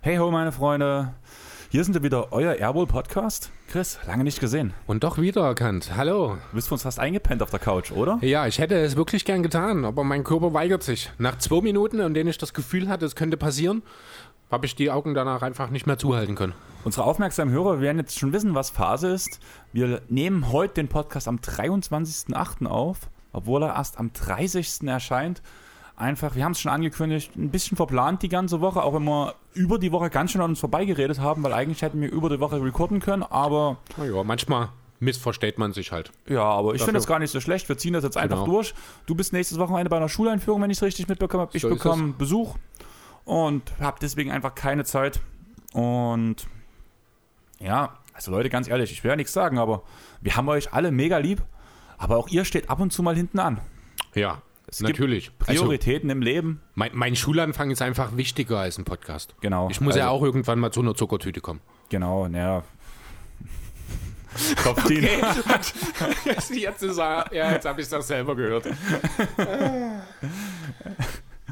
Hey ho, meine Freunde. Hier sind wir wieder, euer Airbowl Podcast. Chris, lange nicht gesehen. Und doch wiedererkannt. Hallo. Du bist für uns fast eingepennt auf der Couch, oder? Ja, ich hätte es wirklich gern getan, aber mein Körper weigert sich. Nach zwei Minuten, in denen ich das Gefühl hatte, es könnte passieren, habe ich die Augen danach einfach nicht mehr zuhalten können. Unsere aufmerksamen Hörer werden jetzt schon wissen, was Phase ist. Wir nehmen heute den Podcast am 23.08. auf, obwohl er erst am 30. erscheint. Einfach, wir haben es schon angekündigt, ein bisschen verplant die ganze Woche, auch wenn wir über die Woche ganz schön an uns vorbeigeredet haben, weil eigentlich hätten wir über die Woche recorden können, aber Naja, manchmal missversteht man sich halt. ja, aber ich finde das gar nicht so schlecht. Wir ziehen das jetzt einfach Genau. durch. Du bist nächstes Wochenende bei einer Schuleinführung, wenn ich es richtig mitbekommen habe. Ich So bekomme Besuch und habe deswegen einfach keine Zeit. Und ja, also Leute, ganz ehrlich, ich will ja nichts sagen, aber wir haben euch alle mega lieb. Aber auch ihr steht ab und zu mal hinten an. Ja, Es natürlich. Also, Prioritäten im Leben. mein, mein Schulanfang ist einfach wichtiger als ein Podcast. Genau. Ich muss also, ja auch irgendwann mal zu einer Zuckertüte kommen. Genau, naja. Kopfziehen. jetzt ist er, ja, jetzt habe ich das selber gehört.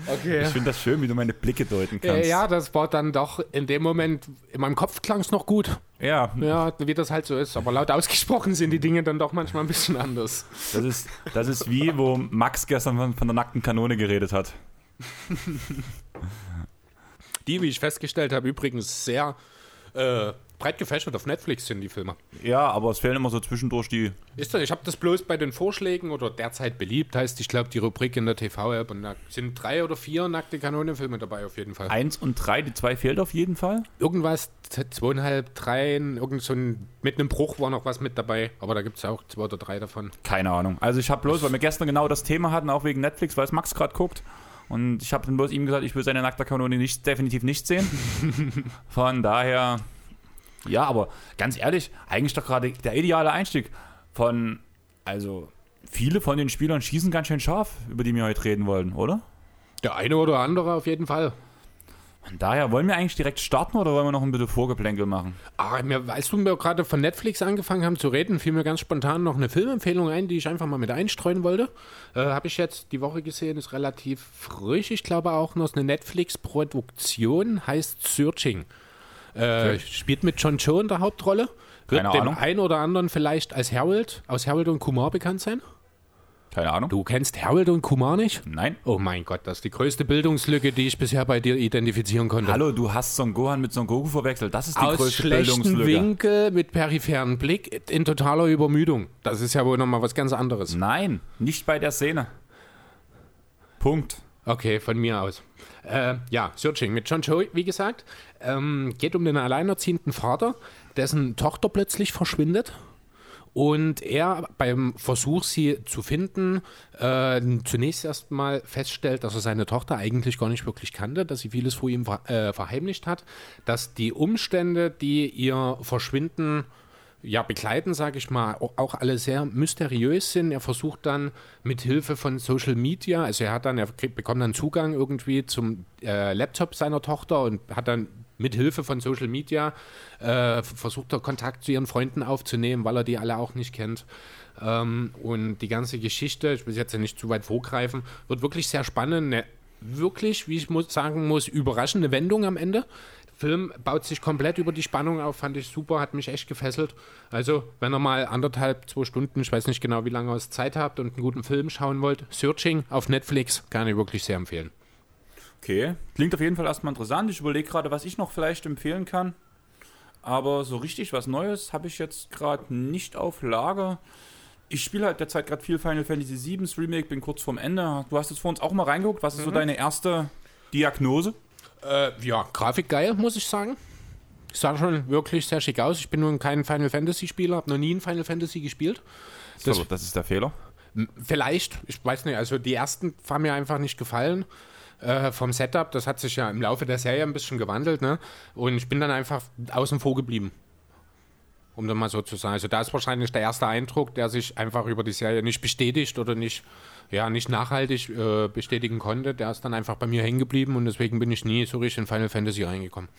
Okay. Ich finde das schön, wie du meine Blicke deuten kannst. Äh, ja, das war dann doch in dem Moment, in meinem Kopf klang es noch gut. ja, Ja, wie das halt so ist. Aber laut ausgesprochen sind die Dinge dann doch manchmal ein bisschen anders. das ist, das ist wie, wo Max gestern von, von der nackten Kanone geredet hat. Die, wie ich festgestellt habe, übrigens sehr äh, breit gefächert auf Netflix sind die Filme. Ja, aber es fehlen immer so zwischendurch die. Ist das, ich habe das bloß bei den Vorschlägen oder derzeit beliebt, heißt, ich glaube, die Rubrik in der TV-App und da sind drei oder vier nackte Kanonenfilme dabei auf jeden Fall. Eins und drei, die zwei fehlt auf jeden Fall. Irgendwas, zweieinhalb, drei, irgend so ein, mit einem Bruch war noch was mit dabei, aber da gibt es auch zwei oder drei davon. Keine Ahnung. Also ich habe bloß, weil wir gestern genau das Thema hatten, auch wegen Netflix, weil es Max gerade guckt. Und ich habe dann bloß ihm gesagt, ich will seine nackte Kanone nicht, definitiv nicht sehen. Von daher, ja, aber ganz ehrlich, eigentlich doch gerade der ideale Einstieg von, also viele von den Spielern schießen ganz schön scharf, über die wir heute reden wollen, oder? Der eine oder andere auf jeden Fall. Von daher, wollen wir eigentlich direkt starten oder wollen wir noch ein bisschen Vorgeplänkel machen? Ah, mir, als du mir gerade von Netflix angefangen haben zu reden, fiel mir ganz spontan noch eine Filmempfehlung ein, die ich einfach mal mit einstreuen wollte. Äh, Habe ich jetzt die Woche gesehen, ist relativ frisch. Ich glaube auch noch eine Netflix-Produktion, heißt Searching. Äh, Spielt mit John Cho in der Hauptrolle. Wird Keine dem Ahnung. einen oder anderen vielleicht als Harold, aus Harold und Kumar bekannt sein. Keine Ahnung. Du kennst Harold und Kumar nicht? Nein. Oh mein Gott, das ist die größte Bildungslücke, die ich bisher bei dir identifizieren konnte. Hallo, du hast Son Gohan mit Son Goku verwechselt. Das ist die Aus größte schlechtem Bildungslücke. Winkel mit peripherem Blick in totaler Übermüdung. Das ist ja wohl nochmal was ganz anderes. Nein, nicht bei der Szene. Punkt. Okay, von mir aus. Äh, ja, Searching mit John Cho, wie gesagt. Ähm, geht um den alleinerziehenden Vater, dessen Tochter plötzlich verschwindet. Und er beim Versuch, sie zu finden, äh, zunächst erstmal feststellt, dass er seine Tochter eigentlich gar nicht wirklich kannte, dass sie vieles vor ihm ver äh, verheimlicht hat, dass die Umstände, die ihr Verschwinden ja, begleiten, sage ich mal, au- auch alle sehr mysteriös sind. Er versucht dann mit Hilfe von Social Media, also er hat dann, er bekommt dann Zugang irgendwie zum äh, Laptop seiner Tochter und hat dann mit Hilfe von Social Media äh, versucht er Kontakt zu ihren Freunden aufzunehmen, weil er die alle auch nicht kennt. Ähm, und die ganze Geschichte, ich will jetzt ja nicht zu weit vorgreifen, wird wirklich sehr spannend. Eine wirklich, wie ich muss, sagen muss, überraschende Wendung am Ende. Film baut sich komplett über die Spannung auf, fand ich super, hat mich echt gefesselt. Also, wenn ihr mal anderthalb, zwei Stunden, ich weiß nicht genau, wie lange ihr Zeit habt und einen guten Film schauen wollt, Searching auf Netflix kann ich wirklich sehr empfehlen. Okay. Klingt auf jeden Fall erstmal interessant. Ich überlege gerade, was ich noch vielleicht empfehlen kann. Aber so richtig was Neues habe ich jetzt gerade nicht auf Lager. Ich spiele halt derzeit gerade viel Final Fantasy VII das Remake, bin kurz vorm Ende. Du hast jetzt vor uns auch mal reingeguckt. Was ist so deine erste Diagnose? Äh, ja, Grafik geil, muss ich sagen. Sah schon wirklich sehr schick aus. Ich bin nun kein Final Fantasy Spieler, habe noch nie ein Final Fantasy gespielt. Das, das ist der Fehler. Vielleicht, ich weiß nicht, also die ersten haben mir einfach nicht gefallen. Äh, vom Setup, das hat sich ja im Laufe der Serie ein bisschen gewandelt, ne? Und ich bin dann einfach außen vor geblieben. Um dann mal so zu sagen. Also da ist wahrscheinlich der erste Eindruck, der sich einfach über die Serie nicht bestätigt oder nicht, ja, nicht nachhaltig äh, bestätigen konnte, der ist dann einfach bei mir hängen geblieben und deswegen bin ich nie so richtig in Final Fantasy reingekommen.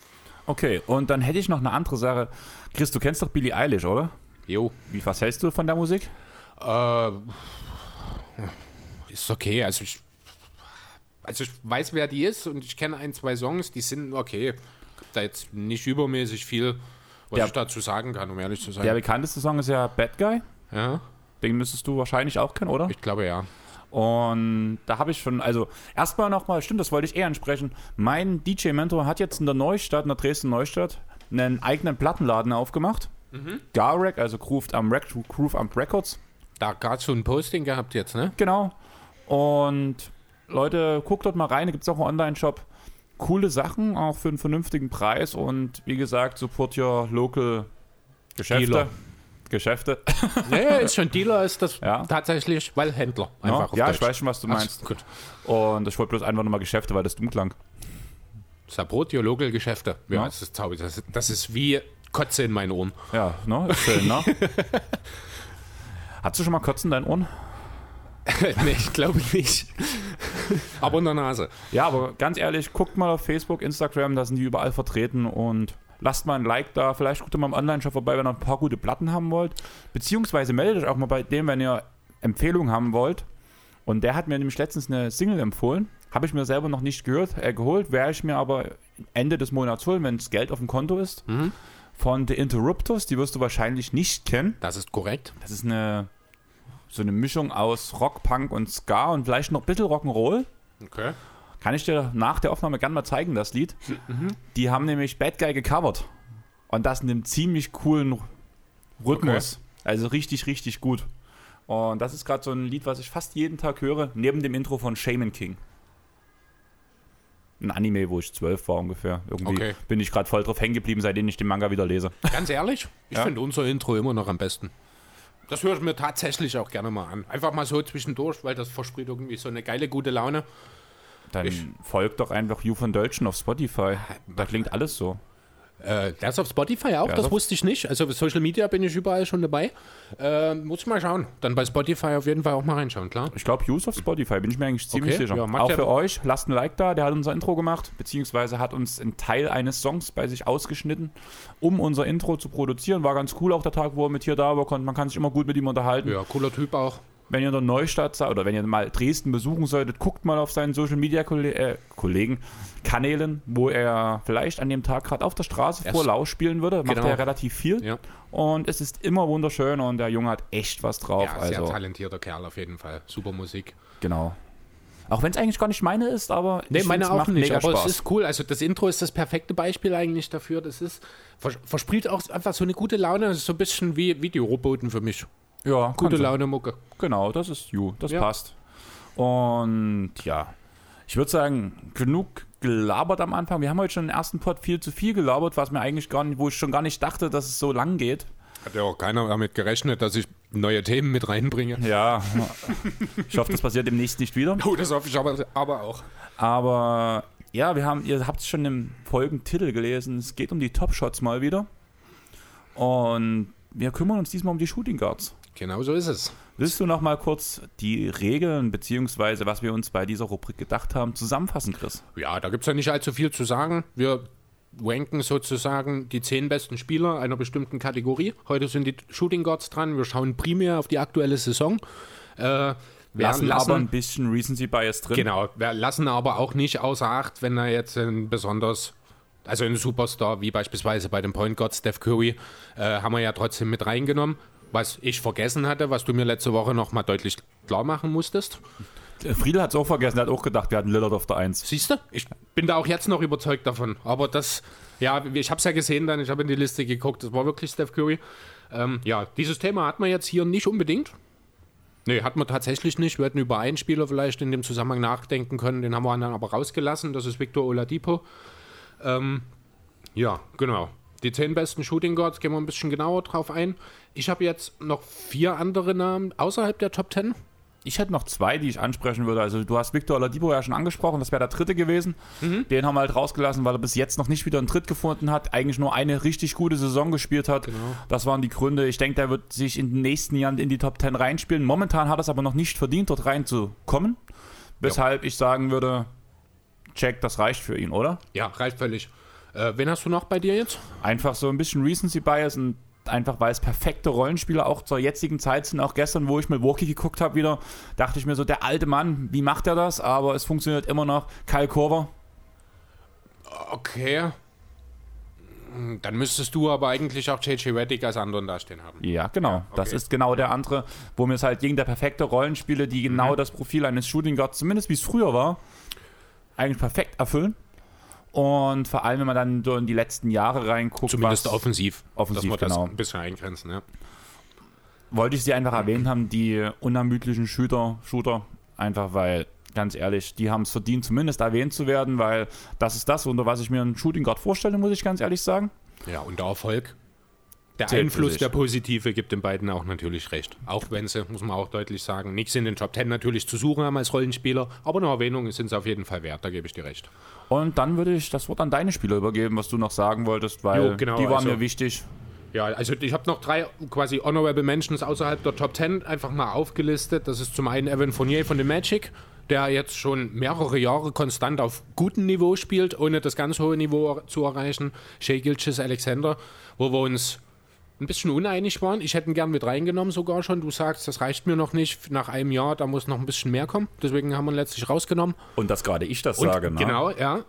Okay, und dann hätte ich noch eine andere Sache. Chris, du kennst doch Billie Eilish, oder? Jo. Wie, was hältst du von der Musik? Äh, ist okay. Also ich, also ich weiß, wer die ist und ich kenne ein, zwei Songs, die sind okay. Da jetzt nicht übermäßig viel, was Der- ich dazu sagen kann, um ehrlich zu sein. Der bekannteste Song ist ja Bad Guy. ja, Den müsstest du wahrscheinlich auch kennen, oder? ich glaube ja. Und da habe ich schon, also erstmal nochmal, stimmt, das wollte ich eh ansprechen. Mein DJ-Mentor hat jetzt in der Neustadt, in der Dresden Neustadt, einen eigenen Plattenladen aufgemacht. Garrec, also Groove am, Rec Groove am Records. Da gerade so ein Posting gehabt jetzt, ne? Genau. Und Leute, guckt dort mal rein, da gibt es auch einen Online-Shop. Coole Sachen, auch für einen vernünftigen Preis. Und wie gesagt, support your local Geschäfte. Dealer. Geschäfte. Nee, ist schon Dealer, ist das Ja. tatsächlich, weil Händler. Einfach ja, Deutsch. ich weiß schon, was du Ach, meinst. gut. Und ich wollte bloß einfach nochmal Geschäfte, weil das dumm klang. Support your local Geschäfte. Ja, Ja. Das, ist, das, ist, das ist wie Kotze in meinen Ohren. Ja, ne? Ist schön, ne? Hast du schon mal Kotzen in deinen Ohren? nee, ich glaube nicht. Aber in der Nase. Ja, aber ganz ehrlich, guckt mal auf Facebook, Instagram, da sind die überall vertreten und lasst mal ein Like da. Vielleicht guckt ihr mal im Online-Shop vorbei, wenn ihr ein paar gute Platten haben wollt. Beziehungsweise meldet euch auch mal bei dem, wenn ihr Empfehlungen haben wollt. Und der hat mir nämlich letztens eine Single empfohlen. Habe ich mir selber noch nicht gehört, äh, geholt, werde ich mir aber Ende des Monats holen, wenn das Geld auf dem Konto ist. Von The Interrupters, die wirst du wahrscheinlich nicht kennen. Das ist korrekt. Das ist eine so eine Mischung aus Rock, Punk und Ska und vielleicht noch ein bisschen Rock'n'Roll. Okay. Kann ich dir nach der Aufnahme gerne mal zeigen, das Lied. Die haben nämlich Bad Guy gecovert. Und das in einem ziemlich coolen Rhythmus. Also richtig, richtig gut. Und das ist gerade so ein Lied, was ich fast jeden Tag höre, neben dem Intro von Shaman King. Ein Anime, wo ich zwölf war ungefähr. Irgendwie Okay. bin ich gerade voll drauf hängen geblieben, seitdem ich den Manga wieder lese. Ganz ehrlich, ich Ja. finde unser Intro immer noch am besten. Das höre ich mir tatsächlich auch gerne mal an. Einfach mal so zwischendurch, weil das verspricht irgendwie so eine geile, gute Laune. Dann Ich- folgt doch einfach You von Deutschen auf Spotify. Da klingt alles so. Äh, das ist auf Spotify auch, Ja, das doch. wusste ich nicht. Also Social Media bin ich überall schon dabei. Äh, muss ich mal schauen. Dann bei Spotify auf jeden Fall auch mal reinschauen, klar. Ich glaube, Use auf Spotify, bin ich mir eigentlich ziemlich Okay, sicher. ja, Auch für euch, lasst ein Like da, der hat unser Intro gemacht, beziehungsweise hat uns einen Teil eines Songs bei sich ausgeschnitten, um unser Intro zu produzieren. War ganz cool auch der Tag, wo er mit hier da war, konnte, man kann sich immer gut mit ihm unterhalten. Ja, cooler Typ auch. Wenn ihr in der Neustadt seid oder wenn ihr mal Dresden besuchen solltet, guckt mal auf seinen Social Media Kolle äh, Kollegen, Kanälen, wo er vielleicht an dem Tag gerade auf der Straße vor ist- Lau spielen würde. Macht Genau. er relativ viel. Ja, Und es ist immer wunderschön und der Junge hat echt was drauf. ja sehr also, talentierter Kerl auf jeden Fall. Super Musik. genau. Auch wenn es eigentlich gar nicht meine ist, aber Nee, ich meine auch nicht, aber Spaß. es ist cool. Also das Intro ist das perfekte Beispiel eigentlich dafür. Das ist, vers verspricht auch einfach so eine gute Laune. Das ist so ein bisschen wie Videoroboten für mich. Ja, Gute. Laune Mucke. Genau, das ist you, das Ja. passt. Und ja, ich würde sagen, genug gelabert am Anfang. Wir haben heute schon im ersten Pod viel zu viel gelabert, was mir eigentlich gar nicht, wo ich schon gar nicht dachte, dass es so lang geht. Hat ja auch keiner damit gerechnet, dass ich neue Themen mit reinbringe. Ja, ich hoffe, das passiert demnächst nicht wieder. Oh, das hoffe ich aber, aber auch. Aber ja, wir haben, ihr habt es schon im Folgentitel gelesen, es geht um die Top Shots mal wieder. Und wir kümmern uns diesmal um die Shooting Guards. Genau so ist es. Willst du noch mal kurz die Regeln beziehungsweise was wir uns bei dieser Rubrik gedacht haben zusammenfassen, Chris? Ja, da gibt es ja nicht allzu viel zu sagen. Wir ranken sozusagen die zehn besten Spieler einer bestimmten Kategorie. Heute sind die Shooting Guards dran. Wir schauen primär auf die aktuelle Saison. Äh, wir Lassen, aber ein bisschen Recency Bias drin. Genau, wir lassen aber auch nicht außer Acht, wenn er jetzt ein besonders, also ein Superstar, wie beispielsweise bei dem Point Guard Steph Curry, äh, haben wir ja trotzdem mit reingenommen. Was ich vergessen hatte, was du mir letzte Woche nochmal deutlich klar machen musstest. Friedel hat es auch vergessen, er hat auch gedacht, wir hatten Lillard auf der 1. Siehst du? Ich bin da auch jetzt noch überzeugt davon. Aber das, ja, ich habe es ja gesehen dann, ich habe in die Liste geguckt, das war wirklich Steph Curry. Ähm, ja, dieses Thema hat man jetzt hier nicht unbedingt. Nee, hat man tatsächlich nicht. Wir hätten über einen Spieler vielleicht in dem Zusammenhang nachdenken können, den haben wir dann aber rausgelassen. Das ist Victor Oladipo. Ähm, ja, genau. Die zehn besten Shooting Guards gehen wir ein bisschen genauer drauf ein. Ich habe jetzt noch vier andere Namen außerhalb der Top Ten. Ich hätte noch zwei, die ich ansprechen würde. Also du hast Victor Oladipo ja schon angesprochen, das wäre der dritte gewesen. Den haben wir halt rausgelassen, weil er bis jetzt noch nicht wieder einen Tritt gefunden hat, eigentlich nur eine richtig gute Saison gespielt hat. Das waren die Gründe. Ich denke, der wird sich in den nächsten Jahren in die Top 10 reinspielen. Momentan hat er es aber noch nicht verdient, dort reinzukommen. Weshalb ich sagen würde, check, das reicht für ihn, oder? Ja, reicht völlig. Äh, wen hast du noch bei dir jetzt? Einfach so ein bisschen Recency Bias und einfach weil es perfekte Rollenspieler auch zur jetzigen Zeit sind. Auch gestern, wo ich Milwaukee geguckt habe, wieder dachte ich mir so, der alte Mann, wie macht er das? Aber es funktioniert immer noch. Kyle Korver. Okay. Dann müsstest du aber eigentlich auch JJ Reddick als anderen dastehen haben. Ja, genau. Ja, okay. Das ist genau der andere, wo mir es halt gegen der perfekte Rollenspiele, die genau Mhm. das Profil eines Shooting Guards, zumindest wie es früher war, eigentlich perfekt erfüllen. Und vor allem, wenn man dann so in die letzten Jahre reinguckt, Zumindest offensiv. Offensiv, dass wir genau. das ein bisschen eingrenzen, ja. wollte ich sie einfach erwähnt haben, die unermüdlichen Shooter, Shooter, einfach weil, ganz ehrlich, die haben es verdient, zumindest erwähnt zu werden, weil das ist das, unter was ich mir einen Shooting Guard vorstelle, muss ich ganz ehrlich sagen. Ja, und der Erfolg. Der Einfluss, der positive, gibt den beiden auch natürlich recht. Auch wenn sie, muss man auch deutlich sagen, nichts in den Top Ten natürlich zu suchen haben als Rollenspieler, aber eine Erwähnung sind sie auf jeden Fall wert, da gebe ich dir recht. Und dann würde ich das Wort an deine Spieler übergeben, was du noch sagen wolltest, weil Jo, genau, die waren also- mir wichtig. Ja, also ich habe noch drei quasi Honorable Mentions außerhalb der Top 10 einfach mal aufgelistet. Das ist zum einen Evan Fournier von den Magic, der jetzt schon mehrere Jahre konstant auf gutem Niveau spielt, ohne das ganz hohe Niveau zu erreichen. Shea Gilches Alexander, wo wir uns ein bisschen uneinig waren. Ich hätte ihn gern mit reingenommen sogar schon. Du sagst, das reicht mir noch nicht. Nach einem Jahr, da muss noch ein bisschen mehr kommen. Deswegen haben wir ihn letztlich rausgenommen. Und dass gerade ich das Und, sage, ne? Genau, ja.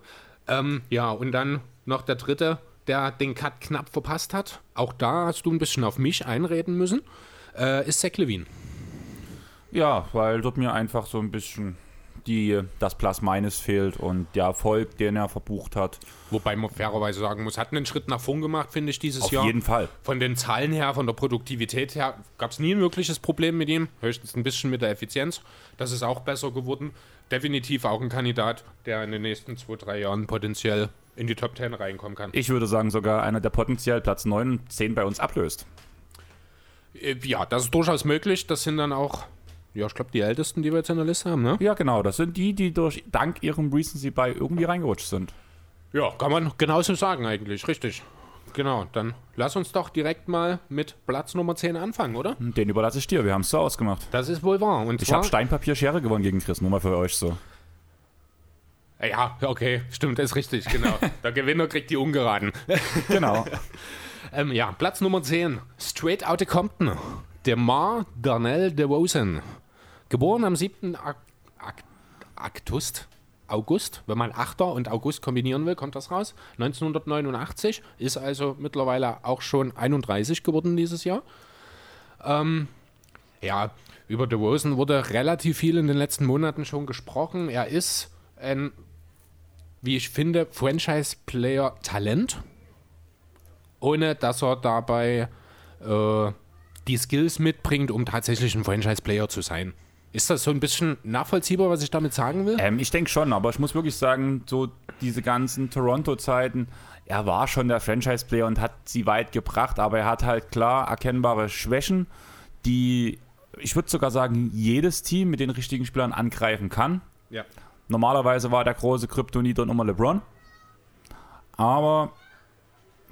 Ähm, ja, und dann noch der dritte, der den Cut knapp verpasst hat. Auch da hast du ein bisschen auf mich einreden müssen. Äh, ist Zach Levine. Ja, weil dort mir einfach so ein bisschen die, das Plus Minus fehlt und der Erfolg, den er verbucht hat. Wobei man fairerweise sagen muss, hat einen Schritt nach vorn gemacht, finde ich, dieses Auf Jahr. jeden Fall. Von den Zahlen her, von der Produktivität her, gab es nie ein wirkliches Problem mit ihm. Höchstens ein bisschen mit der Effizienz. Das ist auch besser geworden. Definitiv auch ein Kandidat, der in den nächsten zwei, drei Jahren potenziell in die Top 10 reinkommen kann. Ich würde sagen, sogar einer, der potenziell Platz 9 und 10 bei uns ablöst. Äh, Ja, das ist durchaus möglich. Das sind dann auch, ja, ich glaube, die ältesten, die wir jetzt in der Liste haben, ne? Ja, genau. Das sind die, die durch dank ihrem Recency bei irgendwie reingerutscht sind. Ja, kann man genauso sagen eigentlich, richtig. Genau, dann lass uns doch direkt mal mit Platz Nummer 10 anfangen, oder? Den überlasse ich dir. Wir haben es so ausgemacht. Das ist wohl wahr. Und Ich habe Steinpapier Schere gewonnen gegen Chris. Nur mal für euch so. Ja, okay, stimmt, ist richtig, genau. Der Gewinner kriegt die Ungeraden. Genau. ähm, ja, Platz Nummer 10. Straight Outta Compton. DeMar Darnell DeRozan. Geboren am 7. Ak Ak Aktust. August, wenn man 8. und August kombinieren will, kommt das raus. 1989, ist also mittlerweile auch schon 31 geworden dieses Jahr. Ähm, ja, über DeRozan wurde relativ viel in den letzten Monaten schon gesprochen. Er ist ein, wie ich finde, Franchise-Player-Talent ohne dass er dabei äh, die Skills mitbringt, um tatsächlich ein Franchise-Player zu sein. Ist das so ein bisschen nachvollziehbar, was ich damit sagen will? Ähm, ich denke schon, aber ich muss wirklich sagen, so diese ganzen Toronto-Zeiten, er war schon der Franchise-Player und hat sie weit gebracht, aber er hat halt klar erkennbare Schwächen, die, ich würde sogar sagen, jedes Team mit den richtigen Spielern angreifen kann. Ja. Normalerweise war der große Kryptonit dann immer LeBron. Aber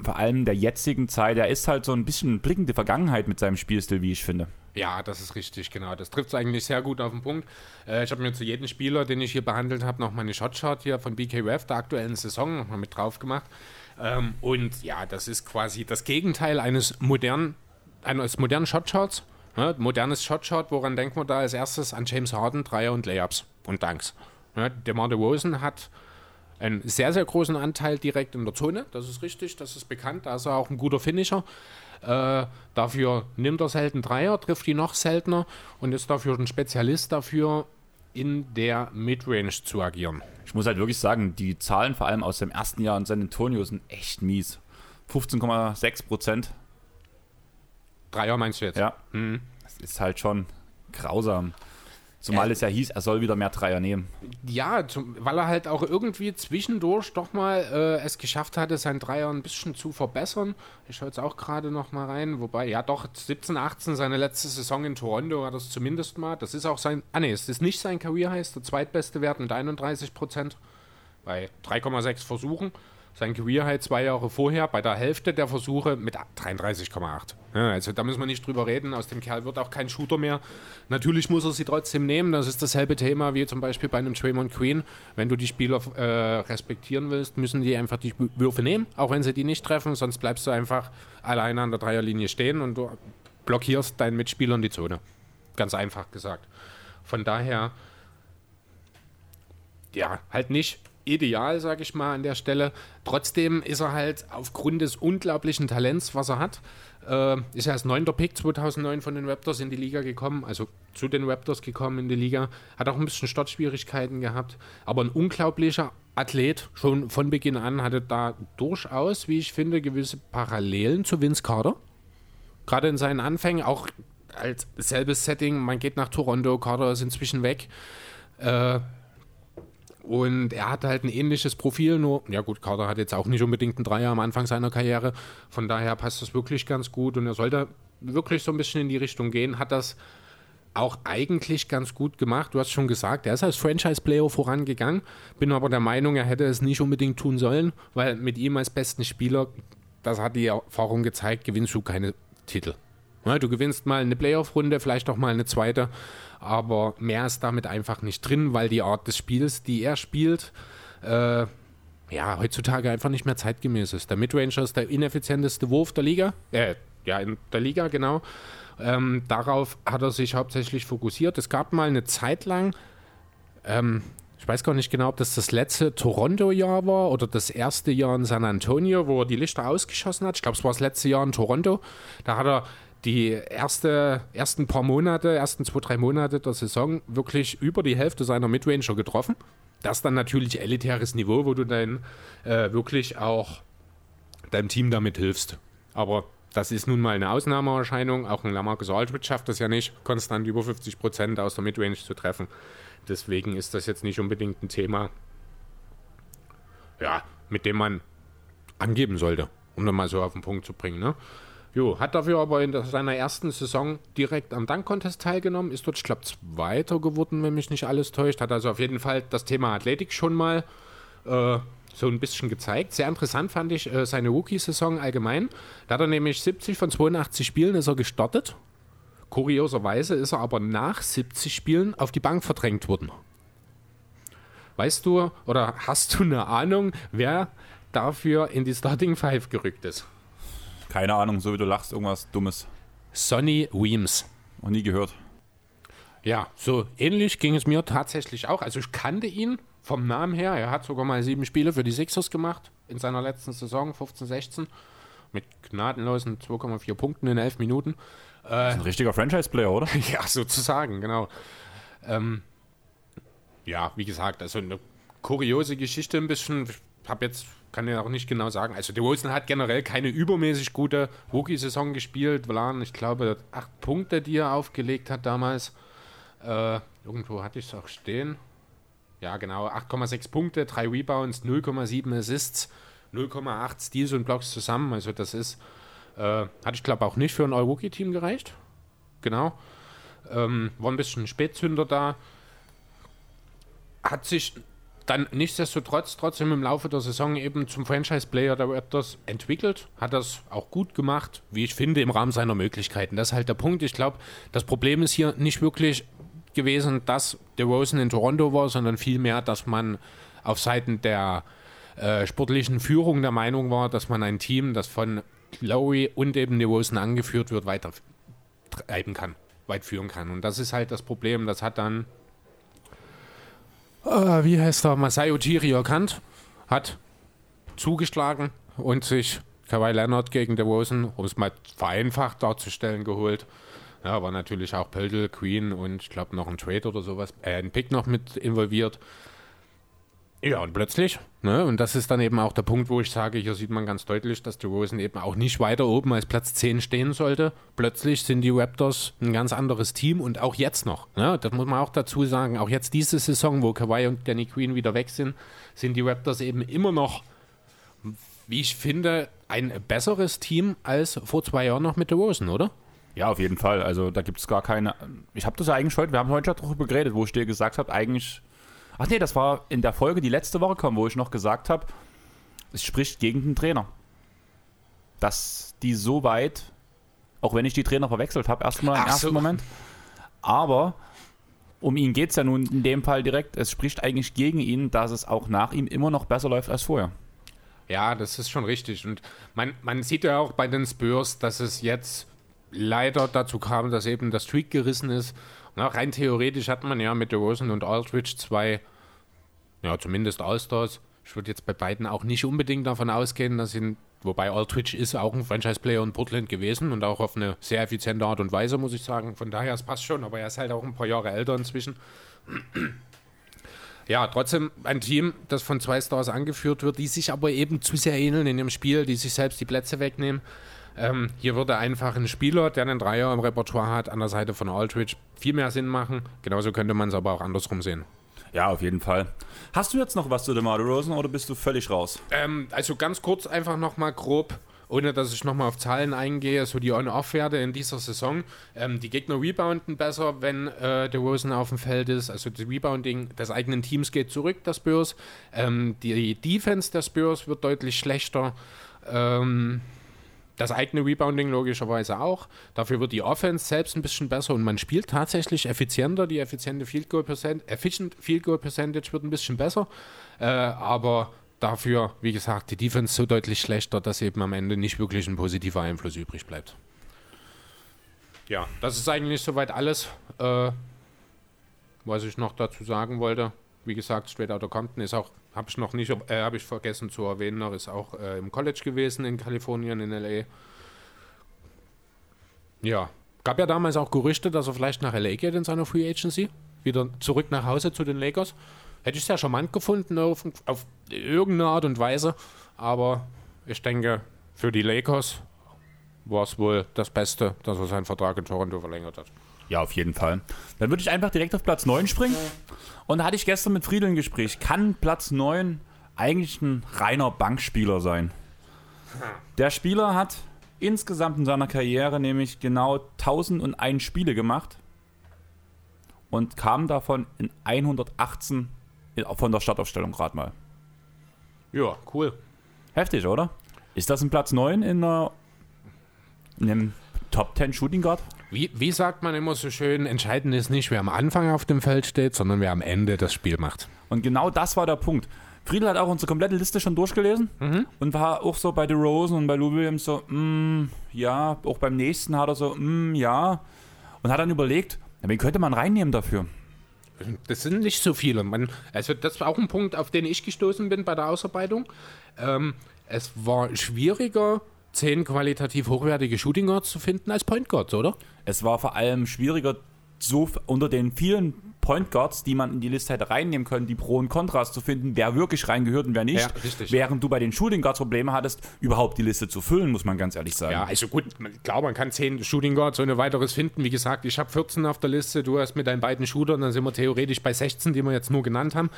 vor allem der jetzigen Zeit, er ist halt so ein bisschen blickende Vergangenheit mit seinem Spielstil, wie ich finde. Ja, das ist richtig, genau. Das trifft es eigentlich sehr gut auf den Punkt. Äh, ich habe mir zu jedem Spieler, den ich hier behandelt habe, noch meine Shotchart hier von BKRF der aktuellen Saison noch mal mit drauf gemacht. Ähm, und ja, das ist quasi das Gegenteil eines modernen, eines modernen Shotcharts. Ne? Modernes Shotchart, woran denkt man da als erstes? An James Harden, Dreier und Layups und Dunks. Ne? DeMar DeRozan hat einen sehr, sehr großen Anteil direkt in der Zone. Das ist richtig, das ist bekannt. Da ist er auch ein guter Finisher. Äh, dafür nimmt er selten Dreier, trifft die noch seltener und ist dafür ein Spezialist dafür, in der Midrange zu agieren. Ich muss halt wirklich sagen, die Zahlen vor allem aus dem ersten Jahr in San Antonio sind echt mies. 15,6 Prozent. Dreier meinst du jetzt? Ja. Das ist halt schon grausam. Zumal Äh. es ja hieß, er soll wieder mehr Dreier nehmen. Ja, zum, weil er halt auch irgendwie zwischendurch doch mal äh, es geschafft hatte, sein Dreier ein bisschen zu verbessern. Ich schaue jetzt auch gerade noch mal rein, wobei, ja doch, 17, 18, seine letzte Saison in Toronto war das zumindest mal. Das ist auch sein, ah ne, es ist nicht sein Career Highs, der zweitbeste Wert mit 31 Prozent bei 3,6 Versuchen. Sein Career High zwei Jahre vorher bei der Hälfte der Versuche mit 33,8. Ja, also da müssen wir nicht drüber reden. Aus dem Kerl wird auch kein Shooter mehr. Natürlich muss er sie trotzdem nehmen. Das ist dasselbe Thema wie zum Beispiel bei einem Draymond Queen. Wenn du die Spieler äh, respektieren willst, müssen die einfach die Würfe nehmen, auch wenn sie die nicht treffen. Sonst bleibst du einfach alleine an der Dreierlinie stehen und du blockierst deinen Mitspielern die Zone. Ganz einfach gesagt. Von daher, ja, halt nicht ideal, sage ich mal, an der Stelle. Trotzdem ist er halt aufgrund des unglaublichen Talents, was er hat, äh, ist er als neunter Pick 2009 von den Raptors in die Liga gekommen, also zu den Raptors gekommen in die Liga. Hat auch ein bisschen Startschwierigkeiten gehabt, aber ein unglaublicher Athlet, schon von Beginn an, hatte da durchaus, wie ich finde, gewisse Parallelen zu Vince Carter. Gerade in seinen Anfängen, auch als selbes Setting, man geht nach Toronto, Carter ist inzwischen weg. Äh, und er hat halt ein ähnliches Profil, nur, ja gut, Carter hat jetzt auch nicht unbedingt einen Dreier am Anfang seiner Karriere. Von daher passt das wirklich ganz gut und er sollte wirklich so ein bisschen in die Richtung gehen. Hat das auch eigentlich ganz gut gemacht. Du hast schon gesagt, er ist als Franchise-Player vorangegangen. Bin aber der Meinung, er hätte es nicht unbedingt tun sollen, weil mit ihm als besten Spieler, das hat die Erfahrung gezeigt, gewinnst du keine Titel. Ja, du gewinnst mal eine Playoff-Runde, vielleicht auch mal eine zweite aber mehr ist damit einfach nicht drin, weil die Art des Spiels, die er spielt, äh, ja, heutzutage einfach nicht mehr zeitgemäß ist. Der Midranger ist der ineffizienteste Wurf der Liga, äh, ja, in der Liga, genau. Ähm, darauf hat er sich hauptsächlich fokussiert. Es gab mal eine Zeit lang, ähm, ich weiß gar nicht genau, ob das das letzte Toronto-Jahr war oder das erste Jahr in San Antonio, wo er die Lichter ausgeschossen hat. Ich glaube, es war das letzte Jahr in Toronto. Da hat er die erste, ersten paar Monate, ersten zwei, drei Monate der Saison wirklich über die Hälfte seiner Midranger getroffen. Das dann natürlich elitäres Niveau, wo du dann äh, wirklich auch deinem Team damit hilfst. Aber das ist nun mal eine Ausnahmeerscheinung. Auch ein Lamarcus Aldridge schafft das ja nicht, konstant über 50 Prozent aus der Midrange zu treffen. Deswegen ist das jetzt nicht unbedingt ein Thema, ja, mit dem man angeben sollte, um dann mal so auf den Punkt zu bringen. Ne? Jo, hat dafür aber in seiner ersten Saison direkt am Dunk-Contest teilgenommen, ist dort, ich glaube, Zweiter geworden, wenn mich nicht alles täuscht. Hat also auf jeden Fall das Thema Athletik schon mal äh, so ein bisschen gezeigt. Sehr interessant fand ich äh, seine Rookie-Saison allgemein. Da hat er nämlich 70 von 82 Spielen ist er gestartet. Kurioserweise ist er aber nach 70 Spielen auf die Bank verdrängt worden. Weißt du oder hast du eine Ahnung, wer dafür in die Starting Five gerückt ist? Keine Ahnung, so wie du lachst, irgendwas Dummes. Sonny Weems. Noch nie gehört. Ja, so ähnlich ging es mir tatsächlich auch. Also ich kannte ihn vom Namen her. Er hat sogar mal sieben Spiele für die Sixers gemacht in seiner letzten Saison, 15, 16. Mit gnadenlosen 2,4 Punkten in elf Minuten. Äh, das ist ein richtiger Franchise-Player, oder? ja, sozusagen, genau. Ähm, ja, wie gesagt, also eine kuriose Geschichte ein bisschen. Habe jetzt kann ja auch nicht genau sagen. Also der Wilson hat generell keine übermäßig gute Rookie-Saison gespielt. Waren, ich glaube, acht Punkte, die er aufgelegt hat damals. Äh, irgendwo hatte ich es auch stehen. Ja, genau, 8,6 Punkte, 3 Rebounds, 0,7 Assists, 0,8 Steals und Blocks zusammen. Also das ist, äh, hatte ich glaube auch nicht für ein All-Rookie-Team gereicht. Genau. Ähm, war ein bisschen Spätzünder da. Hat sich dann nichtsdestotrotz trotzdem im Laufe der Saison eben zum Franchise-Player der Raptors entwickelt, hat das auch gut gemacht, wie ich finde, im Rahmen seiner Möglichkeiten. Das ist halt der Punkt. Ich glaube, das Problem ist hier nicht wirklich gewesen, dass der Rosen in Toronto war, sondern vielmehr, dass man auf Seiten der äh, sportlichen Führung der Meinung war, dass man ein Team, das von Lowry und eben DeRozan angeführt wird, weiter treiben kann, weit führen kann. Und das ist halt das Problem. Das hat dann äh, wie heißt er, Masai Ujiri erkannt, hat zugeschlagen und sich Kawhi Leonard gegen DeRozan, um es mal vereinfacht darzustellen, geholt. Ja, war natürlich auch Pöltl, Queen und ich glaube noch ein Trade oder sowas, äh, ein Pick noch mit involviert. Ja, und plötzlich, ne, und das ist dann eben auch der Punkt, wo ich sage, hier sieht man ganz deutlich, dass die Rosen eben auch nicht weiter oben als Platz 10 stehen sollte. Plötzlich sind die Raptors ein ganz anderes Team und auch jetzt noch, ne, das muss man auch dazu sagen, auch jetzt diese Saison, wo Kawhi und Danny Queen wieder weg sind, sind die Raptors eben immer noch, wie ich finde, ein besseres Team als vor zwei Jahren noch mit den Rosen, oder? Ja, auf jeden Fall. Also da gibt es gar keine. Ich habe das ja eigentlich heute, wir haben heute darüber geredet, wo ich dir gesagt habe, eigentlich Ach nee, das war in der Folge, die letzte Woche kam, wo ich noch gesagt habe, es spricht gegen den Trainer. Dass die so weit, auch wenn ich die Trainer verwechselt habe, erstmal im Ach ersten so. Moment, aber um ihn geht es ja nun in dem Fall direkt, es spricht eigentlich gegen ihn, dass es auch nach ihm immer noch besser läuft als vorher. Ja, das ist schon richtig. Und man, man sieht ja auch bei den Spurs, dass es jetzt leider dazu kam, dass eben das Streak gerissen ist. Na, rein theoretisch hat man ja mit DeRozan und Aldridge zwei, ja, zumindest Allstars. Ich würde jetzt bei beiden auch nicht unbedingt davon ausgehen, dass ihn, wobei Aldridge ist auch ein Franchise-Player in Portland gewesen und auch auf eine sehr effiziente Art und Weise, muss ich sagen. Von daher, es passt schon, aber er ist halt auch ein paar Jahre älter inzwischen. Ja, trotzdem ein Team, das von zwei Stars angeführt wird, die sich aber eben zu sehr ähneln in dem Spiel, die sich selbst die Plätze wegnehmen. Ähm, hier würde einfach ein Spieler, der einen Dreier im Repertoire hat, an der Seite von Aldridge viel mehr Sinn machen. Genauso könnte man es aber auch andersrum sehen. Ja, auf jeden Fall. Hast du jetzt noch was zu DeMar DeRozan oder bist du völlig raus? Ähm, also ganz kurz einfach nochmal grob, ohne dass ich nochmal auf Zahlen eingehe, so die On-Off-Werte in dieser Saison. Ähm, die Gegner rebounden besser, wenn äh, der Rosen auf dem Feld ist. Also das Rebounding des eigenen Teams geht zurück, der Spurs. Ähm, die Defense der Spurs wird deutlich schlechter. Ähm, das eigene Rebounding logischerweise auch. Dafür wird die Offense selbst ein bisschen besser und man spielt tatsächlich effizienter. Die effiziente Field Goal Percent Efficient Field Goal Percentage wird ein bisschen besser. Äh, aber dafür, wie gesagt, die Defense so deutlich schlechter, dass eben am Ende nicht wirklich ein positiver Einfluss übrig bleibt. Ja, das ist eigentlich soweit alles, äh, was ich noch dazu sagen wollte. Wie gesagt, Straight Outta Compton ist auch, habe ich noch nicht, äh, habe ich vergessen zu erwähnen, noch ist auch äh, im College gewesen in Kalifornien, in LA. Ja, gab ja damals auch Gerüchte, dass er vielleicht nach LA geht in seiner Free Agency, wieder zurück nach Hause zu den Lakers. Hätte ich sehr charmant gefunden auf, auf irgendeine Art und Weise, aber ich denke, für die Lakers war es wohl das Beste, dass er seinen Vertrag in Toronto verlängert hat. Ja, auf jeden Fall. Dann würde ich einfach direkt auf Platz 9 springen. Und da hatte ich gestern mit Friedel ein Gespräch. Kann Platz 9 eigentlich ein reiner Bankspieler sein? Der Spieler hat insgesamt in seiner Karriere nämlich genau 1001 Spiele gemacht und kam davon in 118 in- von der Startaufstellung gerade mal. Ja, cool. Heftig, oder? Ist das ein Platz 9 in, einer, in einem Top 10 Shooting Guard? Wie, wie sagt man immer so schön, entscheidend ist nicht, wer am Anfang auf dem Feld steht, sondern wer am Ende das Spiel macht. Und genau das war der Punkt. Friedel hat auch unsere komplette Liste schon durchgelesen und war auch so bei DeRozan und bei Lou Williams so, mm, ja, auch beim nächsten hat er so, mm, ja. Und hat dann überlegt, wen könnte man reinnehmen dafür? Das sind nicht so viele. Man, also das war auch ein Punkt, auf den ich gestoßen bin bei der Ausarbeitung. Ähm, es war schwieriger, zehn qualitativ hochwertige Shooting Guards zu finden als Point Guards, oder? Es war vor allem schwieriger, so unter den vielen Point Guards, die man in die Liste hätte reinnehmen können, die Pro und Kontras zu finden, wer wirklich reingehört und wer nicht. Ja. Während du bei den Shooting Guards Probleme hattest, überhaupt die Liste zu füllen, muss man ganz ehrlich sagen. Ja, also gut, man- klar, man kann zehn Shooting Guards ohne weiteres finden. Wie gesagt, ich habe 14 auf der Liste, du hast mit deinen beiden Shootern, dann sind wir theoretisch bei 16, die wir jetzt nur genannt haben.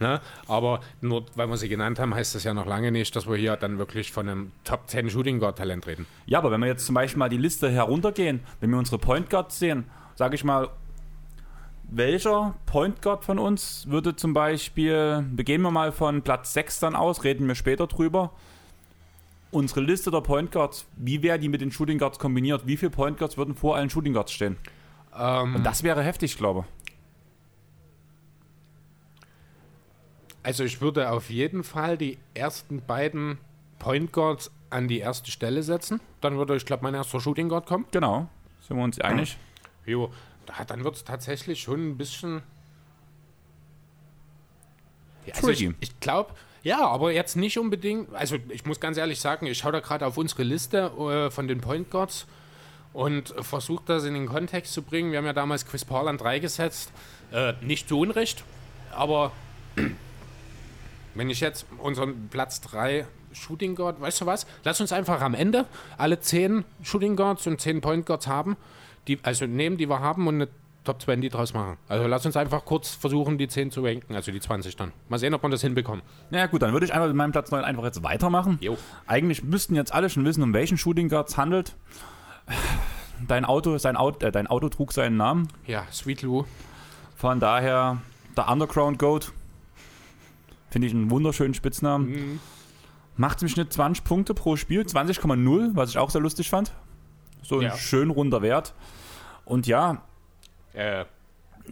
Ne? Aber nur weil wir sie genannt haben, heißt das ja noch lange nicht, dass wir hier dann wirklich von einem Top 10 Shooting Guard Talent reden. Ja, aber wenn wir jetzt zum Beispiel mal die Liste heruntergehen, wenn wir unsere Point Guards sehen, sage ich mal, welcher Point Guard von uns würde zum Beispiel, gehen wir mal von Platz 6 dann aus, reden wir später drüber, unsere Liste der Point Guards, wie wäre die mit den Shooting Guards kombiniert? Wie viele Point Guards würden vor allen Shooting Guards stehen? Ähm, Und das wäre heftig, glaube ich. Also ich würde auf jeden Fall die ersten beiden Point Guards an die erste Stelle setzen. Dann würde, ich glaube, mein erster Shooting Guard kommen. Genau, sind wir uns einig? Jo, da- dann wird es tatsächlich schon ein bisschen. Ja, also ich ich glaube, ja, aber jetzt nicht unbedingt. Also ich muss ganz ehrlich sagen, ich schaue da gerade auf unsere Liste äh, von den Point Guards und versuche das in den Kontext zu bringen. Wir haben ja damals Chris Paul an 3 gesetzt. Äh, nicht zu Unrecht, aber wenn ich jetzt unseren Platz 3 Shooting Guard, weißt du was? Lass uns einfach am Ende alle 10 Shooting Guards und 10 Point Guards haben, die, also nehmen, die wir haben und eine Top 20 draus machen. Also lass uns einfach kurz versuchen, die 10 zu ranken, also die 20 dann. Mal sehen, ob wir das hinbekommen. Na ja, gut, dann würde ich einfach mit meinem Platz 9 einfach jetzt weitermachen. Jo. Eigentlich müssten jetzt alle schon wissen, um welchen Shooting Guard es handelt. Dein Auto, sein Auto, äh, dein Auto trug seinen Namen. Ja, Sweet Lou. Von daher der Underground Goat. Finde ich einen wunderschönen Spitznamen. Macht im Schnitt 20 Punkte pro Spiel, 20,0, was ich auch sehr lustig fand. So ein Ja. schön runder Wert. Und ja, Äh,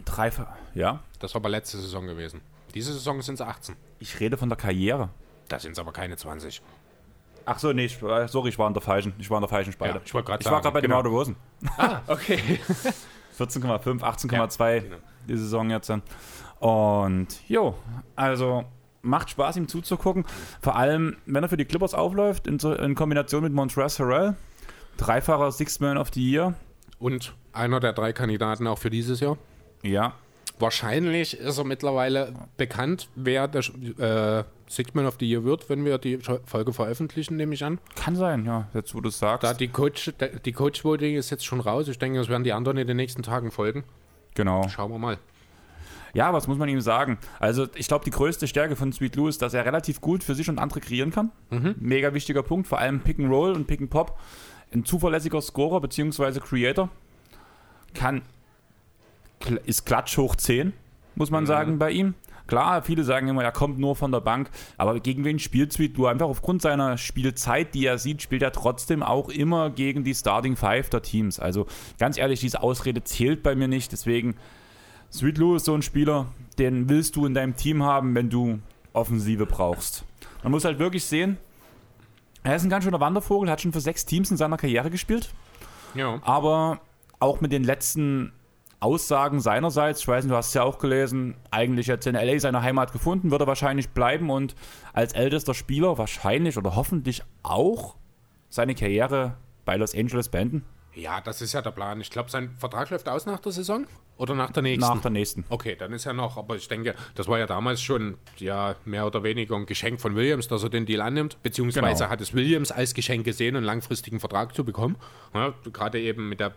drei, ja, das war aber letzte Saison gewesen. Diese Saison sind es 18. ich rede von der Karriere. Da sind es aber keine 20. Ach so, nee, ich, äh, sorry, ich war in der falschen, ich war in der falschen Spalte. Ja, ich war gerade bei genau. dem Rosen. Ah, okay. 14,5, 18,2 genau. die Saison jetzt. Und jo, also macht Spaß, ihm zuzugucken. Vor allem, wenn er für die Clippers aufläuft, in, in Kombination mit Montrezl Harrell, dreifacher Sixth Man of the Year. Und einer der drei Kandidaten auch für dieses Jahr. Ja, Wahrscheinlich ist er mittlerweile bekannt, wer der äh, Sixth Man of the Year wird, wenn wir die Folge veröffentlichen, nehme ich an. kann sein, ja, jetzt wo du es sagst. Da die Coach, die Coach Voting ist jetzt schon raus. Ich denke, das werden die anderen in den nächsten Tagen folgen. genau. Schauen wir mal. Ja, was muss man ihm sagen? Also, ich glaube, die größte Stärke von Sweet Lou ist, dass er relativ gut für sich und andere kreieren kann. Mega wichtiger Punkt, vor allem Pick and Roll und Pick and Pop. Ein zuverlässiger Scorer bzw. Creator kann ist klatsch hoch 10, muss man sagen, bei ihm. Klar, viele sagen immer, er kommt nur von der Bank, aber gegen wen spielt Sweet Lou? Einfach aufgrund seiner Spielzeit, die er sieht, spielt er trotzdem auch immer gegen die Starting Five der Teams. Also ganz ehrlich, diese Ausrede zählt bei mir nicht, deswegen Sweet Lou ist so ein Spieler, den willst du in deinem Team haben, wenn du Offensive brauchst. Man muss halt wirklich sehen, er ist ein ganz schöner Wandervogel, hat schon für sechs Teams in seiner Karriere gespielt, Ja. aber auch mit den letzten Aussagen seinerseits, ich weiß nicht, du hast es ja auch gelesen, eigentlich jetzt in LA seine Heimat gefunden, wird er wahrscheinlich bleiben und als ältester Spieler wahrscheinlich oder hoffentlich auch seine Karriere bei Los Angeles beenden. Ja, das ist ja der Plan. Ich glaube, sein Vertrag läuft aus nach der Saison oder nach der nächsten? Nach der nächsten. Okay, dann ist ja noch, aber ich denke, das war ja damals schon ja mehr oder weniger ein Geschenk von Williams, dass er den Deal annimmt, beziehungsweise Genau. hat es Williams als Geschenk gesehen, einen langfristigen Vertrag zu bekommen. Ja, gerade eben mit der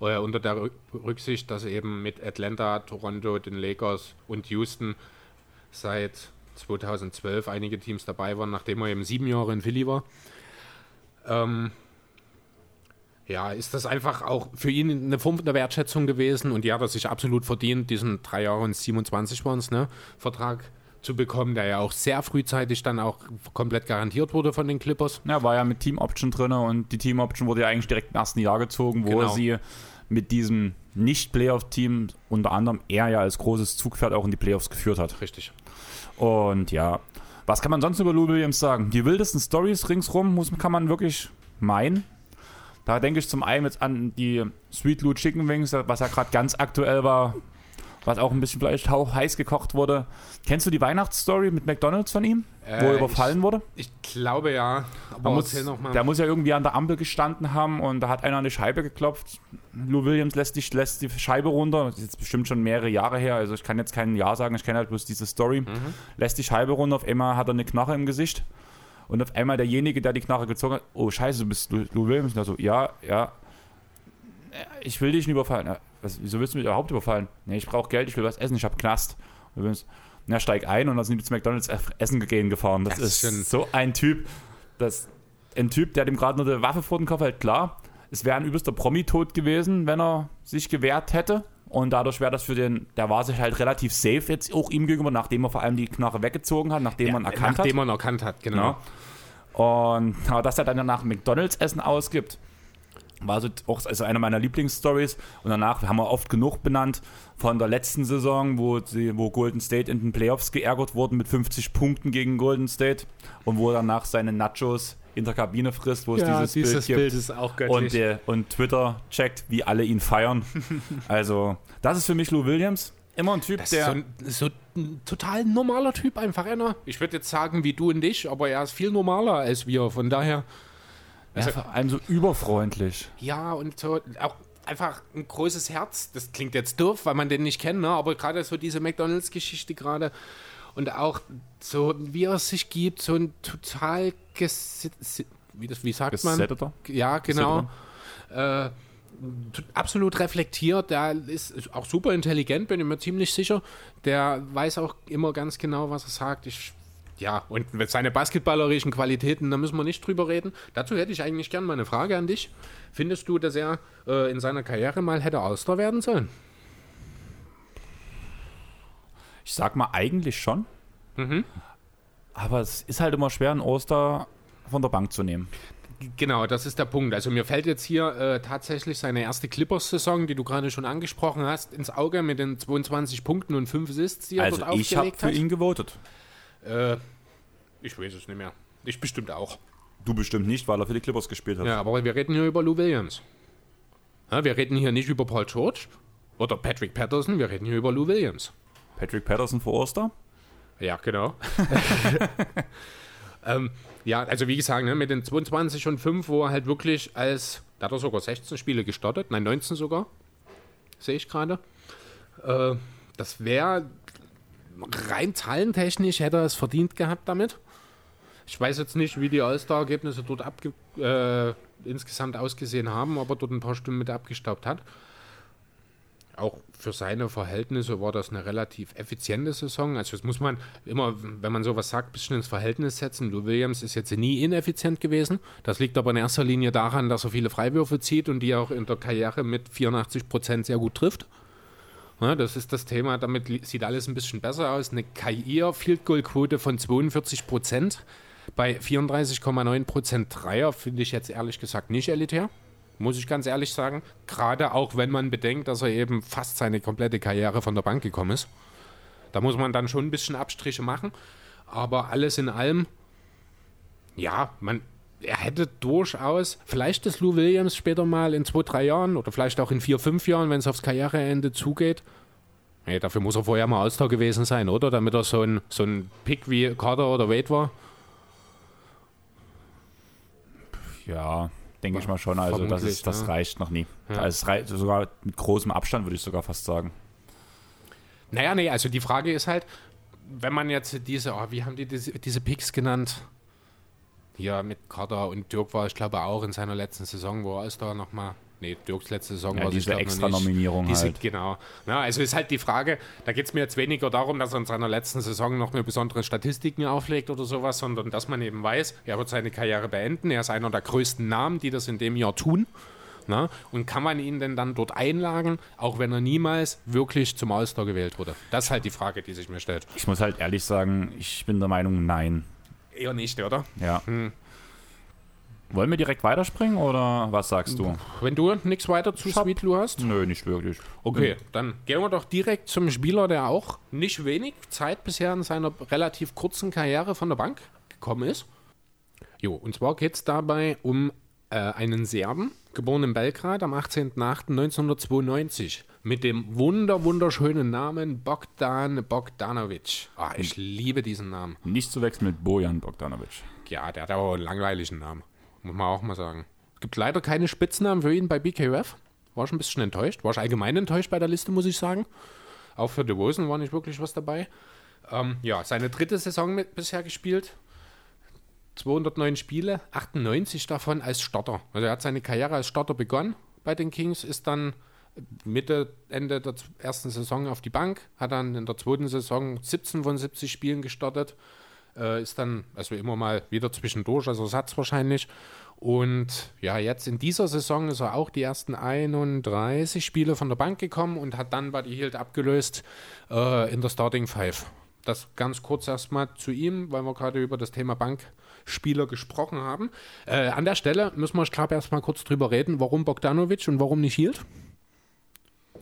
äh, unter der Rück- Rücksicht, dass eben mit Atlanta, Toronto, den Lakers und Houston seit 2012 einige Teams dabei waren, nachdem er eben sieben Jahre in Philly war. Ähm, ja, ist das einfach auch für ihn eine der Wertschätzung gewesen und ja, dass sich absolut verdient, diesen drei Jahre und 27 waren es, ne, Vertrag zu bekommen, der ja auch sehr frühzeitig dann auch komplett garantiert wurde von den Clippers. Ja, war ja mit Team Option drin und die Team Option wurde ja eigentlich direkt im ersten Jahr gezogen, wo Genau. sie mit diesem Nicht-Playoff-Team unter anderem er ja als großes Zugpferd auch in die Playoffs geführt hat. Richtig. Und ja, was kann man sonst über Lou Williams sagen? Die wildesten Stories ringsrum muss, kann man wirklich meinen. Da denke ich zum einen jetzt an die Sweet Lou Chicken Wings, was ja gerade ganz aktuell war, was auch ein bisschen vielleicht heiß gekocht wurde. Kennst du die Weihnachtsstory mit McDonalds von ihm, wo Äh, er überfallen wurde? Ich glaube ja, Da aber muss, der muss ja irgendwie an der Ampel gestanden haben und da hat einer an die Scheibe geklopft. Lou Williams lässt die, lässt die Scheibe runter. Das ist jetzt bestimmt schon mehrere Jahre her. Also ich kann jetzt kein Ja sagen, ich kenne halt bloß diese Story. Lässt die Scheibe runter, auf einmal hat er eine Knarre im Gesicht. Und auf einmal derjenige, der die Knarre gezogen hat, oh scheiße, du bist Lou, Williams. Und er so, ja, ja. Ich will dich nicht überfallen. Ja, was, wieso willst du mich überhaupt überfallen? Nee, ich brauche Geld, ich will was essen, ich habe Knast. Und Williams, Na, steig ein und dann sind die zu McDonalds Essen gehen gefahren. Das, Das ist schon- so ein Typ. Das, ein Typ, der dem gerade nur eine Waffe vor den Kopf hält, klar. Es wäre ein übelster Promi-Tod gewesen, wenn er sich gewehrt hätte. Und dadurch wäre das für den, der war sich halt relativ safe jetzt auch ihm gegenüber, nachdem er vor allem die Knarre weggezogen hat, nachdem man erkannt Nachdem hat. man erkannt hat, genau. Ja. Und aber dass er dann danach McDonalds Essen ausgibt, war so auch also eine meiner Lieblingsstories. Und danach haben wir oft genug benannt von der letzten Saison, wo, sie, wo Golden State in den Playoffs geärgert wurden mit 50 Punkten gegen Golden State und wo er danach seine Nachos in der Kabine frisst, wo es dieses, Bild gibt. ist auch Und, äh, und Twitter checkt, wie alle ihn feiern. also, das ist für mich Lou Williams. Immer ein Typ, Das der. ist so ein, so ein total normaler Typ, einfach einer. Ich würde jetzt sagen, wie du und ich, aber er ist viel normaler als wir. Von daher, ja, vor allem so überfreundlich. ja, und so auch einfach ein großes Herz. Das klingt jetzt doof, weil man den nicht kennt, ne? aber gerade so diese McDonalds-Geschichte gerade und auch so, wie er es sich gibt, so ein total wie, das, wie sagt man? Gesetteter. Ja, genau. Äh, absolut reflektiert, der ist, ist auch super intelligent, bin ich mir ziemlich sicher. Der weiß auch immer ganz genau, was er sagt. Ich, ja, und mit seine basketballerischen Qualitäten, da müssen wir nicht drüber reden. Dazu hätte ich eigentlich gern mal eine Frage an dich. Findest du, dass er äh, in seiner Karriere mal hätte Auster werden sollen? Ich sag mal eigentlich schon. Aber es ist halt immer schwer, einen Oster von der Bank zu nehmen. Genau, das ist der Punkt. Also mir fällt jetzt hier äh, tatsächlich seine erste Clippers-Saison, die du gerade schon angesprochen hast, ins Auge mit den 22 Punkten und 5 Assists, die er Also dort ich habe aufgelegt für hat. ihn gewotet. Äh, ich weiß es nicht mehr. Ich bestimmt auch. Du bestimmt nicht, weil er für die Clippers gespielt hat. Ja, aber wir reden hier über Lou Williams. Ja, wir reden hier nicht über Paul George oder Patrick Patterson, wir reden hier über Lou Williams. Patrick Patterson für Oster? Ja, genau. ähm, ja, also wie gesagt, ne, mit den 22 und 5, wo er halt wirklich als, da hat er sogar 16 Spiele gestartet, nein, 19 sogar, sehe ich gerade. Äh, das wäre rein zahlen-technisch hätte er es verdient gehabt damit. Ich weiß jetzt nicht, wie die All-Star-Ergebnisse dort abge äh, insgesamt ausgesehen haben, ob er dort ein paar Stimmen mit abgestaubt hat. Auch für seine Verhältnisse war das eine relativ effiziente Saison. Also das muss man immer, wenn man sowas sagt, ein bisschen ins Verhältnis setzen. Lou Williams ist jetzt nie ineffizient gewesen. Das liegt aber in erster Linie daran, dass er viele Freiwürfe zieht und die auch in der Karriere mit 84 Prozent sehr gut trifft. Ja, das ist das Thema, damit sieht alles ein bisschen besser aus. Eine KI-Field-Goal-Quote von 42 Prozent bei 34,9 Prozent Dreier finde ich jetzt ehrlich gesagt nicht elitär. Muss ich ganz ehrlich sagen. Gerade auch, wenn man bedenkt, dass er eben fast seine komplette Karriere von der Bank gekommen ist. Da muss man dann schon ein bisschen Abstriche machen. Aber alles in allem, ja, man, er hätte durchaus, vielleicht ist Lou Williams später mal in zwei, drei Jahren oder vielleicht auch in vier, fünf Jahren, wenn es aufs Karriereende zugeht. Nee, dafür muss er vorher mal All-Star gewesen sein, oder? Damit er so ein, so ein Pick wie Carter oder Wade war. Ja, denke ich mal schon. Also das, ist, das ne? reicht noch nie. Ja. Also reicht sogar mit großem Abstand, würde ich sogar fast sagen. Naja, nee, also die Frage ist halt, wenn man jetzt diese, oh, wie haben die diese, diese Picks genannt? Hier mit Carter und Dirk war, ich glaube, auch in seiner letzten Saison, wo er da nochmal, nee, Dirks letzte Saison Ja, war diese ich glaub, noch extra nicht. Nominierung Diese, halt. Genau. Ja, also ist halt die Frage, da geht es mir jetzt weniger darum, dass er in seiner letzten Saison noch eine besondere Statistiken auflegt oder sowas, sondern dass man eben weiß, er wird seine Karriere beenden, er ist einer der größten Namen, die das in dem Jahr tun. Na, und kann man ihn denn dann dort einlagen, auch wenn er niemals wirklich zum All-Star gewählt wurde? Das ist halt die Frage, die sich mir stellt. Ich muss halt ehrlich sagen, ich bin der Meinung, nein. Eher nicht, oder? Ja. Hm. Wollen wir direkt weiterspringen oder was sagst du? Wenn du nichts weiter zu hab- Sweet Lou hast? Nö, nicht wirklich. Okay, dann gehen wir doch direkt zum Spieler, der auch nicht wenig Zeit bisher in seiner relativ kurzen Karriere von der Bank gekommen ist. Jo, und zwar geht es dabei um äh, einen Serben, geboren in Belgrad am 18.08.1992 mit dem wunder wunderschönen Namen Bogdan Bogdanovic. Ah, ich liebe diesen Namen. Nicht zu wechseln mit Bojan Bogdanovic. Ja, der hat aber einen langweiligen Namen. Muss man auch mal sagen. Es gibt leider keine Spitznamen für ihn bei BKUF. War schon ein bisschen enttäuscht. War ich allgemein enttäuscht bei der Liste, muss ich sagen. Auch für DeRozan war nicht wirklich was dabei. Ähm, ja, seine dritte Saison mit bisher gespielt. 209 Spiele, 98 davon als Starter. Also er hat seine Karriere als Starter begonnen bei den Kings, ist dann Mitte, Ende der ersten Saison auf die Bank, hat dann in der zweiten Saison 17 von 70 Spielen gestartet, äh, ist dann also immer mal wieder zwischendurch, also Ersatz wahrscheinlich. Und ja, jetzt in dieser Saison ist er auch die ersten 31 Spiele von der Bank gekommen und hat dann Buddy Hield abgelöst äh, in der Starting Five. Das ganz kurz erstmal zu ihm, weil wir gerade über das Thema Bankspieler gesprochen haben. Äh, an der Stelle müssen wir, ich glaube, erstmal kurz drüber reden, warum Bogdanovic und warum nicht Hield.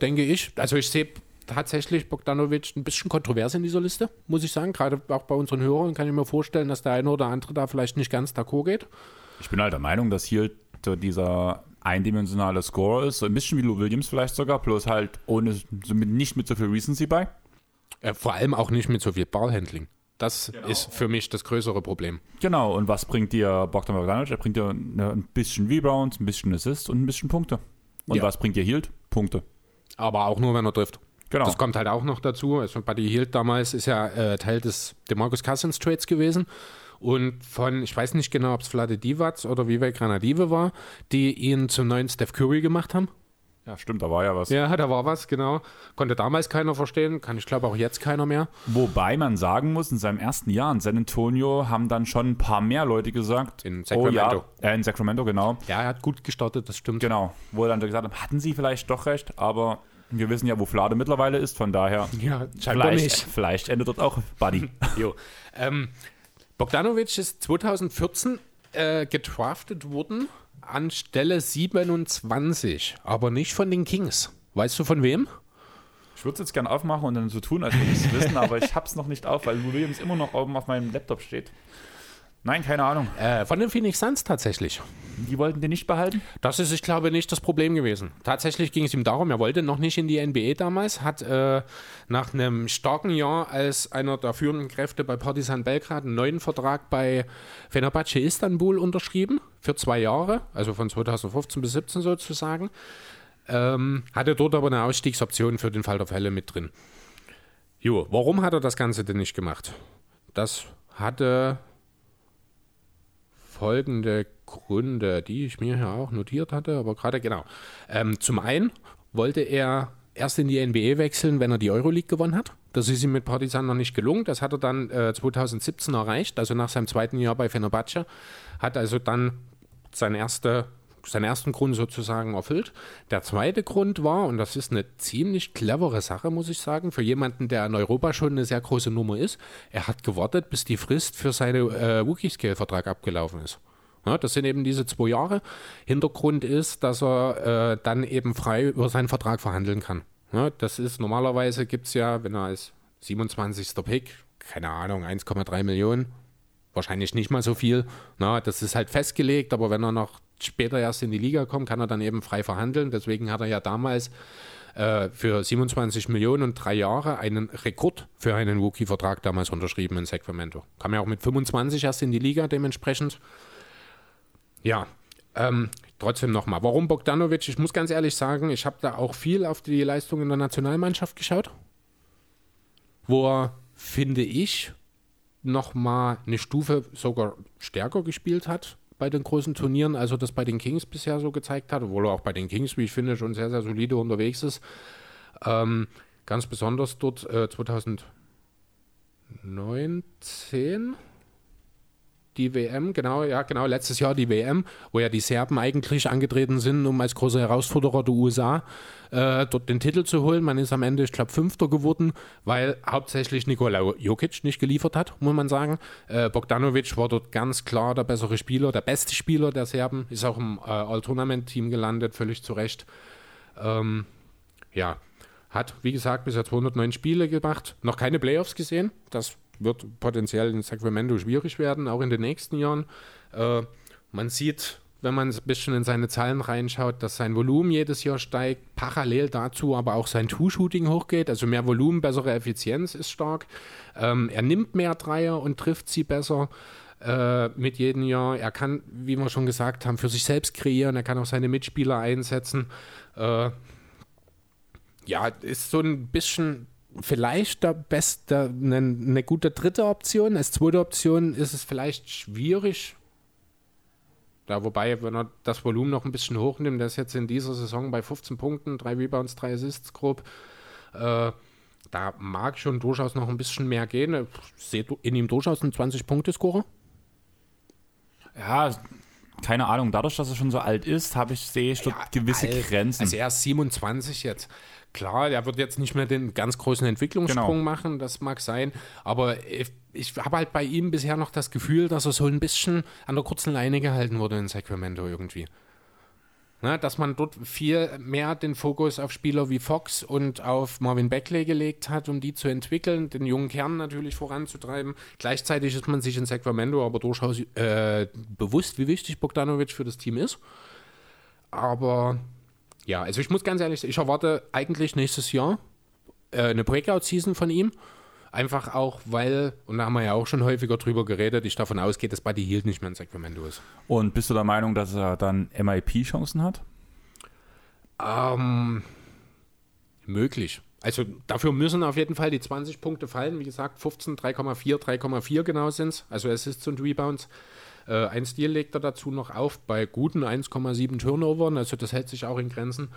Denke ich. Also ich sehe tatsächlich Bogdanovic ein bisschen kontrovers in dieser Liste, muss ich sagen. Gerade auch bei unseren Hörern kann ich mir vorstellen, dass der eine oder andere da vielleicht nicht ganz d'accord geht. Ich bin halt der Meinung, dass hier dieser eindimensionale Scorer ist, so ein bisschen wie Lou Williams vielleicht sogar, bloß halt ohne, nicht mit so viel Recency bei. Äh, vor allem auch nicht mit so viel Ballhandling. Das ist für mich das größere Problem. Genau, und was bringt dir Bogdan Bogdanovic? Er bringt dir ein bisschen Rebounds, ein bisschen Assists und ein bisschen Punkte. Und Ja. was bringt dir Hield? Punkte. Aber auch nur, wenn er trifft. Genau. Das kommt halt auch noch dazu. Also Buddy Hield damals ist ja äh, Teil des DeMarcus Cousins Trades gewesen. Und von, ich weiß nicht genau, ob es Vlade Divac oder Vivek Granadive war, die ihn zum neuen Steph Curry gemacht haben. Ja, stimmt, da war ja was. Ja, da war was, genau. Konnte damals keiner verstehen, kann ich glaube auch jetzt keiner mehr. Wobei man sagen muss, in seinem ersten Jahr in San Antonio haben dann schon ein paar mehr Leute gesagt. In Sacramento. Oh ja, äh, in Sacramento, genau. Ja, er hat gut gestartet, das stimmt. Genau. Wo er dann gesagt haben, hatten sie vielleicht doch recht, aber wir wissen ja, wo Flade mittlerweile ist, von daher Ja, vielleicht, nicht. vielleicht endet dort auch Buddy. Jo. Ähm, Bogdanovic ist 2014 äh, gedraftet worden an Stelle 27, aber nicht von den Kings. Weißt du von wem? Ich würde es jetzt gerne aufmachen und dann so tun, als würde ich es wissen, aber ich habe es noch nicht auf, weil Williams immer noch oben auf meinem Laptop steht. Nein, keine Ahnung. Äh, von den Phoenix Suns tatsächlich. Die wollten den nicht behalten? Das ist, ich glaube, nicht das Problem gewesen. Tatsächlich ging es ihm darum, er wollte noch nicht in die NBA damals, hat äh, nach einem starken Jahr als einer der führenden Kräfte bei Partizan Belgrad einen neuen Vertrag bei Fenerbahce Istanbul unterschrieben, für zwei Jahre, also von 2015 bis 2017 sozusagen. Ähm, hatte dort aber eine Ausstiegsoption für den Fall der Fälle mit drin. Jo, warum hat er das Ganze denn nicht gemacht? Das hatte folgende Gründe, die ich mir ja auch notiert hatte, aber gerade genau. Ähm, zum einen wollte er erst in die NBA wechseln, wenn er die Euroleague gewonnen hat. Das ist ihm mit Partizan noch nicht gelungen. Das hat er dann äh, 2017 erreicht, also nach seinem zweiten Jahr bei Fenerbahce. Hat also dann seine erste seinen ersten Grund sozusagen erfüllt. Der zweite Grund war, und das ist eine ziemlich clevere Sache, muss ich sagen, für jemanden, der in Europa schon eine sehr große Nummer ist, er hat gewartet, bis die Frist für seinen äh, Wookie-Scale-Vertrag abgelaufen ist. Ja, das sind eben diese zwei Jahre. Hintergrund ist, dass er äh, dann eben frei über seinen Vertrag verhandeln kann. Ja, das ist normalerweise gibt es ja, wenn er als 27. Pick, keine Ahnung, 1,3 Millionen, wahrscheinlich nicht mal so viel. Na, das ist halt festgelegt, aber wenn er noch später erst in die Liga kommt, kann er dann eben frei verhandeln. Deswegen hat er ja damals äh, für 27 Millionen und drei Jahre einen Rekord für einen Rookie-Vertrag damals unterschrieben in Sacramento. Kam ja auch mit 25 erst in die Liga dementsprechend. Ja, ähm, trotzdem nochmal. Warum Bogdanovic? Ich muss ganz ehrlich sagen, ich habe da auch viel auf die Leistung in der Nationalmannschaft geschaut, wo er, finde ich, nochmal eine Stufe sogar stärker gespielt hat bei den großen Turnieren, also das bei den Kings bisher so gezeigt hat, obwohl er auch bei den Kings, wie ich finde, schon sehr, sehr solide unterwegs ist. Ähm, ganz besonders dort äh, 2019 die WM, genau, ja, genau, letztes Jahr die WM, wo ja die Serben eigentlich angetreten sind, um als große Herausforderer der USA äh, dort den Titel zu holen. Man ist am Ende, ich glaube, Fünfter geworden, weil hauptsächlich Nikola Jokic nicht geliefert hat, muss man sagen. Äh, Bogdanovic war dort ganz klar der bessere Spieler, der beste Spieler der Serben, ist auch im äh, All-Tournament-Team gelandet, völlig zu Recht. Ähm, ja, hat, wie gesagt, bisher 209 Spiele gemacht, noch keine Playoffs gesehen. Das wird potenziell in Sacramento schwierig werden, auch in den nächsten Jahren. Äh, man sieht, wenn man ein bisschen in seine Zahlen reinschaut, dass sein Volumen jedes Jahr steigt, parallel dazu aber auch sein Two-Shooting hochgeht, also mehr Volumen, bessere Effizienz ist stark. Ähm, er nimmt mehr Dreier und trifft sie besser äh, mit jedem Jahr. Er kann, wie wir schon gesagt haben, für sich selbst kreieren, er kann auch seine Mitspieler einsetzen. Äh, ja, ist so ein bisschen vielleicht der beste, eine, eine gute dritte Option. Als zweite Option ist es vielleicht schwierig. Ja, wobei, wenn er das Volumen noch ein bisschen hochnimmt, der ist jetzt in dieser Saison bei 15 Punkten, drei Rebounds, drei Assists grob. Äh, da mag schon durchaus noch ein bisschen mehr gehen. Ich sehe in ihm durchaus einen 20-Punkte-Scorer. Ja, keine Ahnung. Dadurch, dass er schon so alt ist, habe ich sehe ich dort ja, gewisse alt. Grenzen. Also er ist 27 jetzt. Klar, er wird jetzt nicht mehr den ganz großen Entwicklungssprung genau. machen, das mag sein, aber ich, ich habe halt bei ihm bisher noch das Gefühl, dass er so ein bisschen an der kurzen Leine gehalten wurde in Sacramento irgendwie. Na, dass man dort viel mehr den Fokus auf Spieler wie Fox und auf Marvin Beckley gelegt hat, um die zu entwickeln, den jungen Kern natürlich voranzutreiben. Gleichzeitig ist man sich in Sacramento aber durchaus äh, bewusst, wie wichtig Bogdanovic für das Team ist. Aber ja, also ich muss ganz ehrlich sagen, ich erwarte eigentlich nächstes Jahr äh, eine Breakout-Season von ihm. Einfach auch, weil, und da haben wir ja auch schon häufiger drüber geredet, ich davon ausgehe, dass Buddy Hield nicht mehr in Sacramento ist. Und bist du der Meinung, dass er dann MIP-Chancen hat? Ähm, möglich. Also dafür müssen auf jeden Fall die 20 Punkte fallen. Wie gesagt, 15, 3,4, 3,4 genau sind es. Also Assists und Rebounds. Äh, ein Stil legt er dazu noch auf bei guten 1,7 Turnovern, also das hält sich auch in Grenzen,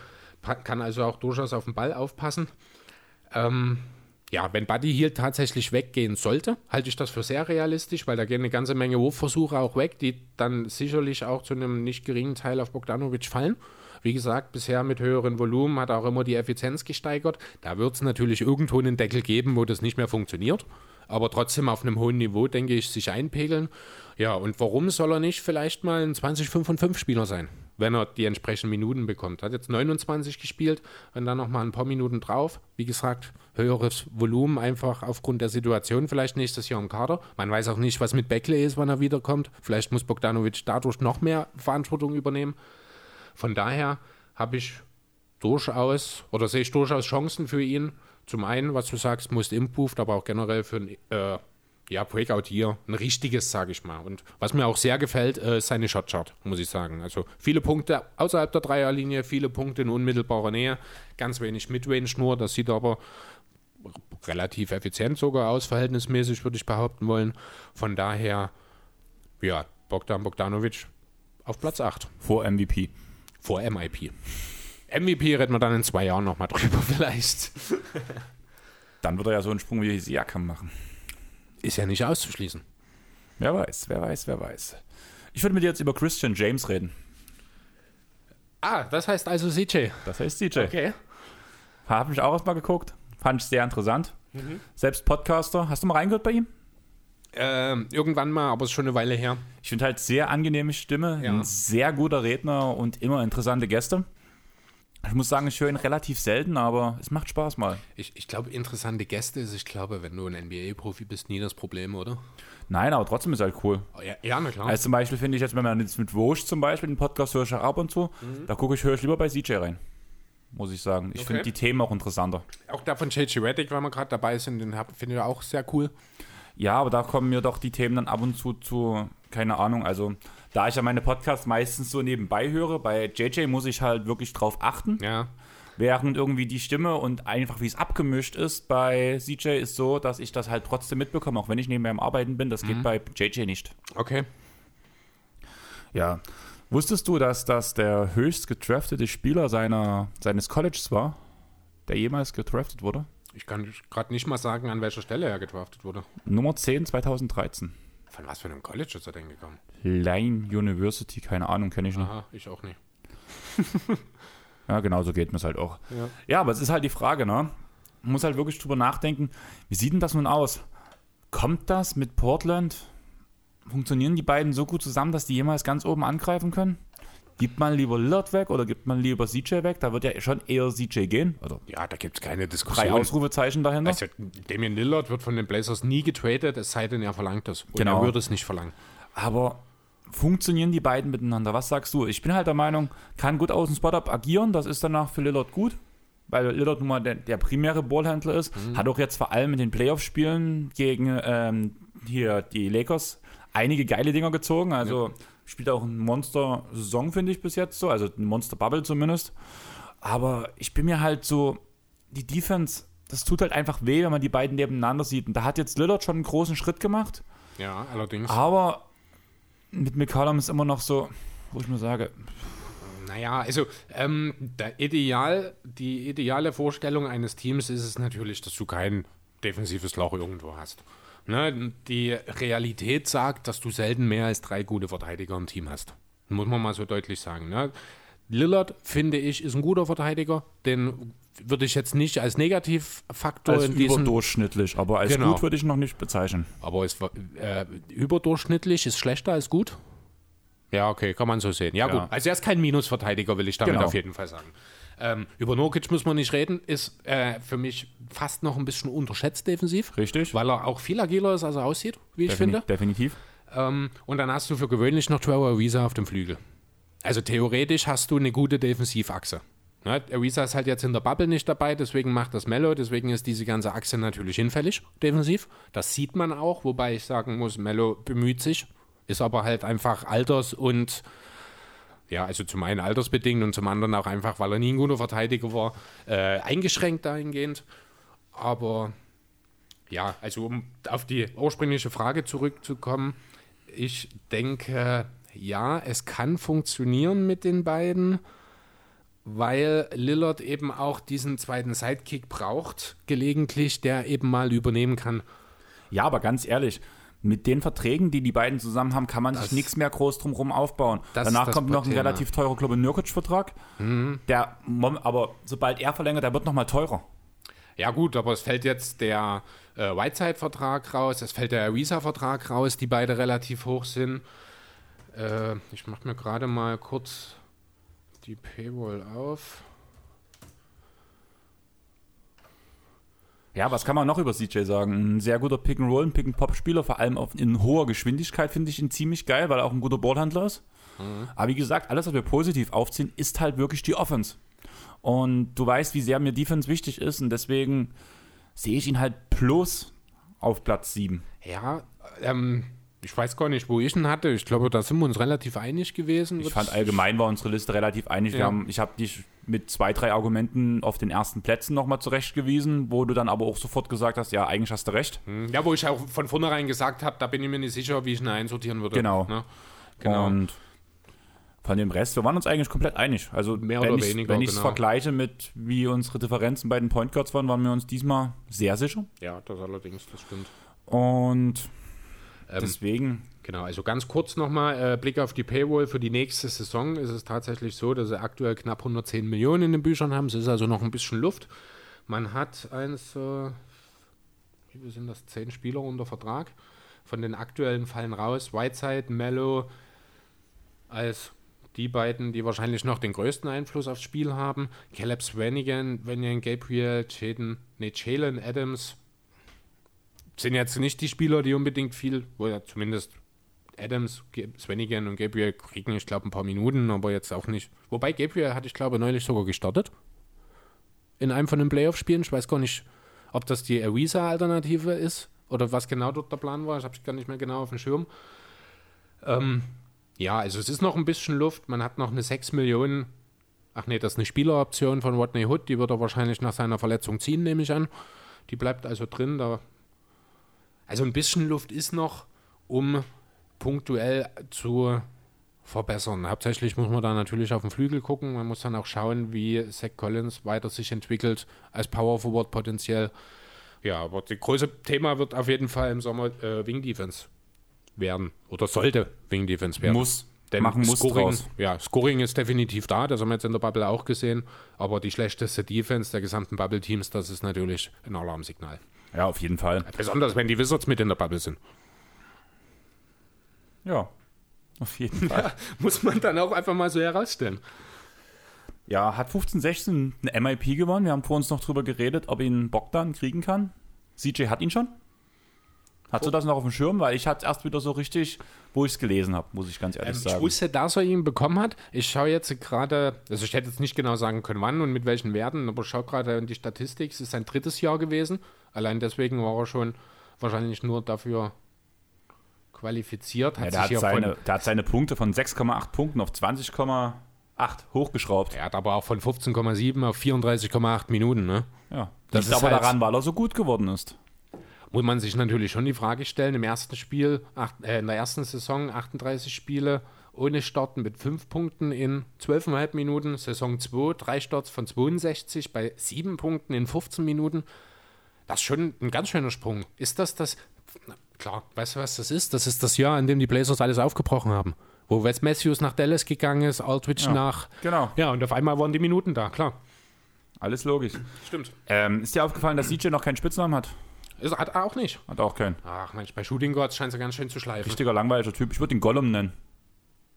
kann also auch durchaus auf den Ball aufpassen. Ähm, ja, wenn Buddy Hield tatsächlich weggehen sollte, halte ich das für sehr realistisch, weil da gehen eine ganze Menge Wurfversuche auch weg, die dann sicherlich auch zu einem nicht geringen Teil auf Bogdanovic fallen. Wie gesagt, bisher mit höheren Volumen hat auch immer die Effizienz gesteigert. Da wird es natürlich irgendwo einen Deckel geben, wo das nicht mehr funktioniert. aber trotzdem auf einem hohen Niveau, denke ich, sich einpegeln. Ja, und warum soll er nicht vielleicht mal ein 20, 5 und 5 Spieler sein, wenn er die entsprechenden Minuten bekommt? Hat jetzt 29 gespielt und dann nochmal ein paar Minuten drauf. Wie gesagt, höheres Volumen einfach aufgrund der Situation vielleicht nächstes Jahr im Kader. Man weiß auch nicht, was mit Beckley ist, wann er wiederkommt. Vielleicht muss Bogdanovic dadurch noch mehr Verantwortung übernehmen. Von daher habe ich durchaus oder sehe ich durchaus Chancen für ihn. Zum einen, was du sagst, muss improved, aber auch generell für ein äh, ja, Breakout hier ein richtiges, sage ich mal. Und was mir auch sehr gefällt, äh, ist seine Shotchart, muss ich sagen. Also viele Punkte außerhalb der Dreierlinie, viele Punkte in unmittelbarer Nähe, ganz wenig Midrange nur. Das sieht aber relativ effizient sogar aus, verhältnismäßig, würde ich behaupten wollen. Von daher, ja, Bogdan Bogdanovic auf Platz 8. Vor MVP. Vor MIP. MVP reden wir dann in zwei Jahren nochmal drüber vielleicht. Dann wird er ja so einen Sprung wie Siakam machen. Ist ja nicht auszuschließen. Wer weiß, wer weiß, wer weiß. Ich würde mit dir jetzt über Christian James reden. Ah, das heißt also CJ. Das heißt CJ. Okay. Habe mich auch erstmal geguckt. Fand ich sehr interessant. Selbst Podcaster. Hast du mal reingehört bei ihm? Ähm, irgendwann mal, aber es ist schon eine Weile her. Ich finde halt sehr angenehme Stimme, Ja. ein sehr guter Redner und immer interessante Gäste. Ich muss sagen, ich höre ihn relativ selten, aber es macht Spaß mal. Ich, ich glaube, interessante Gäste ist, ich glaube, wenn du ein NBA-Profi bist, nie das Problem, oder? Nein, aber trotzdem ist halt cool. Oh, ja, ja, na klar. Also zum Beispiel finde ich jetzt, wenn man jetzt mit Wosch zum Beispiel den Podcast höre ich ab und zu, da gucke ich, höre ich lieber bei CJ rein. Muss ich sagen. Ich Okay. finde die Themen auch interessanter. auch da von JJ Reddick, weil wir gerade dabei sind, den finde ich auch sehr cool. Ja, aber da kommen mir doch die Themen dann ab und zu zu, keine Ahnung, also da ich ja meine Podcasts meistens so nebenbei höre, bei JJ muss ich halt wirklich drauf achten, Ja. während irgendwie die Stimme und einfach wie es abgemischt ist bei CJ ist so, dass ich das halt trotzdem mitbekomme, auch wenn ich nebenbei am Arbeiten bin, das geht bei JJ nicht. Okay. Ja. Wusstest du, dass das der höchst gedraftete Spieler seiner, seines Colleges war, der jemals gedraftet wurde? Ich kann gerade nicht mal sagen, an welcher Stelle er gedraftet wurde. Nummer 10 2013. Von was für einem College ist er denn gekommen? Lane University, keine Ahnung, kenne ich nicht. Aha, ich auch nicht. Ja, genau so geht mir es halt auch. Ja. Ja, aber es ist halt die Frage, ne? Man muss halt wirklich drüber nachdenken, wie sieht denn das nun aus? Kommt das mit Portland? Funktionieren die beiden so gut zusammen, dass die jemals ganz oben angreifen können? Gibt man lieber Lillard weg oder gibt man lieber CJ weg? Da wird ja schon eher CJ gehen. Oder Ja, da gibt es keine drei Diskussion. Ausrufezeichen dahinter. Also, Damian Lillard wird von den Blazers nie getradet, es sei denn, er verlangt das. Und Genau. er würde es nicht verlangen. Aber funktionieren die beiden miteinander? Was sagst du? Ich bin halt der Meinung, kann gut aus dem Spot-Up agieren, das ist danach für Lillard gut, weil Lillard nun mal der, der primäre Ballhändler ist. Hat auch jetzt vor allem in den Playoff-Spielen gegen ähm, hier die Lakers einige geile Dinger gezogen. Also spielt auch ein Monster-Saison, finde ich bis jetzt so, also ein Monster-Bubble zumindest. Aber ich bin mir halt so, die Defense, das tut halt einfach weh, wenn man die beiden nebeneinander sieht. Und da hat jetzt Lillard schon einen großen Schritt gemacht. Ja, allerdings. Aber mit McCollum ist immer noch so, wo ich mir sage, Naja, also ähm, Ideal, die ideale Vorstellung eines Teams ist es natürlich, dass du kein defensives Loch irgendwo hast. Ne? Die Realität sagt, dass du selten mehr als drei gute Verteidiger im Team hast. Muss man mal so deutlich sagen. Ne? Lillard, finde ich, ist ein guter Verteidiger. Den würde ich jetzt nicht als Negativfaktor als in diesem überdurchschnittlich, aber als Genau. gut würde ich noch nicht bezeichnen. Aber war äh, überdurchschnittlich, ist schlechter als gut. Ja, okay, kann man so sehen. Ja, Ja. gut. Also er ist kein Minusverteidiger, will ich damit Genau. auf jeden Fall sagen. Ähm, über Nurkic muss man nicht reden, ist äh, für mich fast noch ein bisschen unterschätzt defensiv. Richtig? Weil er auch viel agiler ist, als er aussieht, wie ich Defini- finde. Definitiv. Ähm, und dann hast du für gewöhnlich noch Trevor Ariza auf dem Flügel. Also theoretisch hast du eine gute Defensivachse. Ne? Ariza ist halt jetzt in der Bubble nicht dabei, deswegen macht das Mello, deswegen ist diese ganze Achse natürlich hinfällig, defensiv. Das sieht man auch, wobei ich sagen muss, Mello bemüht sich, ist aber halt einfach alters- und ja, also zum einen altersbedingt und zum anderen auch einfach, weil er nie ein guter Verteidiger war, äh, eingeschränkt dahingehend. Aber ja, also um auf die ursprüngliche Frage zurückzukommen, ich denke, ja, es kann funktionieren mit den beiden, weil Lillard eben auch diesen zweiten Sidekick braucht, gelegentlich, der eben mal übernehmen kann. Ja, aber ganz ehrlich, mit den Verträgen, die die beiden zusammen haben, kann man sich nichts mehr groß drumherum aufbauen. Das Danach das kommt noch ein Thema. relativ teurer, Nurkic-Vertrag. Der, mom- aber sobald er verlängert, der wird noch mal teurer. Ja gut, aber es fällt jetzt der äh, Whiteside-Vertrag raus, es fällt der Ariza-Vertrag raus, die beide relativ hoch sind. Äh, ich mache mir gerade mal kurz die Paywall auf. Ja, was kann man noch über CJ sagen? Ein sehr guter Pick-and-Roll, ein Pick-and-Pop-Spieler, vor allem auf, in hoher Geschwindigkeit finde ich ihn ziemlich geil, weil er auch ein guter Ballhandler ist. Mhm. Aber wie gesagt, alles, was wir positiv aufziehen, ist halt wirklich die Offense. Und du weißt, wie sehr mir Defense wichtig ist und deswegen sehe ich ihn halt plus auf Platz 7. Ja, ähm, ich weiß gar nicht, wo ich ihn hatte. Ich glaube, da sind wir uns relativ einig gewesen. Ich fand allgemein war unsere Liste relativ einig. Ja. Haben, ich habe dich mit zwei, drei Argumenten auf den ersten Plätzen nochmal zurechtgewiesen, wo du dann aber auch sofort gesagt hast, ja, eigentlich hast du recht. Hm. Ja, wo ich auch von vornherein gesagt habe, da bin ich mir nicht sicher, wie ich ihn einsortieren würde. Genau. Ne? genau. Und von dem Rest, wir waren uns eigentlich komplett einig. Also Mehr wenn oder ich, weniger. Wenn ich es genau. vergleiche mit, wie unsere Differenzen bei den Point Guards waren, waren wir uns diesmal sehr sicher. Ja, das allerdings, das stimmt. Und ähm, Deswegen. Genau, also ganz kurz nochmal, äh, Blick auf die Paywall für die nächste Saison ist es tatsächlich so, dass sie aktuell knapp 110 Millionen in den Büchern haben. Es ist also noch ein bisschen Luft. Man hat eins, äh, wie sind das, zehn Spieler unter Vertrag. Von den aktuellen fallen raus Whiteside, Mello als die beiden, die wahrscheinlich noch den größten Einfluss aufs Spiel haben. Caleb Swanigan, Vanian Gabriel, Jaden, nee, Jalen Adams, sind jetzt nicht die Spieler, die unbedingt viel, wo ja zumindest Adams, Swenigan und Gabriel kriegen, ich glaube, ein paar Minuten, aber jetzt auch nicht. Wobei Gabriel hatte ich glaube neulich sogar gestartet. In einem von den Playoff-Spielen. Ich weiß gar nicht, ob das die Ariza-Alternative ist oder was genau dort der Plan war. Ich habe es gar nicht mehr genau auf dem Schirm. Ähm, ja, also es ist noch ein bisschen Luft. Man hat noch eine 6 Millionen. Ach nee, das ist eine Spieleroption von Rodney Hood. Die wird er wahrscheinlich nach seiner Verletzung ziehen, nehme ich an. Die bleibt also drin. Da also ein bisschen Luft ist noch, um punktuell zu verbessern. Hauptsächlich muss man da natürlich auf den Flügel gucken. Man muss dann auch schauen, wie Zach Collins weiter sich entwickelt als Power Forward potenziell. Ja, aber das große Thema wird auf jeden Fall im Sommer äh, Wing Defense werden. Oder sollte Wing Defense werden. Muss. Denn Machen muss Scoring, draus. Ja, Scoring ist definitiv da, das haben wir jetzt in der Bubble auch gesehen. Aber die schlechteste Defense der gesamten Bubble-Teams, das ist natürlich ein Alarmsignal. Ja, auf jeden Fall. Besonders wenn die Wizards mit in der Bubble sind. Ja, auf jeden Fall. Ja, muss man dann auch einfach mal so herausstellen. Ja, hat 15-16 eine MIP gewonnen. Wir haben vor uns noch drüber geredet, ob ihn Bogdan kriegen kann. CJ hat ihn schon. Hast du das noch auf dem Schirm? Weil ich hatte es erst wieder so richtig, wo ich es gelesen habe, muss ich ganz ehrlich ähm, sagen. Ich wusste, dass er ihn bekommen hat. Ich schaue jetzt gerade, also ich hätte jetzt nicht genau sagen können, wann und mit welchen Werten, aber ich schaue gerade in die Statistik. Es ist sein drittes Jahr gewesen. Allein deswegen war er schon wahrscheinlich nur dafür qualifiziert. Hat ja, der, hat seine, der hat seine Punkte von 6,8 Punkten auf 20,8 hochgeschraubt. Er hat aber auch von 15,7 auf 34,8 Minuten. Ne? Ja, das liegt aber halt daran, weil er so gut geworden ist muss man sich natürlich schon die Frage stellen, im ersten Spiel, acht, äh, in der ersten Saison 38 Spiele ohne Starten mit 5 Punkten in 12,5 Minuten, Saison 2, 3 Starts von 62 bei 7 Punkten in 15 Minuten. Das ist schon ein ganz schöner Sprung. Ist das das, klar, weißt du, was das ist? Das ist das Jahr, in dem die Blazers alles aufgebrochen haben. Wo Wes Matthews nach Dallas gegangen ist, Aldridge ja, nach. Genau. Ja, und auf einmal waren die Minuten da, klar. Alles logisch. Stimmt. Ähm, ist dir aufgefallen, dass CJ noch keinen Spitznamen hat? Ist, hat er auch nicht. Hat auch keinen. Ach Mensch, bei Shooting Gods scheint es ganz schön zu schleifen. Richtiger langweiliger Typ. Ich würde ihn Gollum nennen.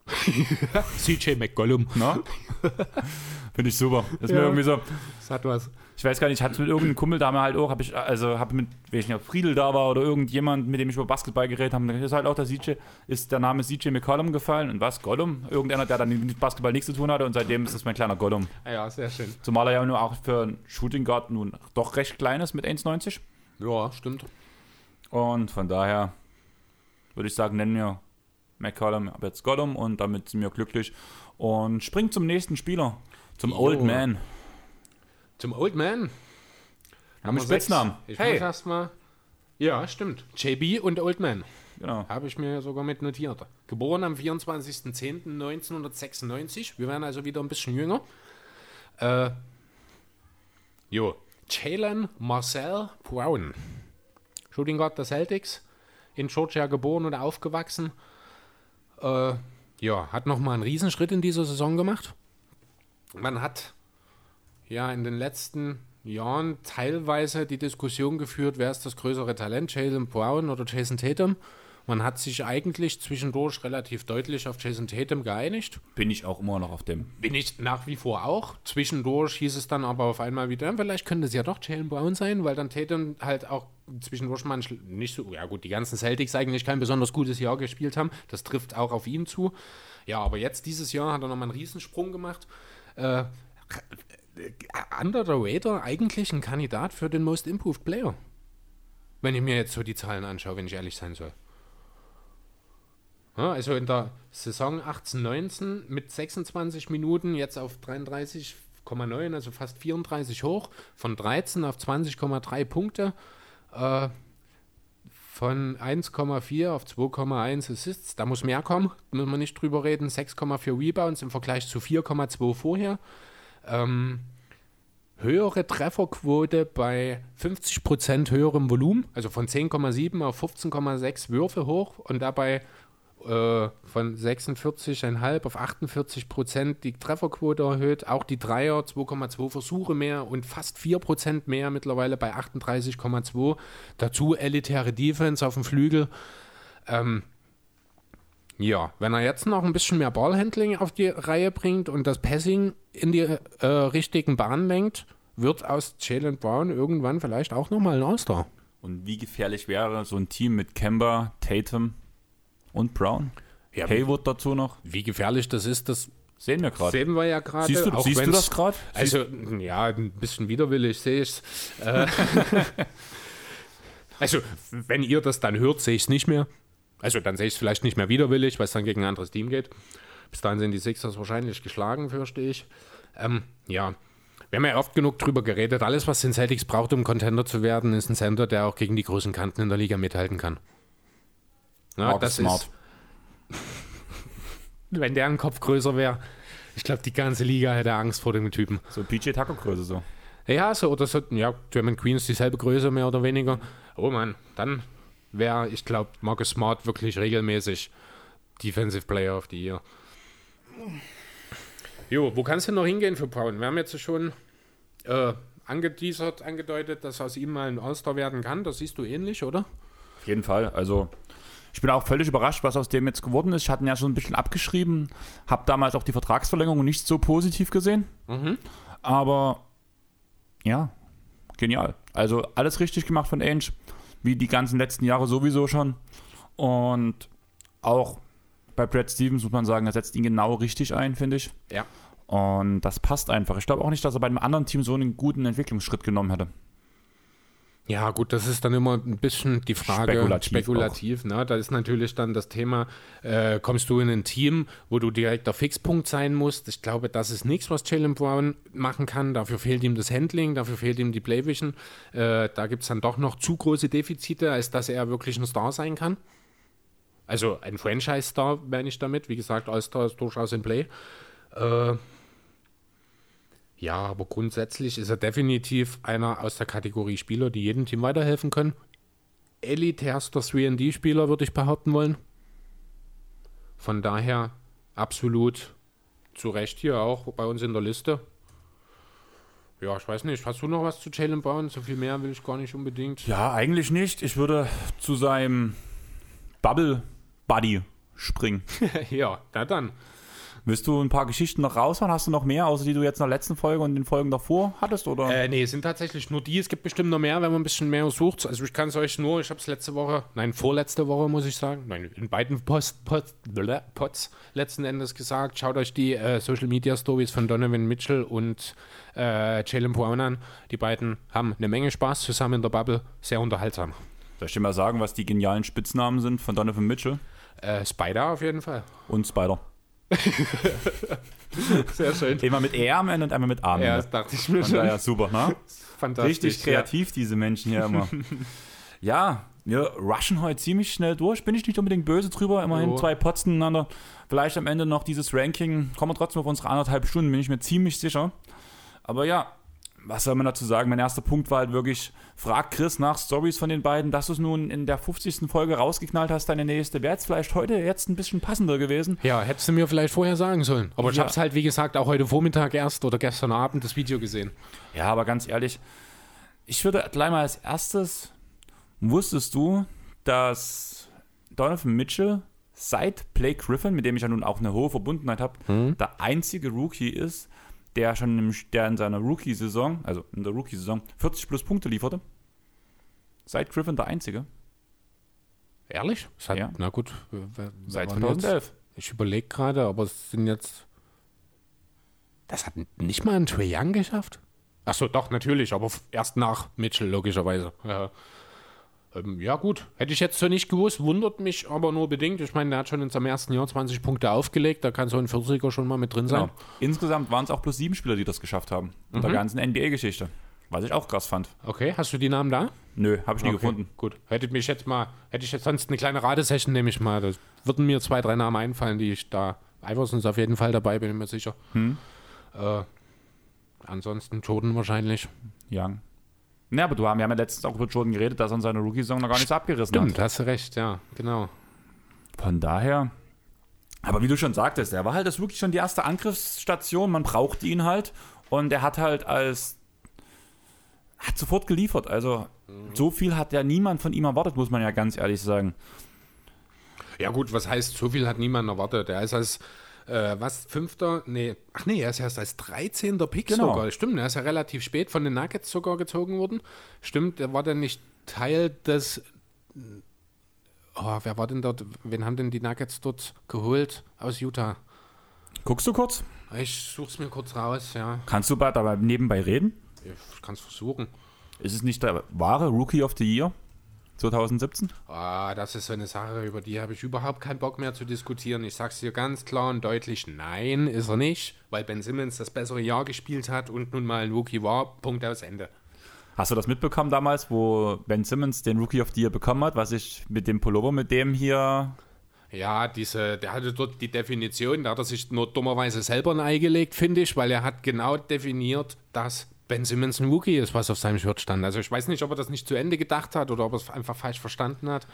CJ McGollum. Na? Finde ich super. Das ist ja, mir irgendwie so. Das hat was. Ich weiß gar nicht, ich hatte mit irgendeinem Kumpel da mal halt auch, habe ich, also habe mit, weiß nicht, ob Friedel da war oder irgendjemand, mit dem ich über Basketball geredet habe, ist halt auch der CJ, ist der Name CJ McCollum gefallen und was? Gollum? Irgendeiner, der dann mit Basketball nichts zu tun hatte und seitdem ist das mein kleiner Gollum. Ja, sehr schön. Zumal er ja nur auch für einen Shooting Guard nun doch recht klein ist mit 1,90. Ja, stimmt. Und von daher würde ich sagen, nennen wir McCollum ab jetzt Gollum und damit sind wir glücklich. Und springt zum nächsten Spieler, zum jo. Old Man. Zum Old Man? Haben wir Spitznamen. Ich hey. muss erstmal. Ja, stimmt. JB und Old Man. Genau. Habe ich mir sogar mit notiert. Geboren am 24.10.1996. Wir werden also wieder ein bisschen jünger. Äh, jo. Jalen Marcel Brown. Shooting Guard der Celtics, in Georgia geboren und aufgewachsen. Äh, ja, hat nochmal einen Riesenschritt in dieser Saison gemacht. Man hat ja in den letzten Jahren teilweise die Diskussion geführt, wer ist das größere Talent, Jalen Brown oder Jason Tatum. Man hat sich eigentlich zwischendurch relativ deutlich auf Jason Tatum geeinigt. Bin ich auch immer noch auf dem. Bin ich nach wie vor auch. Zwischendurch hieß es dann aber auf einmal wieder, vielleicht könnte es ja doch Jalen Brown sein, weil dann Tatum halt auch zwischendurch mal nicht so, ja gut, die ganzen Celtics eigentlich kein besonders gutes Jahr gespielt haben. Das trifft auch auf ihn zu. Ja, aber jetzt dieses Jahr hat er nochmal einen Riesensprung gemacht. Äh, under the radar eigentlich ein Kandidat für den Most Improved Player. Wenn ich mir jetzt so die Zahlen anschaue, wenn ich ehrlich sein soll. Ja, also in der Saison 18-19 mit 26 Minuten jetzt auf 33,9, also fast 34 hoch, von 13 auf 20,3 Punkte, äh, von 1,4 auf 2,1 Assists, da muss mehr kommen, müssen wir nicht drüber reden, 6,4 Rebounds im Vergleich zu 4,2 vorher. Ähm, höhere Trefferquote bei 50% höherem Volumen, also von 10,7 auf 15,6 Würfe hoch und dabei äh, von 46,5 auf 48 Prozent die Trefferquote erhöht, auch die Dreier 2,2 Versuche mehr und fast 4 Prozent mehr mittlerweile bei 38,2. Dazu elitäre Defense auf dem Flügel. Ähm, ja, wenn er jetzt noch ein bisschen mehr Ballhandling auf die Reihe bringt und das Passing in die äh, richtigen Bahnen lenkt, wird aus Jalen Brown irgendwann vielleicht auch nochmal ein All-Star. Und wie gefährlich wäre so ein Team mit Kemba, Tatum, und Brown. Ja, Haywood dazu noch. Wie gefährlich das ist, das sehen wir gerade. Sehen wir ja gerade. Siehst, du, siehst du das gerade? Also, ja, ein bisschen widerwillig sehe ich es. Äh, also, wenn ihr das dann hört, sehe ich es nicht mehr. Also, dann sehe ich es vielleicht nicht mehr widerwillig, weil es dann gegen ein anderes Team geht. Bis dahin sind die Sixers wahrscheinlich geschlagen, fürchte ich. Ähm, ja, wir haben ja oft genug drüber geredet. Alles, was den Celtics braucht, um Contender zu werden, ist ein Center, der auch gegen die großen Kanten in der Liga mithalten kann. Ja, das smart. ist. wenn der ein Kopf größer wäre, ich glaube, die ganze Liga hätte Angst vor dem Typen. So PJ Tucker Größe so. Ja, so oder so, ja, German Queen ist dieselbe Größe mehr oder weniger. Oh Mann, dann wäre, ich glaube, Marcus Smart wirklich regelmäßig Defensive Player of the Year. Jo, wo kannst du noch hingehen für Brown? Wir haben jetzt schon äh, angeteasert, angedeutet, dass aus ihm mal ein All-Star werden kann. Das siehst du ähnlich, oder? Auf jeden Fall. Also ich bin auch völlig überrascht, was aus dem jetzt geworden ist. Ich hatte ihn ja schon ein bisschen abgeschrieben, habe damals auch die Vertragsverlängerung nicht so positiv gesehen. Mhm. Aber ja, genial. Also alles richtig gemacht von Ainge, wie die ganzen letzten Jahre sowieso schon. Und auch bei Brad Stevens muss man sagen, er setzt ihn genau richtig ein, finde ich. Ja. Und das passt einfach. Ich glaube auch nicht, dass er bei einem anderen Team so einen guten Entwicklungsschritt genommen hätte. Ja, gut, das ist dann immer ein bisschen die Frage spekulativ. spekulativ ne? Da ist natürlich dann das Thema, äh, kommst du in ein Team, wo du direkt der Fixpunkt sein musst? Ich glaube, das ist nichts, was Jalen Brown machen kann. Dafür fehlt ihm das Handling, dafür fehlt ihm die Playvision. Äh, da gibt es dann doch noch zu große Defizite, als dass er wirklich ein Star sein kann. Also ein Franchise-Star meine ich damit. Wie gesagt, All-Star ist durchaus in Play. Äh, ja, aber grundsätzlich ist er definitiv einer aus der Kategorie Spieler, die jedem Team weiterhelfen können. Elitärster 3D-Spieler, würde ich behaupten wollen. Von daher absolut zu Recht hier auch bei uns in der Liste. Ja, ich weiß nicht. Hast du noch was zu Jalen Brown? So viel mehr will ich gar nicht unbedingt. Ja, eigentlich nicht. Ich würde zu seinem Bubble Buddy springen. ja, na dann. Willst du ein paar Geschichten noch raushauen? Hast du noch mehr, außer die du jetzt in der letzten Folge und den Folgen davor hattest? Oder? Äh, nee, es sind tatsächlich nur die. Es gibt bestimmt noch mehr, wenn man ein bisschen mehr sucht. Also ich kann es euch nur, ich habe es letzte Woche, nein, vorletzte Woche muss ich sagen, nein, in beiden Post, Post, Pots letzten Endes gesagt. Schaut euch die äh, Social Media Stories von Donovan Mitchell und äh, Jalen Brown an. Die beiden haben eine Menge Spaß zusammen in der Bubble. Sehr unterhaltsam. Soll ich dir mal sagen, was die genialen Spitznamen sind von Donovan Mitchell? Äh, Spider auf jeden Fall. Und Spider. Sehr schön. Einmal mit R am Ende und einmal mit A am Ende. Ja, das dachte ich mir schon. Ja, super, ne? Fantastisch. Richtig kreativ, ja. diese Menschen hier immer. ja, wir rushen heute ziemlich schnell durch. Bin ich nicht unbedingt böse drüber. Immerhin oh. zwei Pots ineinander. Vielleicht am Ende noch dieses Ranking. Kommen wir trotzdem auf unsere anderthalb Stunden, bin ich mir ziemlich sicher. Aber ja, was soll man dazu sagen? Mein erster Punkt war halt wirklich, frag Chris nach Stories von den beiden, dass du es nun in der 50. Folge rausgeknallt hast, deine nächste. Wäre jetzt vielleicht heute jetzt ein bisschen passender gewesen. Ja, hättest du mir vielleicht vorher sagen sollen. Aber ich Ja. habe es halt, wie gesagt, auch heute Vormittag erst oder gestern Abend das Video gesehen. Ja, aber ganz ehrlich, ich würde gleich mal als erstes, wusstest du, dass Donovan Mitchell seit Blake Griffin, mit dem ich ja nun auch eine hohe Verbundenheit habe, der einzige Rookie ist, der schon im, der in seiner Rookie-Saison, also in der Rookie-Saison, 40 plus Punkte lieferte? Seit Griffin der einzige. Ehrlich? Seit, Ja. Na gut. Seit war denn jetzt? 2011. Ich überlege gerade, aber es sind jetzt. Das hat nicht mal ein Trae Young geschafft? Achso, doch, natürlich, aber erst nach Mitchell, logischerweise. Ja. Ähm, ja, gut. Hätte ich jetzt so nicht gewusst, wundert mich aber nur bedingt. Ich meine, der hat schon in seinem ersten Jahr 20 Punkte aufgelegt, da kann so ein 40er schon mal mit drin sein. Genau. Insgesamt waren es auch plus sieben Spieler, die das geschafft haben. In der ganzen NBA-Geschichte. Was ich auch krass fand. Okay, hast du die Namen da? Nö, habe ich nie Okay, gefunden. Gut. Hätte mich jetzt mal, hätte ich jetzt sonst eine kleine Radesession, nehme ich mal. Da würden mir zwei, drei Namen einfallen, die ich da. Iverson ist auf jeden Fall dabei, bin ich mir sicher. Hm. Äh, ansonsten Jordan wahrscheinlich. Young. Ja, aber du, haben- wir haben ja letztens auch über Jordan geredet, dass er in seiner Rookie-Saison noch gar nichts abgerissen Stimmt, hat. hast du recht, ja, genau. Von daher. Aber wie du schon sagtest, er war halt das wirklich schon die erste Angriffsstation. Man brauchte ihn halt. Und er hat halt als. hat sofort geliefert. Also, so viel hat ja niemand von ihm erwartet, muss man ja ganz ehrlich sagen. Ja, gut, was heißt, so viel hat niemand erwartet. Er ist als, äh, was, Fünfter? Nee, ach nee, er ist erst als 13. Pick Genau. sogar. Stimmt, er ist ja relativ spät von den Nuggets sogar gezogen worden. Stimmt, er war dann nicht Teil des. Oh, wer war denn dort? Wen haben denn die Nuggets dort geholt aus Utah? Guckst du kurz? Ich such's mir kurz raus, ja. Kannst du bei- dabei nebenbei reden? Ich kann's versuchen. Ist es nicht der wahre Rookie of the Year 2017? Ah, das ist so eine Sache, über die habe ich überhaupt keinen Bock mehr zu diskutieren. Ich sag's dir ganz klar und deutlich, nein, ist er nicht, weil Ben Simmons das bessere Jahr gespielt hat und nun mal ein Rookie war. Punkt aus Ende. Hast du das mitbekommen damals, wo Ben Simmons den Rookie of the Year bekommen hat, was ich mit dem Pullover, mit dem hier. Ja, diese, der hatte dort die Definition, da hat er sich nur dummerweise selber ein Ei gelegt, finde ich, weil er hat genau definiert, dass Ben Simmons ein Rookie ist, was auf seinem Shirt stand. Also ich weiß nicht, ob er das nicht zu Ende gedacht hat oder ob er es einfach falsch verstanden hat.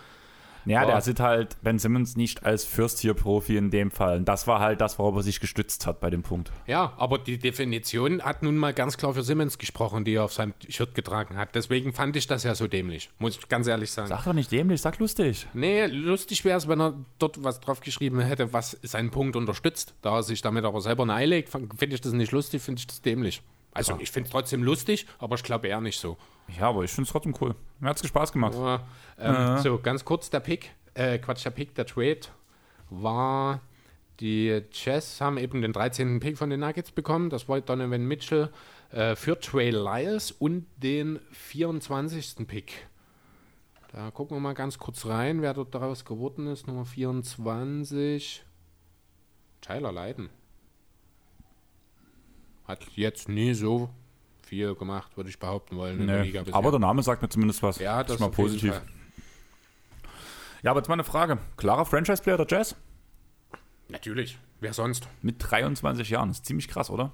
Ja, Ja. der sieht halt Ben Simmons nicht als First-Tier-Profi in dem Fall. Und das war halt das, worauf er sich gestützt hat bei dem Punkt. Ja, aber die Definition hat nun mal ganz klar für Simmons gesprochen, die er auf seinem Shirt getragen hat. Deswegen fand ich das ja so dämlich, muss ich ganz ehrlich sagen. Sag doch nicht dämlich, sag lustig. Nee, lustig wäre es, wenn er dort was drauf geschrieben hätte, was seinen Punkt unterstützt. Da er sich damit aber selber ein Ei legt, finde ich das nicht lustig, finde ich das dämlich. Also ich finde es trotzdem lustig, aber ich glaube eher nicht so. Ja, aber ich finde es trotzdem cool. Mir hat es Spaß gemacht. Aber, ähm, So, ganz kurz, der Pick, äh, Quatsch, der Pick, der Trade war, die Jazz haben eben den 13. Pick von den Nuggets bekommen, das war Donovan Mitchell äh, für Trey Lyles und den 24. Pick. Da gucken wir mal ganz kurz rein, wer dort daraus geworden ist. Nummer 24. Tyler Leiden. Hat jetzt nie so viel gemacht, würde ich behaupten wollen, der Nee, bisher. aber der Name sagt mir zumindest was. ja, das ist mal positiv. Ja, aber jetzt mal eine Frage. Klarer Franchise-Player der Jazz? Natürlich. Wer sonst? Mit 23 Jahren. Das ist ziemlich krass, oder?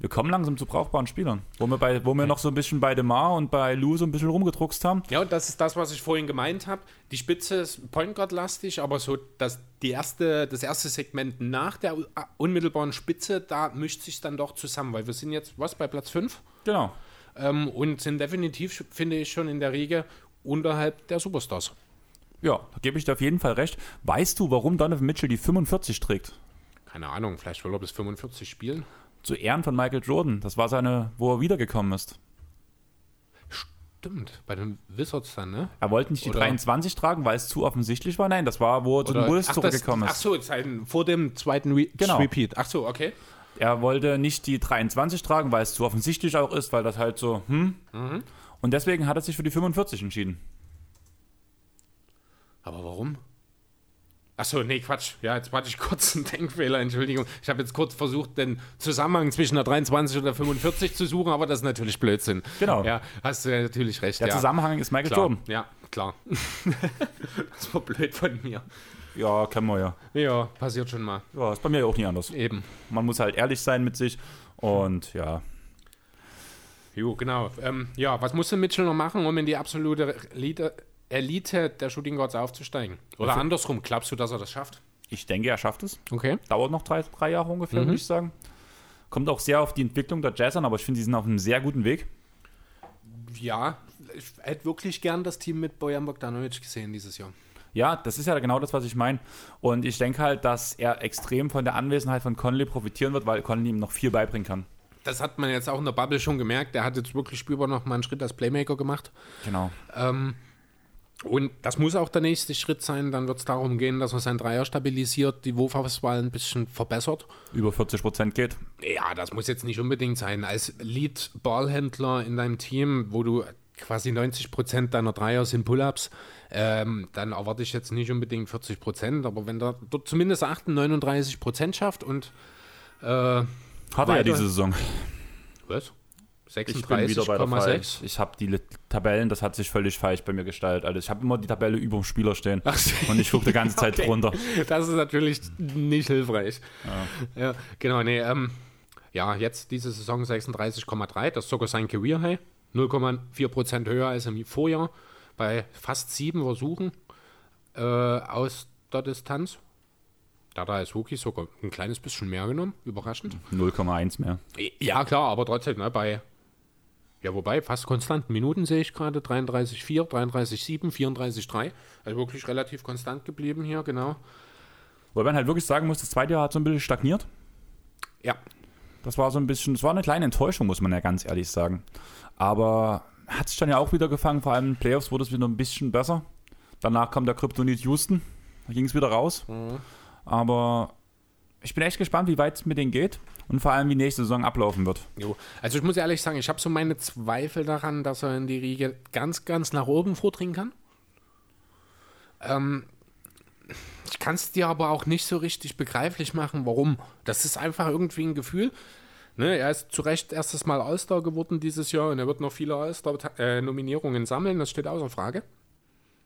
Wir kommen langsam zu brauchbaren Spielern. Wo wir, bei, wo wir noch so ein bisschen bei DeMar und bei Lou so ein bisschen rumgedruckst haben. Ja, und das ist das, was ich vorhin gemeint habe. Die Spitze ist Point Guard lastig, aber so das, die erste, das erste Segment nach der unmittelbaren Spitze, da mischt sich dann doch zusammen, weil wir sind jetzt, was, bei Platz 5 Genau. ähm, und sind definitiv, finde ich, schon in der Riege unterhalb der Superstars. Ja, da gebe ich dir auf jeden Fall recht. Weißt du, warum Donovan Mitchell die 45 trägt? Keine Ahnung, vielleicht will er bis 45 spielen. Zu Ehren von Michael Jordan. Das war seine, wo er wiedergekommen ist. Stimmt, bei den Wizards dann, ne? Er wollte nicht die Oder- 23 tragen, weil es zu offensichtlich war. Nein, das war, wo er zu den Bulls ach, zurückgekommen das, ist. Ach so, sein, vor dem zweiten Re Genau. Repeat. Ach so, okay. Er wollte nicht die 23 tragen, weil es zu offensichtlich auch ist, weil das halt so, hm. Mhm. Und deswegen hat er sich für die 45 entschieden. Aber warum? Achso, nee, Quatsch. Ja, jetzt hatte ich kurz einen Denkfehler, Entschuldigung. Ich habe jetzt kurz versucht, den Zusammenhang zwischen der 23 und der 45 zu suchen, aber das ist natürlich Blödsinn. Genau. Ja, hast du ja natürlich recht. Der ja. Zusammenhang ist Michael. Jordan. Ja, klar. das war blöd von mir. Ja, kennen wir ja. Ja, passiert schon mal. Ja, ist bei mir auch nie anders. Eben. Man muss halt ehrlich sein mit sich und ja. Jo, genau. Ähm, ja, was muss denn Mitchell noch machen, um in die absolute Elite, Elite der Shooting Guards aufzusteigen? Oder Also- andersrum, glaubst du, dass er das schafft? Ich denke, er schafft es. Okay. Dauert noch drei, drei Jahre ungefähr, Mhm. würde ich sagen. Kommt auch sehr auf die Entwicklung der Jazz an, aber ich finde, sie sind auf einem sehr guten Weg. Ja, ich hätte wirklich gern das Team mit Bojan Bogdanovic gesehen dieses Jahr. Ja, das ist ja genau das, was ich meine. Und ich denke halt, dass er extrem von der Anwesenheit von Conley profitieren wird, weil Conley ihm noch viel beibringen kann. Das hat man jetzt auch in der Bubble schon gemerkt. Der hat jetzt wirklich spürbar noch mal einen Schritt als Playmaker gemacht. Genau. Ähm, und das muss auch der nächste Schritt sein. Dann wird es darum gehen, dass er sein Dreier stabilisiert, die Wurfauswahl ein bisschen verbessert. Über 40 Prozent geht. Ja, das muss jetzt nicht unbedingt sein. Als Lead-Ballhändler in deinem Team, wo du quasi 90 Prozent deiner Dreier sind Pull-Ups, ähm, dann erwarte ich jetzt nicht unbedingt 40 Prozent. Aber wenn der dort zumindest 38, 39 Prozent schafft und äh, Hat er ja diese Saison. was? Ich bin wieder bei der Fall. 36,6? Ich habe die Tabellen, das hat sich völlig falsch bei mir gestaltet. Also ich habe immer die Tabelle über dem Spieler stehen. Ach. Und ich gucke die ganze Zeit Okay. drunter. Das ist natürlich nicht hilfreich. Ja, genau, nee, ähm, ja, jetzt diese Saison 36,3, das ist sogar sein Career High. 0,4% höher als im Vorjahr. Bei fast sieben Versuchen äh, aus der Distanz. Da hat er als Rookie sogar ein kleines bisschen mehr genommen, überraschend. 0,1 mehr. Ja, klar, aber trotzdem, ne, bei, ja, wobei, fast konstanten Minuten sehe ich gerade, 33,4, 33,7, 34,3. Also wirklich relativ konstant geblieben hier, genau. Weil man halt wirklich sagen muss, das zweite Jahr hat so ein bisschen stagniert. Ja, Das war so ein bisschen, das war eine kleine Enttäuschung, muss man ja ganz ehrlich sagen. Aber hat sich dann ja auch wieder gefangen, vor allem in Playoffs wurde es wieder ein bisschen besser. Danach kam der Kryptonit Houston, da ging es wieder raus. Aber ich bin echt gespannt, wie weit es mit denen geht und vor allem, wie nächste Saison ablaufen wird. Jo. Also ich muss ehrlich sagen, ich habe so meine Zweifel daran, dass er in die Riege ganz, ganz nach oben vordringen kann. Ähm, ich kann es dir aber auch nicht so richtig begreiflich machen, warum. Das ist einfach irgendwie ein Gefühl. Ne, er ist zu Recht erstes Mal All-Star geworden dieses Jahr und er wird noch viele All-Star-Nominierungen sammeln, das steht außer Frage.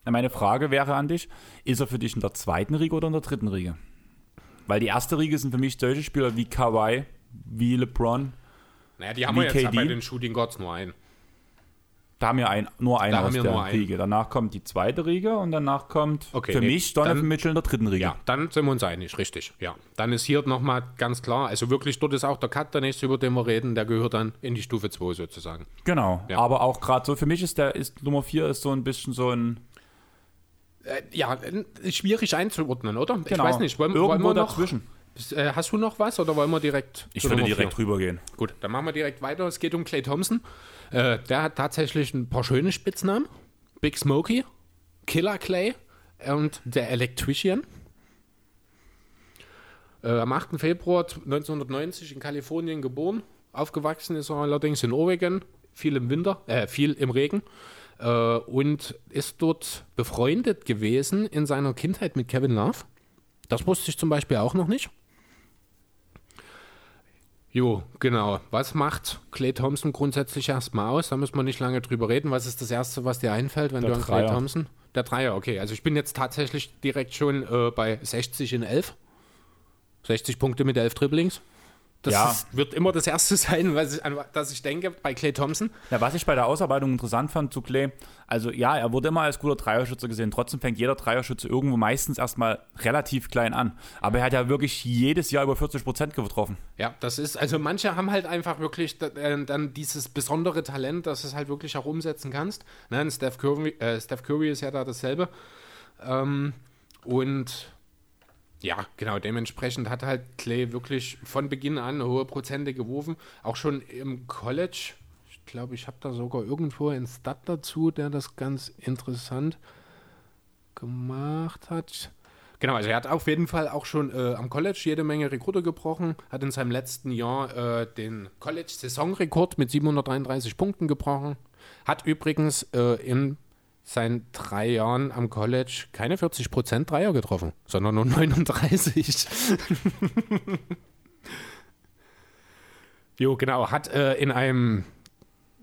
Meine Frage wäre an dich, ist er für dich in der zweiten Riege oder in der dritten Riege? Weil die erste Riege sind für mich solche Spieler wie Kawhi, wie LeBron. Naja, die haben wir jetzt KD? bei den Shooting Guards nur einen. Da haben wir ein, nur einen Da haben aus wir der nur einen. Riege. Danach kommt die zweite Riege und danach kommt Okay, für nee, mich Donovan dann- Mitchell in der dritten Riege. Ja, dann sind wir uns einig, richtig. Ja, dann ist hier nochmal ganz klar, also wirklich, dort ist auch der Cut, der nächste, über den wir reden, der gehört dann in die Stufe 2 sozusagen. Genau. Ja. Aber auch gerade so, für mich ist der ist Nummer 4 ist so ein bisschen so ein Äh, ja, schwierig einzuordnen, oder? Ich genau, weiß nicht, wollen, irgendwo wollen wir noch, dazwischen. äh, hast du noch was oder wollen wir direkt Ich würde direkt vier? rübergehen. Gut, dann machen wir direkt weiter. Es geht um Clay Thompson. Äh, der hat tatsächlich ein paar schöne Spitznamen. Big Smokey, Killer Clay und der Electrician. Äh, am 8. Februar 1990 in Kalifornien geboren. Aufgewachsen ist er allerdings in Oregon, viel im Winter, äh, viel im Regen. Äh, und ist dort befreundet gewesen in seiner Kindheit mit Kevin Love. Das wusste ich zum Beispiel auch noch nicht. Jo, genau. Was macht Clay Thompson grundsätzlich erstmal aus? Da müssen wir nicht lange drüber reden. Was ist das Erste, was dir einfällt, wenn Der du an Clay. Thompson? Der Dreier, okay. Also ich bin jetzt tatsächlich direkt schon äh, bei 60 in 11. 60 Punkte mit 11 Dribblings. Das Ja. ist, wird immer das Erste sein, was ich, an das ich denke bei Clay Thompson. Ja, was ich bei der Ausarbeitung interessant fand zu Clay, also ja, er wurde immer als guter Dreierschütze gesehen. Trotzdem fängt jeder Dreierschütze irgendwo meistens erstmal relativ klein an. Aber er hat ja wirklich jedes Jahr über 40 Prozent getroffen. Ja, das ist, also manche haben halt einfach wirklich äh, dann dieses besondere Talent, dass du es halt wirklich auch umsetzen kannst. Ne, Steph, Curry, äh, Steph Curry ist ja da dasselbe. Ähm, und ja, genau, dementsprechend hat halt Clay wirklich von Beginn an hohe Prozente geworfen. Auch schon im College. Ich glaube, ich habe da sogar irgendwo einen Stat dazu, der das ganz interessant gemacht hat. Genau, also er hat auf jeden Fall auch schon äh, am College jede Menge Rekorde gebrochen, hat in seinem letzten Jahr äh, den College-Saisonrekord mit 733 Punkten gebrochen, hat übrigens äh, in seinen drei Jahren am College keine 40% Dreier getroffen, sondern nur 39. jo, genau, hat äh, in einem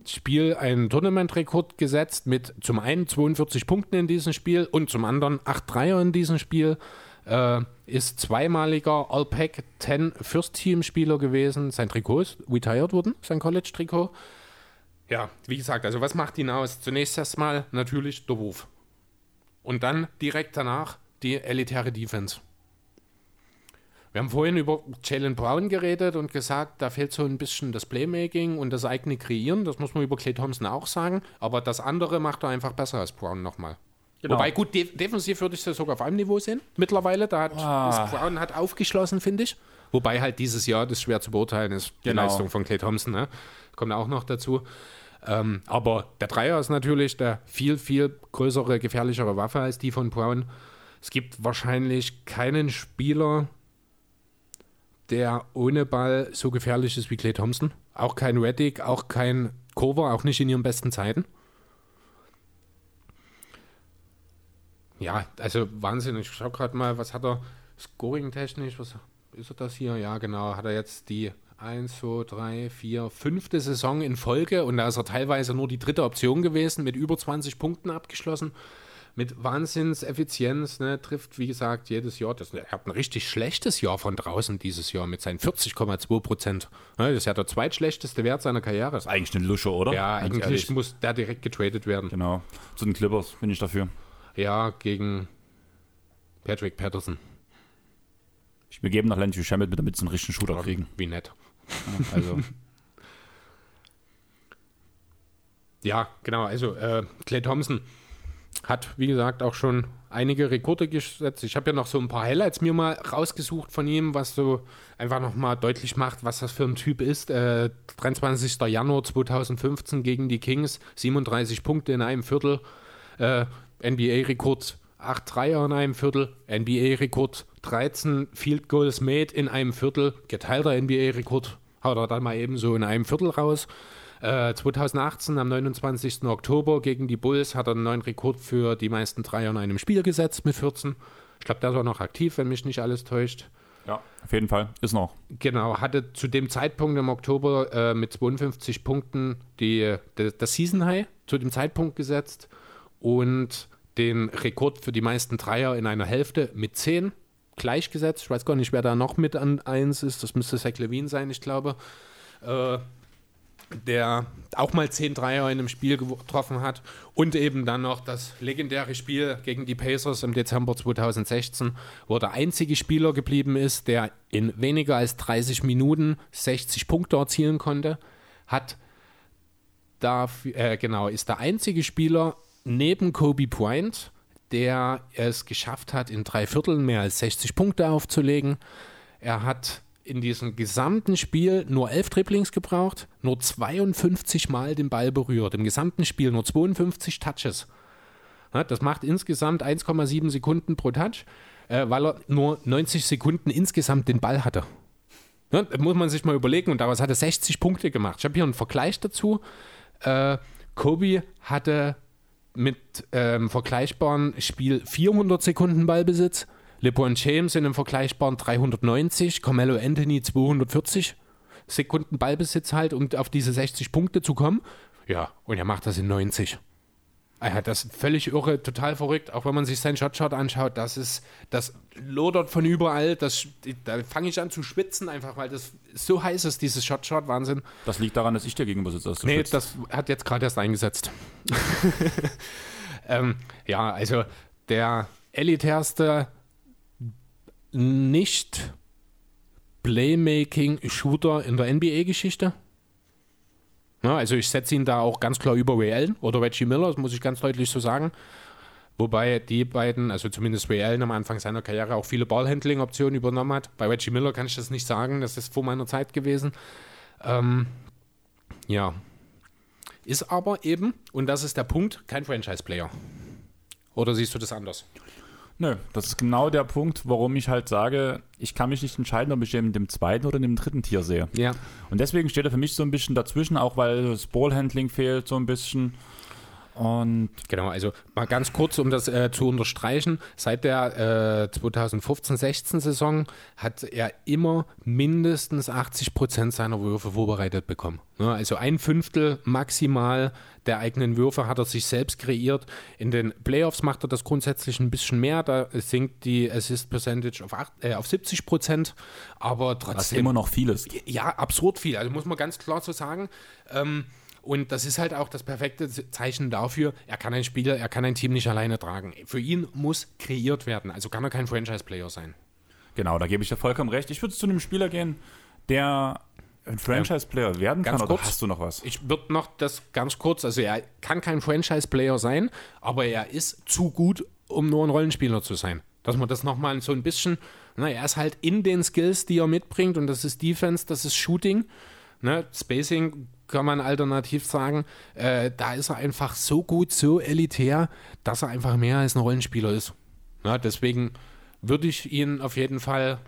Spiel einen Tournament-Rekord gesetzt mit zum einen 42 Punkten in diesem Spiel und zum anderen 8 Dreier in diesem Spiel. Äh, ist zweimaliger All-Pack 10 First-Team-Spieler gewesen. Sein Trikot ist retired worden, sein College-Trikot. Ja, wie gesagt, also was macht ihn aus? Zunächst erstmal natürlich der Wurf. Und dann direkt danach die elitäre Defense. Wir haben vorhin über Jalen Brown geredet und gesagt, da fehlt so ein bisschen das Playmaking und das eigene Kreieren. Das muss man über Clay Thompson auch sagen. Aber das andere macht er einfach besser als Brown nochmal. Genau. Wobei, gut, de defensiv würde ich das sogar auf einem Niveau sehen, mittlerweile. Da hat Ah. das Brown hat aufgeschlossen, finde ich. Wobei halt dieses Jahr das schwer zu beurteilen ist, die Genau. Leistung von Clay Thompson. Ne? Kommt auch noch dazu. Ähm, aber der Dreier ist natürlich der viel, viel größere, gefährlichere Waffe als die von Brown. Es gibt wahrscheinlich keinen Spieler, der ohne Ball so gefährlich ist wie Clay Thompson. Auch kein Reddick, auch kein Cover, auch nicht in ihren besten Zeiten. Ja, also Wahnsinn. Ich schau gerade mal, was hat er scoring-technisch, was ist er das hier? Ja, genau, hat er jetzt die 1, 2, 3, 4, fünfte Saison in Folge und da ist er teilweise nur die dritte Option gewesen, mit über 20 Punkten abgeschlossen. Mit Wahnsinnseffizienz, ne, trifft, wie gesagt, jedes Jahr. Das, er hat ein richtig schlechtes Jahr von draußen dieses Jahr mit seinen 40,2 Prozent. Ne, das ist ja der zweitschlechteste Wert seiner Karriere. Ist eigentlich eine Lusche, oder? Ja, Ganz eigentlich ehrlich. muss der direkt getradet werden. Genau. Zu den Clippers bin ich dafür. Ja, gegen Patrick Patterson. Ich wir geben nach Landry Shamet, damit sie einen richtigen Shooter kriegen. Wie nett. Also, Ja, genau. Also äh, Clay Thompson hat, wie gesagt, auch schon einige Rekorde gesetzt. Ich habe ja noch so ein paar Highlights mir mal rausgesucht von ihm, was so einfach nochmal deutlich macht, was das für ein Typ ist. Äh, 23. Januar 2015 gegen die Kings, 37 Punkte in einem Viertel, äh, NBA-Rekord 8 Dreier in einem Viertel, NBA-Rekord 13 Field Goals made in einem Viertel, geteilter NBA-Rekord, haut er dann mal eben so in einem Viertel raus. Äh, 2018 am 29. Oktober gegen die Bulls hat er einen neuen Rekord für die meisten Dreier in einem Spiel gesetzt mit 14. Ich glaube, der ist auch noch aktiv, wenn mich nicht alles täuscht. ja, auf jeden Fall. Ist noch. Genau, hatte zu dem Zeitpunkt im Oktober äh, mit 52 Punkten die, de, das Season High zu dem Zeitpunkt gesetzt und den Rekord für die meisten Dreier in einer Hälfte mit 10 gleichgesetzt. Ich weiß gar nicht, wer da noch mit an 1 ist. Das müsste Zach Levine sein, ich glaube. Äh, der auch mal 10 Dreier in einem Spiel getroffen hat und eben dann noch das legendäre Spiel gegen die Pacers im Dezember 2016, wo der einzige Spieler geblieben ist, der in weniger als 30 Minuten 60 Punkte erzielen konnte, hat dafür, äh, genau, ist der einzige Spieler neben Kobe Bryant, der es geschafft hat, in drei Vierteln mehr als 60 Punkte aufzulegen. Er hat in diesem gesamten Spiel nur 11 Dribblings gebraucht, nur 52 Mal den Ball berührt. Im gesamten Spiel nur 52 Touches. Das macht insgesamt 1,7 Sekunden pro Touch, äh, weil er nur 90 Sekunden insgesamt den Ball hatte. Das muss man sich mal überlegen und daraus hat er 60 Punkte gemacht. Ich habe hier einen Vergleich dazu. Äh, Kobe hatte mit ähm, vergleichbaren Spiel 400 Sekunden Ballbesitz. LeBron James in einem vergleichbaren 390, Carmelo Anthony 240 Sekunden Ballbesitz halt, um auf diese 60 Punkte zu kommen. Ja, und er macht das in 90. Er hat das völlig irre, total verrückt, auch wenn man sich seinen Shotshot anschaut, das ist, das lodert von überall, das, da fange ich an zu schwitzen einfach, weil das so heiß ist, dieses Shotshot, Wahnsinn. Das liegt daran, dass ich dir gegenüber sitze. Nee, schwitzt. das hat jetzt gerade erst eingesetzt. ähm, ja, also der elitärste nicht Playmaking-Shooter in der NBA-Geschichte. Ja, also ich setze ihn da auch ganz klar über Ray Allen oder Reggie Miller, das muss ich ganz deutlich so sagen. Wobei die beiden, also zumindest Ray Allen am Anfang seiner Karriere auch viele Ballhandling-Optionen übernommen hat. Bei Reggie Miller kann ich das nicht sagen, das ist vor meiner Zeit gewesen. Ähm, ja. Ist aber eben, und das ist der Punkt, kein Franchise-Player. Oder siehst du das anders? Nö, das ist genau der Punkt, warum ich halt sage, ich kann mich nicht entscheiden, ob ich in dem zweiten oder dem dritten Tier sehe. Ja. Und deswegen steht er für mich so ein bisschen dazwischen, auch weil das Ballhandling fehlt so ein bisschen. Und Genau, also mal ganz kurz, um das äh, zu unterstreichen. Seit der äh, 2015-16-Saison hat er immer mindestens 80 Prozent seiner Würfe vorbereitet bekommen. Ja, also ein Fünftel maximal der eigenen Würfe hat er sich selbst kreiert. In den Playoffs macht er das grundsätzlich ein bisschen mehr. Da sinkt die Assist Percentage auf, acht- äh, auf 70 Prozent. Aber trotzdem immer noch viel ist. ja, absurd viel. Also muss man ganz klar so sagen. Ähm, Und das ist halt auch das perfekte Zeichen dafür, er kann ein Spieler, er kann ein Team nicht alleine tragen. Für ihn muss kreiert werden, also kann er kein Franchise-Player sein. Genau, da gebe ich dir vollkommen recht. Ich würde zu einem Spieler gehen, der ein Franchise-Player werden Ganz kann. Oder kurz. hast du noch was? Ich würde noch das ganz kurz, also er kann kein Franchise-Player sein, aber er ist zu gut, um nur ein Rollenspieler zu sein. Dass man das nochmal so ein bisschen, na, er ist halt in den Skills, die er mitbringt und das ist Defense, das ist Shooting, ne, Spacing kann man alternativ sagen, äh, da ist er einfach so gut, so elitär, dass er einfach mehr als ein Rollenspieler ist. Na, deswegen würde ich ihn auf jeden Fall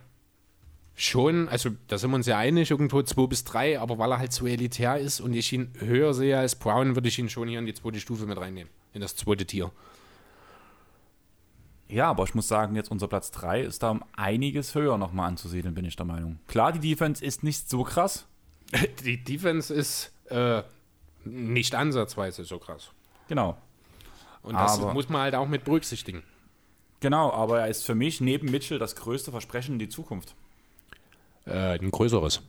schon, also da sind wir uns ja einig, irgendwo 2 bis 3, aber weil er halt so elitär ist und ich ihn höher sehe als Brown, würde ich ihn schon hier in die zweite Stufe mit reinnehmen, in das zweite Tier. Ja, aber ich muss sagen, jetzt unser Platz 3 ist da um einiges höher nochmal anzusiedeln, bin ich der Meinung. Klar, die Defense ist nicht so krass. Die Defense ist äh, nicht ansatzweise so krass. Genau. Und das Aber- muss man halt auch mit berücksichtigen. Genau, aber er ist für mich neben Mitchell das größte Versprechen in die Zukunft. Äh, ein größeres.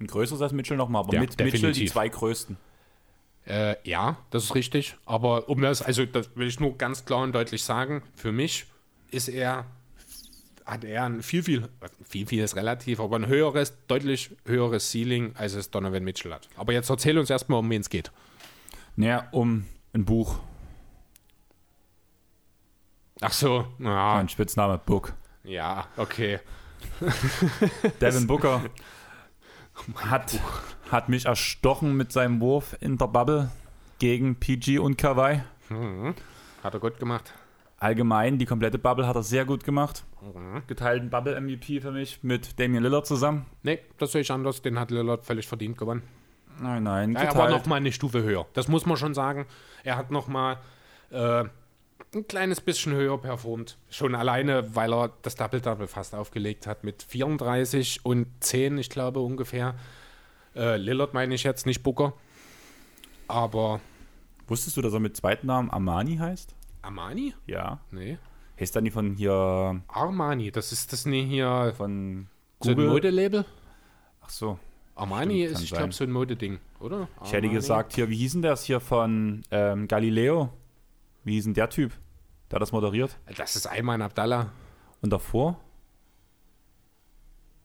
Ein größeres als Mitchell nochmal, aber Ja, mit Mitchell die definitiv. zwei größten. Äh, ja, das ist richtig. Aber um das, also das will ich nur ganz klar und deutlich sagen, für mich ist er, hat er ein viel, viel, viel, viel ist relativ, aber ein höheres, deutlich höheres Ceiling, als es Donovan Mitchell hat. Aber jetzt erzähl uns erstmal, um wen es geht. Naja, um ein Buch. Ach so, ja, Mein Spitzname Book. ja, okay. Devin Booker hat, hat mich erstochen mit seinem Wurf in der Bubble gegen PG und Kawhi. Hat er gut gemacht. Allgemein, die komplette Bubble hat er sehr gut gemacht. Mhm. Geteilten Bubble-MVP für mich mit Damian Lillard zusammen. Nee, das sehe ich anders. Den hat Lillard völlig verdient gewonnen. Nein, nein, Ja, er war geteilt. noch mal eine Stufe höher. Das muss man schon sagen. Er hat noch mal äh, ein kleines bisschen höher performt. Schon alleine, weil er das Double-Double fast aufgelegt hat mit 34 und 10, ich glaube ungefähr. Äh, Lillard meine ich jetzt, nicht Booker. Aber Wusstest du, dass er mit zweiten Namen Armani heißt? Armani? Ja. Nee. Heißt er nicht von hier, Armani, das ist das nie hier von so ein Google? Modelabel? Ach so. Armani Stimmt, ist, ich glaube, so ein Modeding, oder? Ich hätte Armani? gesagt, hier, wie hieß denn das hier von ähm, Galileo? Wie hieß denn der Typ? Der das moderiert. Das ist Ayman Abdallah. Und davor?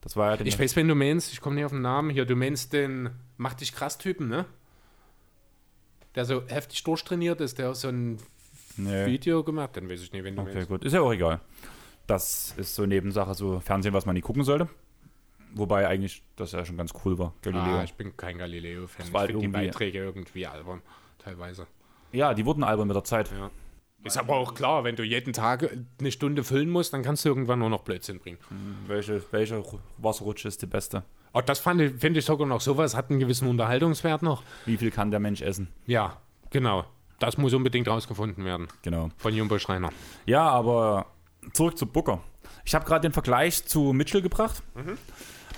Das war ja der. Ich weiß, wenn du meinst, ich komme nicht auf den Namen hier, du meinst den Mach dich krass Typen, ne? Der so heftig durchtrainiert ist, der so ein nee. Video gemacht, dann weiß ich nicht, wenn du Okay, meinst. gut. Ist ja auch egal. Das ist so Nebensache, so Fernsehen, was man nie gucken sollte. Wobei eigentlich das ja schon ganz cool war, Galileo. Ah, ich bin kein Galileo-Fan. Ich war halt finde die irgendwie- Beiträge irgendwie albern, teilweise. ja, die wurden albern mit der Zeit. Ja. Ist aber auch klar, wenn du jeden Tag eine Stunde füllen musst, dann kannst du irgendwann nur noch Blödsinn bringen. Welche, welche Ru- Wasserrutsche ist die beste? Oh, das finde ich sogar noch sowas, hat einen gewissen Unterhaltungswert noch. Wie viel kann der Mensch essen? Ja, genau. Das muss unbedingt rausgefunden werden Genau. von Jumbo Schreiner. Ja, aber zurück zu Booker. Ich habe gerade den Vergleich zu Mitchell gebracht.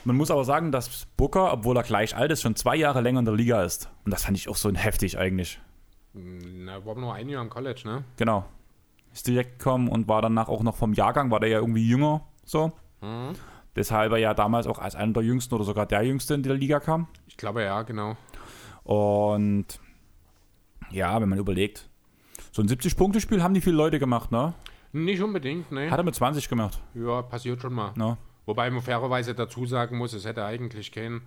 Man muss aber sagen, dass Booker, obwohl er gleich alt ist, schon zwei Jahre länger in der Liga ist. Und das fand ich auch so heftig eigentlich. Na, war nur ein Jahr im College, ne? Genau. Ist direkt gekommen und war danach auch noch vom Jahrgang, war der ja irgendwie jünger. So. Deshalb er ja damals auch als einer der jüngsten oder sogar der jüngste in die Liga kam. Ich glaube ja, genau. Und ja, wenn man überlegt, so ein 70-Punkte-Spiel haben die viele Leute gemacht, ne? Nicht unbedingt, ne? Hat er mit 20 gemacht, Ja, passiert schon mal. ne? Wobei man fairerweise dazu sagen muss, es hätte eigentlich kein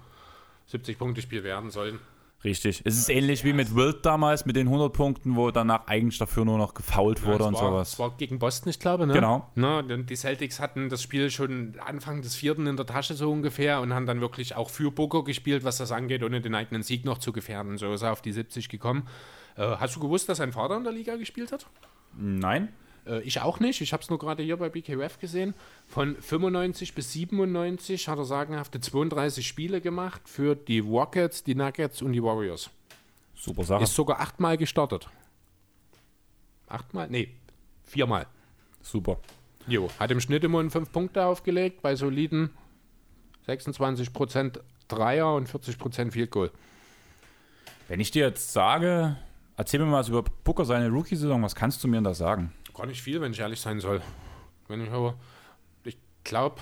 70-Punkte-Spiel werden sollen. Richtig. Es ist ähnlich wie mit Wild damals, mit den 100 Punkten, wo danach eigentlich dafür nur noch gefoult wurde Ja, und war, sowas. Es war gegen Boston, ich glaube, ne? Genau. Na, denn die Celtics hatten das Spiel schon Anfang des vierten in der Tasche so ungefähr und haben dann wirklich auch für Booker gespielt, was das angeht, ohne den eigenen Sieg noch zu gefährden. So ist er auf die 70 gekommen. Äh, hast du gewusst, dass sein Vater in der Liga gespielt hat? Nein? Äh, ich auch nicht. Ich habe es nur gerade hier bei BKUF gesehen. Von 95 bis 97 hat er sagenhafte 32 Spiele gemacht für die Rockets, die Nuggets und die Warriors. Super Sache. Ist sogar achtmal gestartet. Achtmal? Nee, viermal. Super. Jo, hat im Schnitt immer 5 Punkte aufgelegt, bei soliden 26% Dreier und 40% Field Goal. Wenn ich dir jetzt sage, erzähl mir mal was über Booker seine Rookie-Saison, was kannst du mir denn da sagen? Gar nicht viel, wenn ich ehrlich sein soll. Wenn ich aber, ich glaube,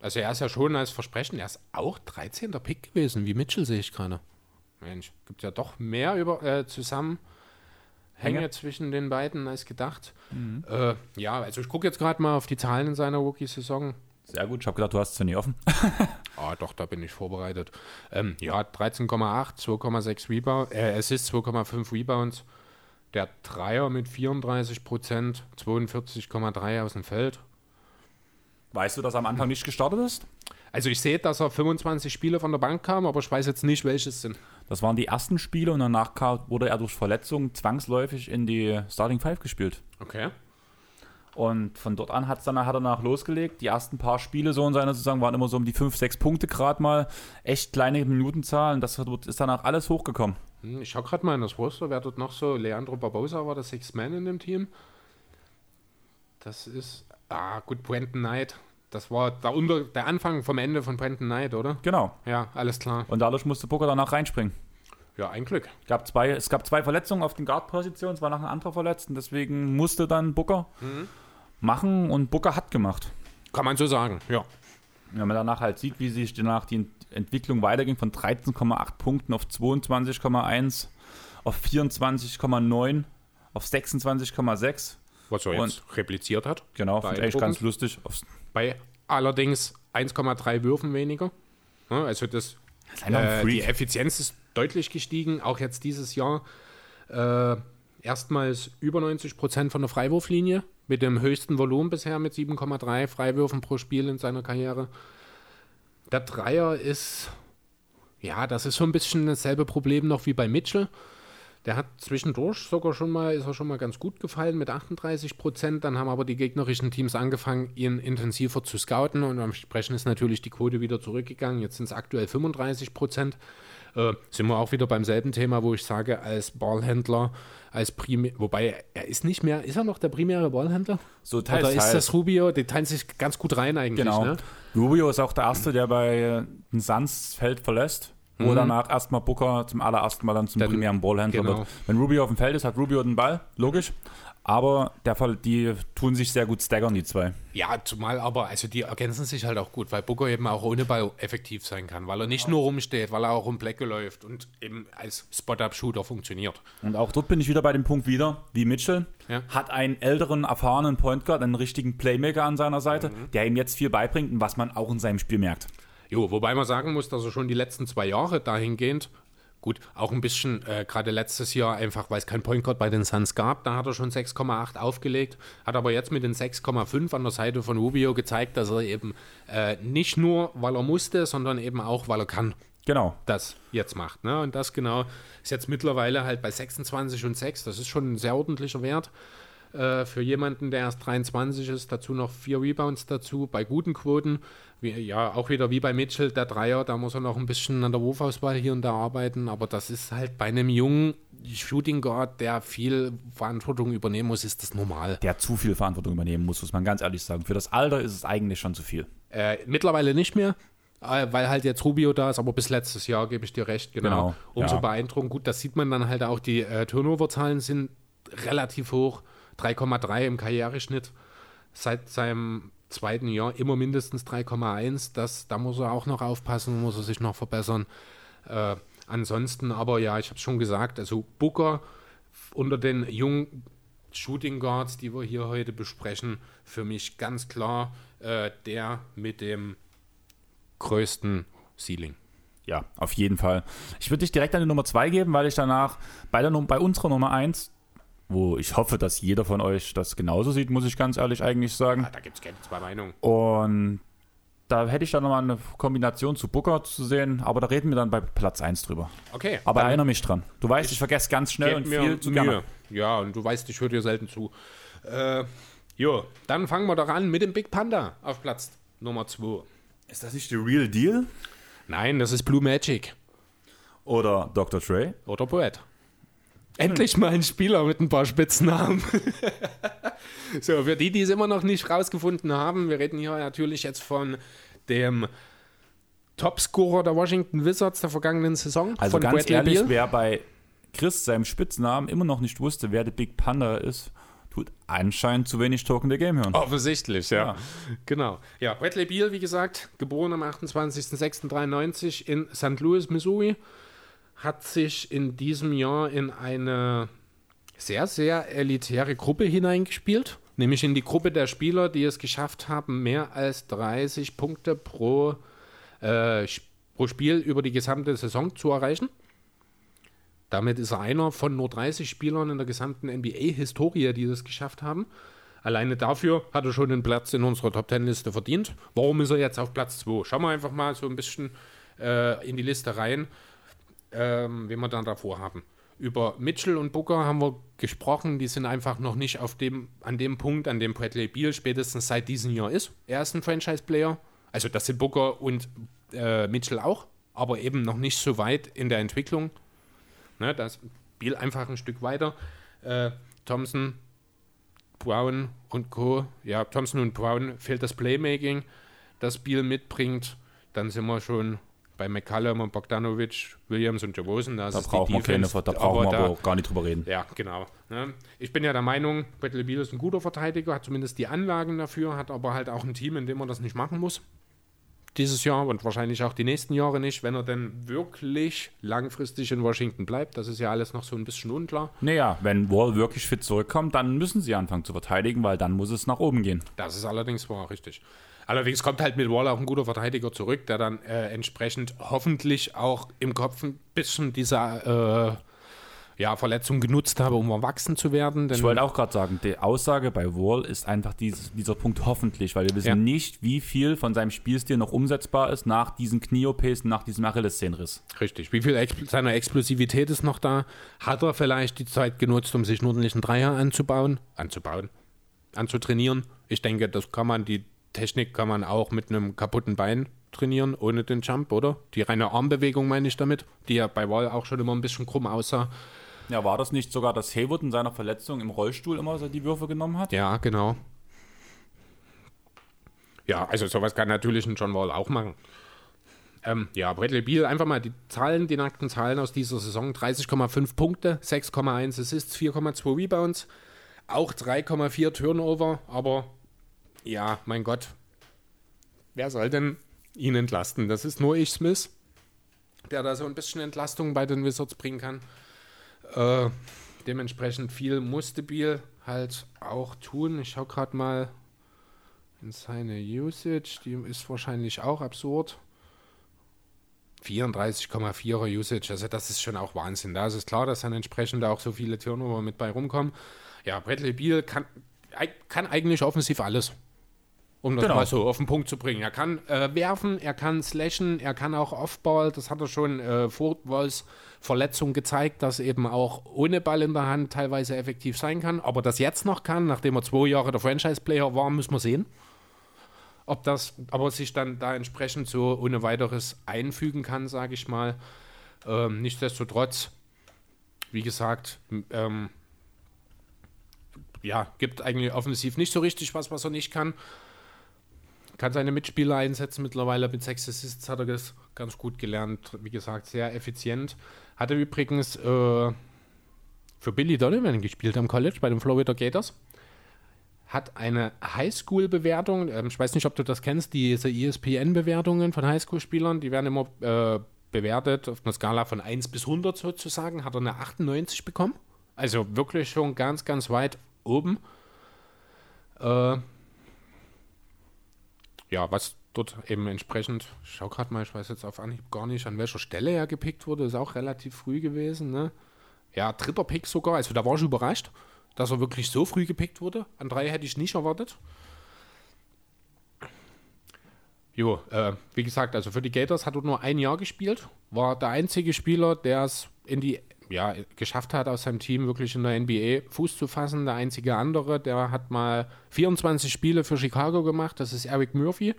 also er ist ja schon als Versprechen, er ist auch 13. Pick gewesen, wie Mitchell sehe ich gerade. Mensch, gibt ja doch mehr über äh, Zusammenhänge Hänge? zwischen den beiden als gedacht. Äh, ja, also ich gucke jetzt gerade mal auf die Zahlen in seiner Rookie-Saison. Sehr gut. Ich habe gedacht, du hast es ja nie offen. Ah, doch, da bin ich vorbereitet. Ähm, ja, 13,8, 2,6 Rebound, äh, Assists, 2,5 Rebounds. Der Dreier mit 34 Prozent, 42,3 aus dem Feld. Weißt du, dass er am Anfang nicht gestartet ist? Also ich sehe, dass er 25 Spiele von der Bank kam, aber ich weiß jetzt nicht, welche es sind. Das waren die ersten Spiele und danach wurde er durch Verletzungen zwangsläufig in die Starting Five gespielt. Okay. Und von dort an hat's dann, hat er danach losgelegt. Die ersten paar Spiele so in seiner Saison waren immer so um die 5, 6 Punkte gerade mal. Echt kleine Minutenzahlen. Das ist danach alles hochgekommen. Hm, Ich schaue gerade mal in das Roster, wer dort noch so. Leandro Barbosa war der Six Man in dem Team. Das ist. Ah, gut, Brandon Knight. Das war der, Unter der Anfang vom Ende von Brandon Knight, oder? Genau. Ja, alles klar. Und dadurch musste Booker danach reinspringen. Ja, ein Glück. Gab zwei, es gab zwei Verletzungen auf den Guard-Positionen. Es war noch ein anderer verletzt. Und deswegen musste dann Booker machen. Und Booker hat gemacht. Kann man so sagen, ja. Wenn man danach halt sieht, wie sich danach die Entwicklung weiterging von 13,8 Punkten auf 22,1, auf 24,9, auf 26,6. Was er jetzt repliziert hat. Genau, finde ich echt ganz lustig. Bei allerdings 1,3 Würfen weniger. Also das, ein äh, die Effizienz ist deutlich gestiegen, auch jetzt dieses Jahr. Äh, erstmals über 90 Prozent von der Freiwurflinie mit dem höchsten Volumen bisher mit 7,3 Freiwürfen pro Spiel in seiner Karriere. Der Dreier ist, ja, das ist so ein bisschen dasselbe Problem noch wie bei Mitchell. Der hat zwischendurch sogar schon mal, ist er schon mal ganz gut gefallen mit 38 Prozent. Dann haben aber die gegnerischen Teams angefangen, ihn intensiver zu scouten und entsprechend ist natürlich die Quote wieder zurückgegangen. Jetzt sind es aktuell 35 Prozent. Äh, sind wir auch wieder beim selben Thema, wo ich sage, als Ballhändler, als Primär, wobei er ist nicht mehr, ist er noch der primäre Ballhändler? So Oder teils, ist teils. das Rubio? Die teilen sich ganz gut rein eigentlich. Genau. Ne? Rubio ist auch der Erste, der bei den Suns Feld verlässt. Wo danach erstmal Booker zum allerersten Mal dann zum Dann- primären Ballhändler genau. wird. Wenn Rubio auf dem Feld ist, hat Rubio den Ball, logisch. Aber der Fall, die tun sich sehr gut staggern, die zwei. Ja, zumal aber, also die ergänzen sich halt auch gut, weil Booker eben auch ohne Ball effektiv sein kann, weil er nicht nur rumsteht, weil er auch um Blöcke läuft und eben als Spot-Up-Shooter funktioniert. Und auch dort bin ich wieder bei dem Punkt wieder, wie Mitchell Ja. hat einen älteren, erfahrenen Point Guard, einen richtigen Playmaker an seiner Seite, Mhm. der ihm jetzt viel beibringt und was man auch in seinem Spiel merkt. Jo, wobei man sagen muss, dass er schon die letzten zwei Jahre dahingehend, gut, auch ein bisschen, äh, gerade letztes Jahr einfach, weil es kein Point Guard bei den Suns gab, da hat er schon 6,8 aufgelegt, hat aber jetzt mit den 6,5 an der Seite von Rubio gezeigt, dass er eben äh, nicht nur, weil er musste, sondern eben auch, weil er kann. Genau. das jetzt macht. Ne? Und das genau ist jetzt mittlerweile halt bei 26 und 6. Das ist schon ein sehr ordentlicher Wert äh, für jemanden, der erst 23 ist. Dazu noch vier Rebounds dazu bei guten Quoten. Wie, ja, auch wieder wie bei Mitchell, der Dreier, da muss er noch ein bisschen an der Wurfauswahl hier und da arbeiten. Aber das ist halt bei einem jungen Shooting Guard, der viel Verantwortung übernehmen muss, ist das normal. Der zu viel Verantwortung übernehmen muss, muss man ganz ehrlich sagen. Für das Alter ist es eigentlich schon zu viel. Äh, mittlerweile nicht mehr, äh, weil halt jetzt Rubio da ist, aber bis letztes Jahr gebe ich dir recht, genau. Genau, Umso ja. beeindruckend. Gut, das sieht man dann halt auch, die äh, Turnover-Zahlen sind relativ hoch. 3,3 im Karriereschnitt. Seit seinem zweiten Jahr immer mindestens 3,1. Das, da muss er auch noch aufpassen, muss er sich noch verbessern. Äh, ansonsten, aber ja, ich habe es schon gesagt, also Booker unter den jungen Shooting Guards, die wir hier heute besprechen, für mich ganz klar äh, der mit dem größten Ceiling. Ja, auf jeden Fall. Ich würde dich direkt an die Nummer 2 geben, weil ich danach bei, der, bei unserer Nummer 1, wo ich hoffe, dass jeder von euch das genauso sieht, muss ich ganz ehrlich eigentlich sagen. Ah, da gibt es keine zwei Meinungen. Und da hätte ich dann nochmal eine Kombination zu Booker zu sehen, aber da reden wir dann bei Platz 1 drüber. Okay, Aber erinnere mich dran. Du weißt, ich vergesse ganz schnell und viel zu gerne. Ja, und du weißt, ich höre dir selten zu. Äh, jo, dann fangen wir doch an mit dem Big Panda auf Platz Nummer 2. Ist das nicht der Real Deal? Nein, das ist Blue Magic Oder Dr. Dre? oder Poet. Endlich mal ein Spieler mit ein paar Spitznamen. so, für die, die es immer noch nicht rausgefunden haben, wir reden hier natürlich jetzt von dem Topscorer der Washington Wizards der vergangenen Saison, Also von ganz Bradley ehrlich, Beal. wer bei Chris seinem Spitznamen immer noch nicht wusste, wer der Big Panda ist, tut anscheinend zu wenig in the Game hören. Offensichtlich, ja. Ja. Genau. Ja, Bradley Beal, wie gesagt, geboren am 28.06.93 in St. Louis, Missouri. Hat sich in diesem Jahr in eine sehr, sehr elitäre Gruppe hineingespielt. Nämlich in die Gruppe der Spieler, die es geschafft haben, mehr als 30 Punkte pro, äh, pro Spiel über die gesamte Saison zu erreichen. Damit ist er einer von nur 30 Spielern in der gesamten NBA-Historie, die das geschafft haben. Alleine dafür hat er schon einen Platz in unserer Top Ten Liste verdient. Warum ist er jetzt auf Platz 2? Schauen wir einfach mal so ein bisschen äh, in die Liste rein, ähm, wen wir dann davor haben. Über Mitchell und Booker haben wir gesprochen, die sind einfach noch nicht auf dem, an dem Punkt, an dem Bradley Beal spätestens seit diesem Jahr ist. Er ist ein Franchise-Player. Also das sind Booker und äh, Mitchell auch, aber eben noch nicht so weit in der Entwicklung. Ne, das Beal einfach ein Stück weiter. Äh, Thompson, Brown und Co. Ja, Thompson und Brown fehlt das Playmaking, das Beal mitbringt. Dann sind wir schon bei McCallum und Bogdanovic, Williams und Javosen. Da brauchen wir keine, da brauchen wir aber auch gar nicht drüber reden. Ja, genau. Ne? Ich bin ja der Meinung, Bradley Beal ist ein guter Verteidiger, hat zumindest die Anlagen dafür, hat aber halt auch ein Team, in dem man das nicht machen muss. Dieses Jahr und wahrscheinlich auch die nächsten Jahre nicht, wenn er denn wirklich langfristig in Washington bleibt. Das ist ja alles noch so ein bisschen unklar. Naja, wenn Wall wirklich fit zurückkommt, dann müssen sie anfangen zu verteidigen, weil dann muss es nach oben gehen. Das ist allerdings wahr, richtig. Allerdings kommt halt mit Wall auch ein guter Verteidiger zurück, der dann äh, entsprechend hoffentlich auch im Kopf ein bisschen dieser äh, ja, Verletzung genutzt habe, um erwachsen zu werden. ich wollte auch gerade sagen, die Aussage bei Wall ist einfach dieses, dieser Punkt hoffentlich, weil wir wissen ja. nicht, wie viel von seinem Spielstil noch umsetzbar ist nach diesen Knie-OPs, nach diesem Achillessehnenriss. Richtig. Wie viel Ex seiner Explosivität ist noch da? Hat er vielleicht die Zeit genutzt, um sich einen ordentlichen Dreier anzubauen? Anzubauen? Anzutrainieren? Ich denke, das kann man die Technik kann man auch mit einem kaputten Bein trainieren, ohne den Jump, oder? Die reine Armbewegung meine ich damit, die ja bei Wall auch schon immer ein bisschen krumm aussah. Ja, war das nicht sogar, dass Haywood in seiner Verletzung im Rollstuhl immer so die Würfe genommen hat? Ja, genau. Ja, also sowas kann natürlich ein John Wall auch machen. Ähm, ja, Bradley Beal, einfach mal die Zahlen, die nackten Zahlen aus dieser Saison. 30,5 Punkte, 6,1 Assists, 4,2 Rebounds, auch 3,4 Turnover, aber ja, mein Gott, wer soll denn ihn entlasten? Das ist nur ich, Smith, der da so ein bisschen Entlastung bei den Wizards bringen kann. Äh, dementsprechend viel musste Biel halt auch tun. Ich schaue gerade mal in seine Usage, die ist wahrscheinlich auch absurd. 34,4er Usage, also das ist schon auch Wahnsinn. Da ist es klar, dass dann entsprechend auch so viele Turnover mit bei rumkommen. Ja, Bradley Beal kann, kann eigentlich offensiv alles um das genau. mal so auf den Punkt zu bringen. Er kann äh, werfen, er kann slashen, er kann auch Offball. Das hat er schon äh, vor Walls Verletzung gezeigt, dass eben auch ohne Ball in der Hand teilweise effektiv sein kann. Aber das jetzt noch kann, nachdem er zwei Jahre der Franchise-Player war, müssen wir sehen. Ob das aber sich dann da entsprechend so ohne weiteres einfügen kann, sage ich mal. Ähm, nichtsdestotrotz, wie gesagt, ähm, ja, gibt eigentlich offensiv nicht so richtig was, was er nicht kann kann seine Mitspieler einsetzen. Mittlerweile mit sechs Assists hat er das ganz gut gelernt. Wie gesagt, sehr effizient. Hatte übrigens äh, für Billy Donovan gespielt am College bei den Florida Gators. Hat eine Highschool-Bewertung. Ähm, ich weiß nicht, ob du das kennst, diese ESPN-Bewertungen von Highschool-Spielern. Die werden immer äh, bewertet auf einer Skala von 1 bis 100 sozusagen. Hat er eine 98 bekommen. Also wirklich schon ganz, ganz weit oben. Äh, ja, was dort eben entsprechend, ich schau gerade mal, ich weiß jetzt auf Anhieb gar nicht, an welcher Stelle er gepickt wurde, ist auch relativ früh gewesen. Ne? Ja, dritter Pick sogar, also da war ich überrascht, dass er wirklich so früh gepickt wurde. An drei hätte ich nicht erwartet. Jo, äh, wie gesagt, also für die Gators hat er nur ein Jahr gespielt, war der einzige Spieler, der es in die ja, geschafft hat, aus seinem Team wirklich in der NBA Fuß zu fassen. Der einzige andere, der hat mal 24 Spiele für Chicago gemacht, das ist Eric Murphy.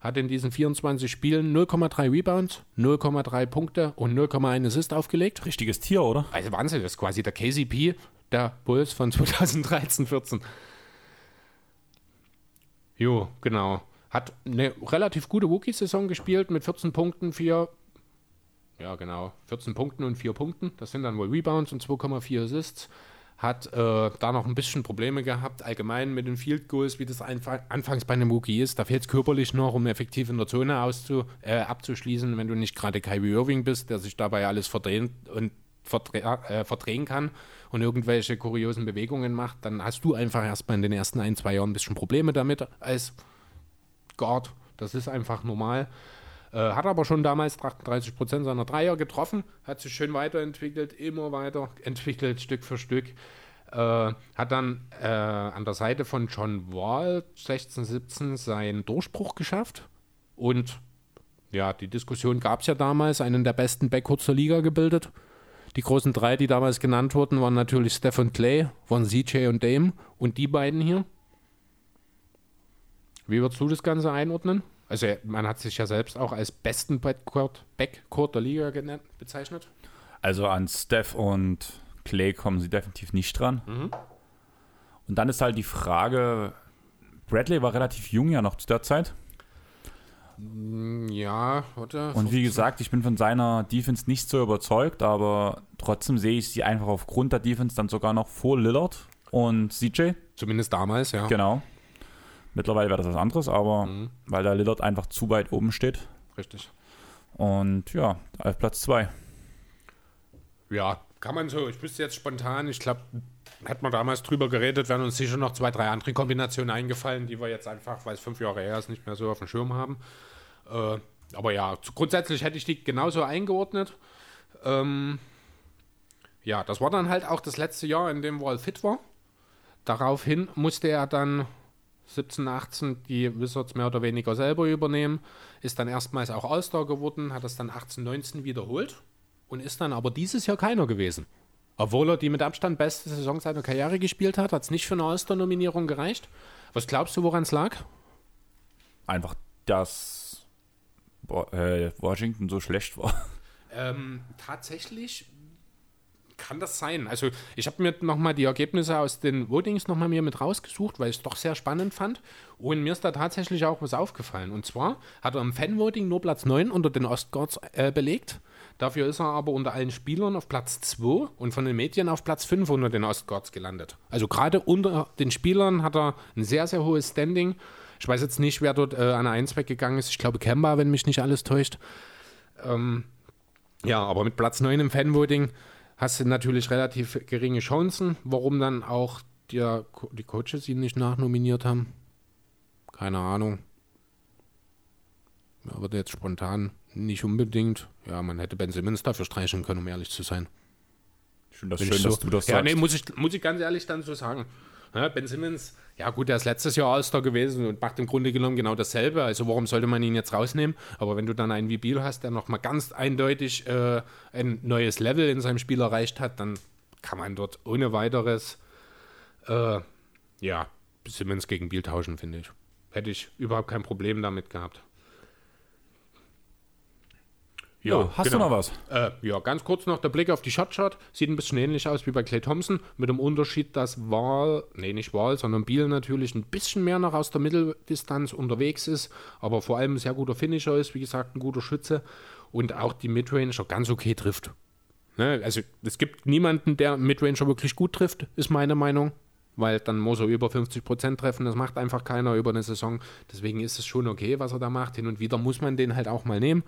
Hat in diesen 24 Spielen 0,3 Rebounds, 0,3 Punkte und 0,1 Assist aufgelegt. Richtiges Tier, oder? Also Wahnsinn, das ist quasi der KCP der Bulls von 2013, 14. Jo, genau. Hat eine relativ gute Rookie-Saison gespielt mit 14 Punkten, 4 ja, genau. 14 Punkten und 4 Punkten. Das sind dann wohl Rebounds und 2,4 Assists. hat äh, da noch ein bisschen Probleme gehabt, allgemein mit den Field Goals, wie das anfangs bei einem Rookie ist. Da fehlt es körperlich noch, um effektiv in der Zone auszu, äh, abzuschließen, wenn du nicht gerade Kyrie Irving bist, der sich dabei alles verdrehen und verdre äh, verdrehen kann und irgendwelche kuriosen Bewegungen macht, dann hast du einfach erstmal in den ersten ein, zwei Jahren ein bisschen Probleme damit als Guard. Das ist einfach normal. Äh, hat aber schon damals 38 Prozent seiner Dreier getroffen, hat sich schön weiterentwickelt, immer weiter entwickelt, Stück für Stück. Äh, hat dann äh, an der Seite von John Wall 16, 17 seinen Durchbruch geschafft. Und ja, die Diskussion gab es ja damals, einen der besten Backcourts der Liga gebildet. Die großen drei, die damals genannt wurden, waren natürlich Stephen Clay, von CJ und Dame und die beiden hier. Wie würdest du das Ganze einordnen? Also man hat sich ja selbst auch als besten Backcourt, Backcourt der Liga genannt, bezeichnet. Also an Steph und Clay kommen sie definitiv nicht dran. Mhm. Und dann ist halt die Frage, Bradley war relativ jung ja noch zu der Zeit. Mm, ja, oder? Und wie gesagt, ich bin von seiner Defense nicht so überzeugt, aber trotzdem sehe ich sie einfach aufgrund der Defense dann sogar noch vor Lillard und CJ. Zumindest damals, ja. Genau. Mittlerweile wäre das was anderes, aber mhm. weil der Lillard einfach zu weit oben steht. Richtig. Und ja, auf Platz 2. Ja, kann man so. Ich wüsste jetzt spontan, ich glaube, hätten wir damals drüber geredet, wären uns sicher noch zwei, drei andere Kombinationen eingefallen, die wir jetzt einfach, weil es fünf Jahre her ist, nicht mehr so auf dem Schirm haben. Äh, aber ja, grundsätzlich hätte ich die genauso eingeordnet. Ähm, ja, das war dann halt auch das letzte Jahr, in dem Wall fit war. Daraufhin musste er dann 17, 18 die Wizards mehr oder weniger selber übernehmen, ist dann erstmals auch All-Star geworden, hat das dann 18, 19 wiederholt und ist dann aber dieses Jahr keiner gewesen. Obwohl er die mit Abstand beste Saison seiner Karriere gespielt hat, hat es nicht für eine All-Star-Nominierung gereicht. Was glaubst du, woran es lag? Einfach, dass äh, Washington so schlecht war. Ähm, tatsächlich kann das sein? Also ich habe mir nochmal die Ergebnisse aus den Votings nochmal mir mit rausgesucht, weil ich es doch sehr spannend fand. Und mir ist da tatsächlich auch was aufgefallen. Und zwar hat er im Fanvoting nur Platz 9 unter den Ostguards äh, belegt. Dafür ist er aber unter allen Spielern auf Platz 2 und von den Medien auf Platz 5 unter den Ostguards gelandet. Also gerade unter den Spielern hat er ein sehr, sehr hohes Standing. Ich weiß jetzt nicht, wer dort äh, an der 1 weggegangen ist. Ich glaube Kemba, wenn mich nicht alles täuscht. Ähm, ja, aber mit Platz 9 im Fanvoting hast du natürlich relativ geringe Chancen. Warum dann auch der, die Coaches ihn nicht nachnominiert haben? Keine Ahnung. Aber jetzt spontan nicht unbedingt. Ja, man hätte Ben Simmons dafür streichen können, um ehrlich zu sein. Ich finde das Bin schön, so, dass du das ja, sagst. Ja, nee, muss ich, muss ich ganz ehrlich dann so sagen. Ja, ben Simmons, ja gut, der ist letztes Jahr All-Star gewesen und macht im Grunde genommen genau dasselbe. Also warum sollte man ihn jetzt rausnehmen? Aber wenn du dann einen wie Biel hast, der nochmal ganz eindeutig äh, ein neues Level in seinem Spiel erreicht hat, dann kann man dort ohne weiteres äh, ja, Simmons gegen Biel tauschen, finde ich. Hätte ich überhaupt kein Problem damit gehabt. Ja, oh, hast genau. du noch was? Äh, ja, ganz kurz noch der Blick auf die Shotshot. Sieht ein bisschen ähnlich aus wie bei Clay Thompson, mit dem Unterschied, dass Wahl, nee, nicht Wahl, sondern Biel natürlich ein bisschen mehr noch aus der Mitteldistanz unterwegs ist, aber vor allem ein sehr guter Finisher ist, wie gesagt, ein guter Schütze und auch die Midranger ganz okay trifft. Ne? Also es gibt niemanden, der Midranger wirklich gut trifft, ist meine Meinung weil dann muss er über 50 Prozent treffen. Das macht einfach keiner über eine Saison. Deswegen ist es schon okay, was er da macht. Hin und wieder muss man den halt auch mal nehmen.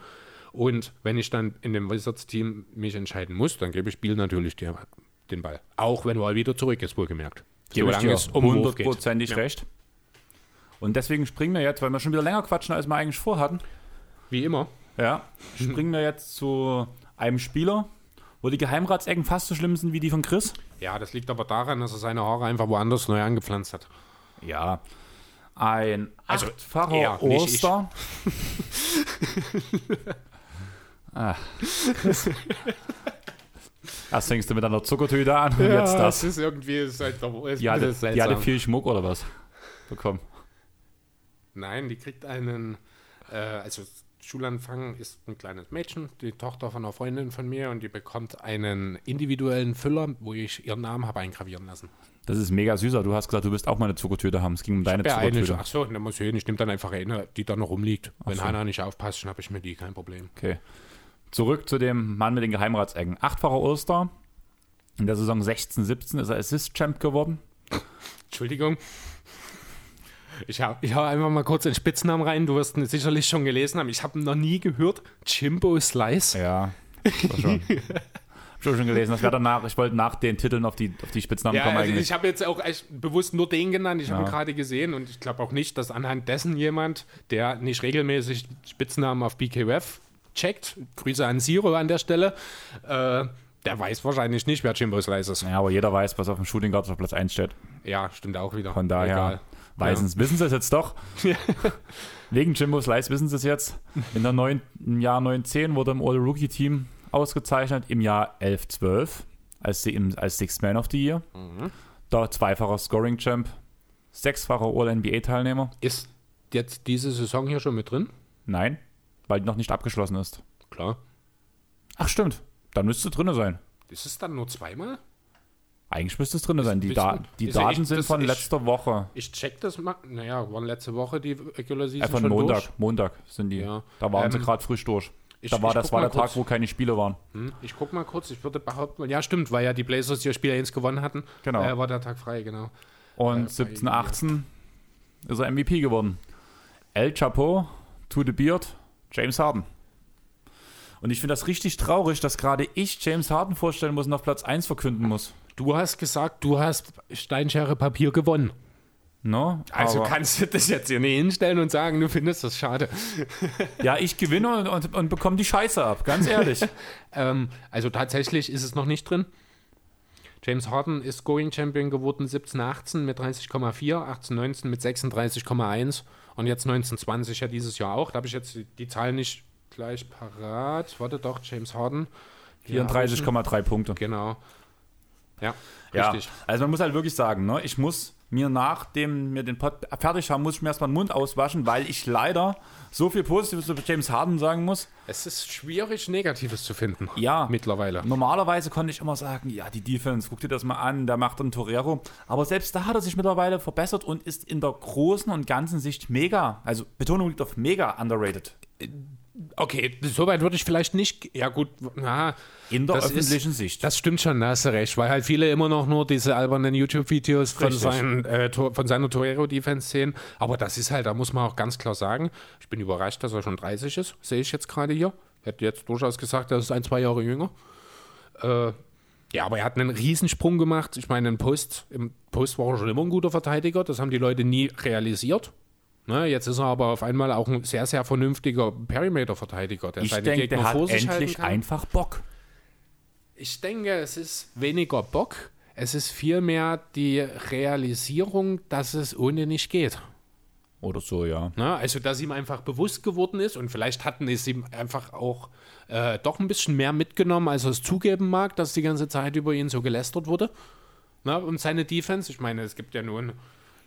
Und wenn ich dann in dem Wizards-Team mich entscheiden muss, dann gebe ich Biel natürlich die, den Ball. Auch wenn er wieder zurück ist, wohlgemerkt. Gebe dir es um hundertprozentig ja. recht. Und deswegen springen wir jetzt, weil wir schon wieder länger quatschen, als wir eigentlich vorhatten. Wie immer. Ja, springen wir jetzt zu einem Spieler, wo die Geheimratsecken fast so schlimm sind wie die von Chris. Ja, das liegt aber daran, dass er seine Haare einfach woanders neu angepflanzt hat. Ja, ein also, achtfacher Oster. Ach. Erst fängst du mit einer Zuckertüte an und ja, jetzt das. das ist irgendwie ist halt ist die, hatte, die hatte viel Schmuck oder was bekommen? Nein, die kriegt einen, äh, also Schulanfang ist ein kleines Mädchen, die Tochter von einer Freundin von mir und die bekommt einen individuellen Füller, wo ich ihren Namen habe eingravieren lassen. Das ist mega süßer. Du hast gesagt, du willst auch mal eine Zuckertüte haben. Es ging um deine Zuckertüte. Eine, ach so, dann muss ich hin. Ich nehme dann einfach eine, die da noch rumliegt. Ach Wenn so. Hanna nicht aufpasst, schnappe ich mir die, kein Problem. Okay. Zurück zu dem Mann mit den Geheimratsecken. Achtfacher Oster. In der Saison 16, 17 ist er Assist-Champ geworden. Entschuldigung. Ich hau, ich hau einfach mal kurz den Spitznamen rein. Du wirst ihn sicherlich schon gelesen haben. Ich habe ihn noch nie gehört. Jimbo Slice. Ja, schon. Hab schon, schon gelesen. Das wäre danach, ich wollte nach den Titeln auf die, auf die Spitznamen Ja, kommen also eigentlich. ich habe jetzt auch echt bewusst nur den genannt. Ich habe Ja. ihn gerade gesehen und ich glaube auch nicht, dass anhand dessen jemand, der nicht regelmäßig Spitznamen auf BKF checkt, Grüße an Zero an der Stelle, äh, der weiß wahrscheinlich nicht, wer Jimbo Slice ist. ja, aber jeder weiß, was auf dem Shooting Guard auf Platz 1 steht. Ja, stimmt auch wieder. Von daher Egal. Weißen, wissen sie es jetzt doch. Wegen Jimbo Slice wissen sie es jetzt. In der neun, Im Jahr 9-10 wurde im All-Rookie-Team ausgezeichnet. Im Jahr 11-12 als, sie im- als Sixth Man of the Year. Mhm. Da zweifacher Scoring-Champ. Sechsfacher All-NBA-Teilnehmer. Ist jetzt diese Saison hier schon mit drin? Nein, weil die noch nicht abgeschlossen ist. Klar. Ach, stimmt. Dann müsste drin sein. Ist es dann nur zweimal? Eigentlich müsste es drin sein. Die, da die Daten echt- sind von ist- letzter Woche. Ich check das mal. Naja, waren letzte Woche die Regular Season Äh, von Montag. durch? Montag sind die. Ja. Da waren sie Ähm, gerade frisch durch. ich- da war, ich das war der Tag, kurz. wo keine Spiele waren. Hm, Ich guck mal kurz, ich würde behaupten, ja stimmt, weil ja die Blazers ihr Spiel 1 gewonnen hatten. Genau. Äh, war der Tag frei, genau. Und Äh, 17, bei- 18 ist er MVP geworden. El Chapeau, to the Beard, James Harden. Und ich finde das richtig traurig, dass gerade ich James Harden vorstellen muss und auf Platz 1 verkünden muss. Du hast gesagt, du hast Steinschere Papier gewonnen. No? Also kannst du das jetzt hier nicht hinstellen und sagen, du findest das schade. Ja, ich gewinne und, und, und bekomme die Scheiße ab, ganz ehrlich. Ähm, also tatsächlich ist es noch nicht drin. James Harden ist Scoring Champion geworden 17-18 mit 30,4, 18-19 mit 36,1 und jetzt 19-20 ja dieses Jahr auch. Da habe ich jetzt die, die Zahl nicht gleich parat. Warte doch, James Harden. Hier hab ich ihn. 34,3 Punkte. Genau. Ja, Ja, richtig. also man muss halt wirklich sagen, ne, ich muss mir nachdem wir den Pod fertig haben, muss ich mir erstmal den Mund auswaschen, weil ich leider so viel Positives über James Harden sagen muss. Es ist schwierig, Negatives zu finden. Ja, Mittlerweile. Normalerweise konnte ich immer sagen, ja, die Defense, guck dir das mal an, der macht einen Torero. Aber selbst da hat er sich mittlerweile verbessert und ist in der großen und ganzen Sicht mega, also Betonung liegt auf mega underrated. Okay, soweit würde ich vielleicht nicht. Ja, gut, na, In der Das ist- öffentlichen Sicht. das stimmt schon, da hast du recht, weil halt viele immer noch nur diese albernen YouTube-Videos von, seinen, äh, von seiner Torero-Defense sehen. Aber das ist halt, da muss man auch ganz klar sagen, ich bin überrascht, dass er schon 30 ist, sehe ich jetzt gerade hier. Hätte jetzt durchaus gesagt, er ist ein, zwei Jahre jünger. Äh, ja, aber er hat einen Riesensprung gemacht. Ich meine, im Post, im Post war er schon immer ein guter Verteidiger. Das haben die Leute nie realisiert. Ne, jetzt ist er aber auf einmal auch ein sehr, sehr vernünftiger Perimeter-Verteidiger, der ich seine denke, Gegner der hat endlich einfach Bock. Ich denke, es ist weniger Bock. Es ist vielmehr die Realisierung, dass es ohne nicht geht. Oder so, ja. Ne? Also, dass ihm einfach bewusst geworden ist und vielleicht hatten es ihm einfach auch äh, doch ein bisschen mehr mitgenommen, als er es zugeben mag, dass die ganze Zeit über ihn so gelästert wurde. Ne? Und seine Defense, ich meine, es gibt ja nun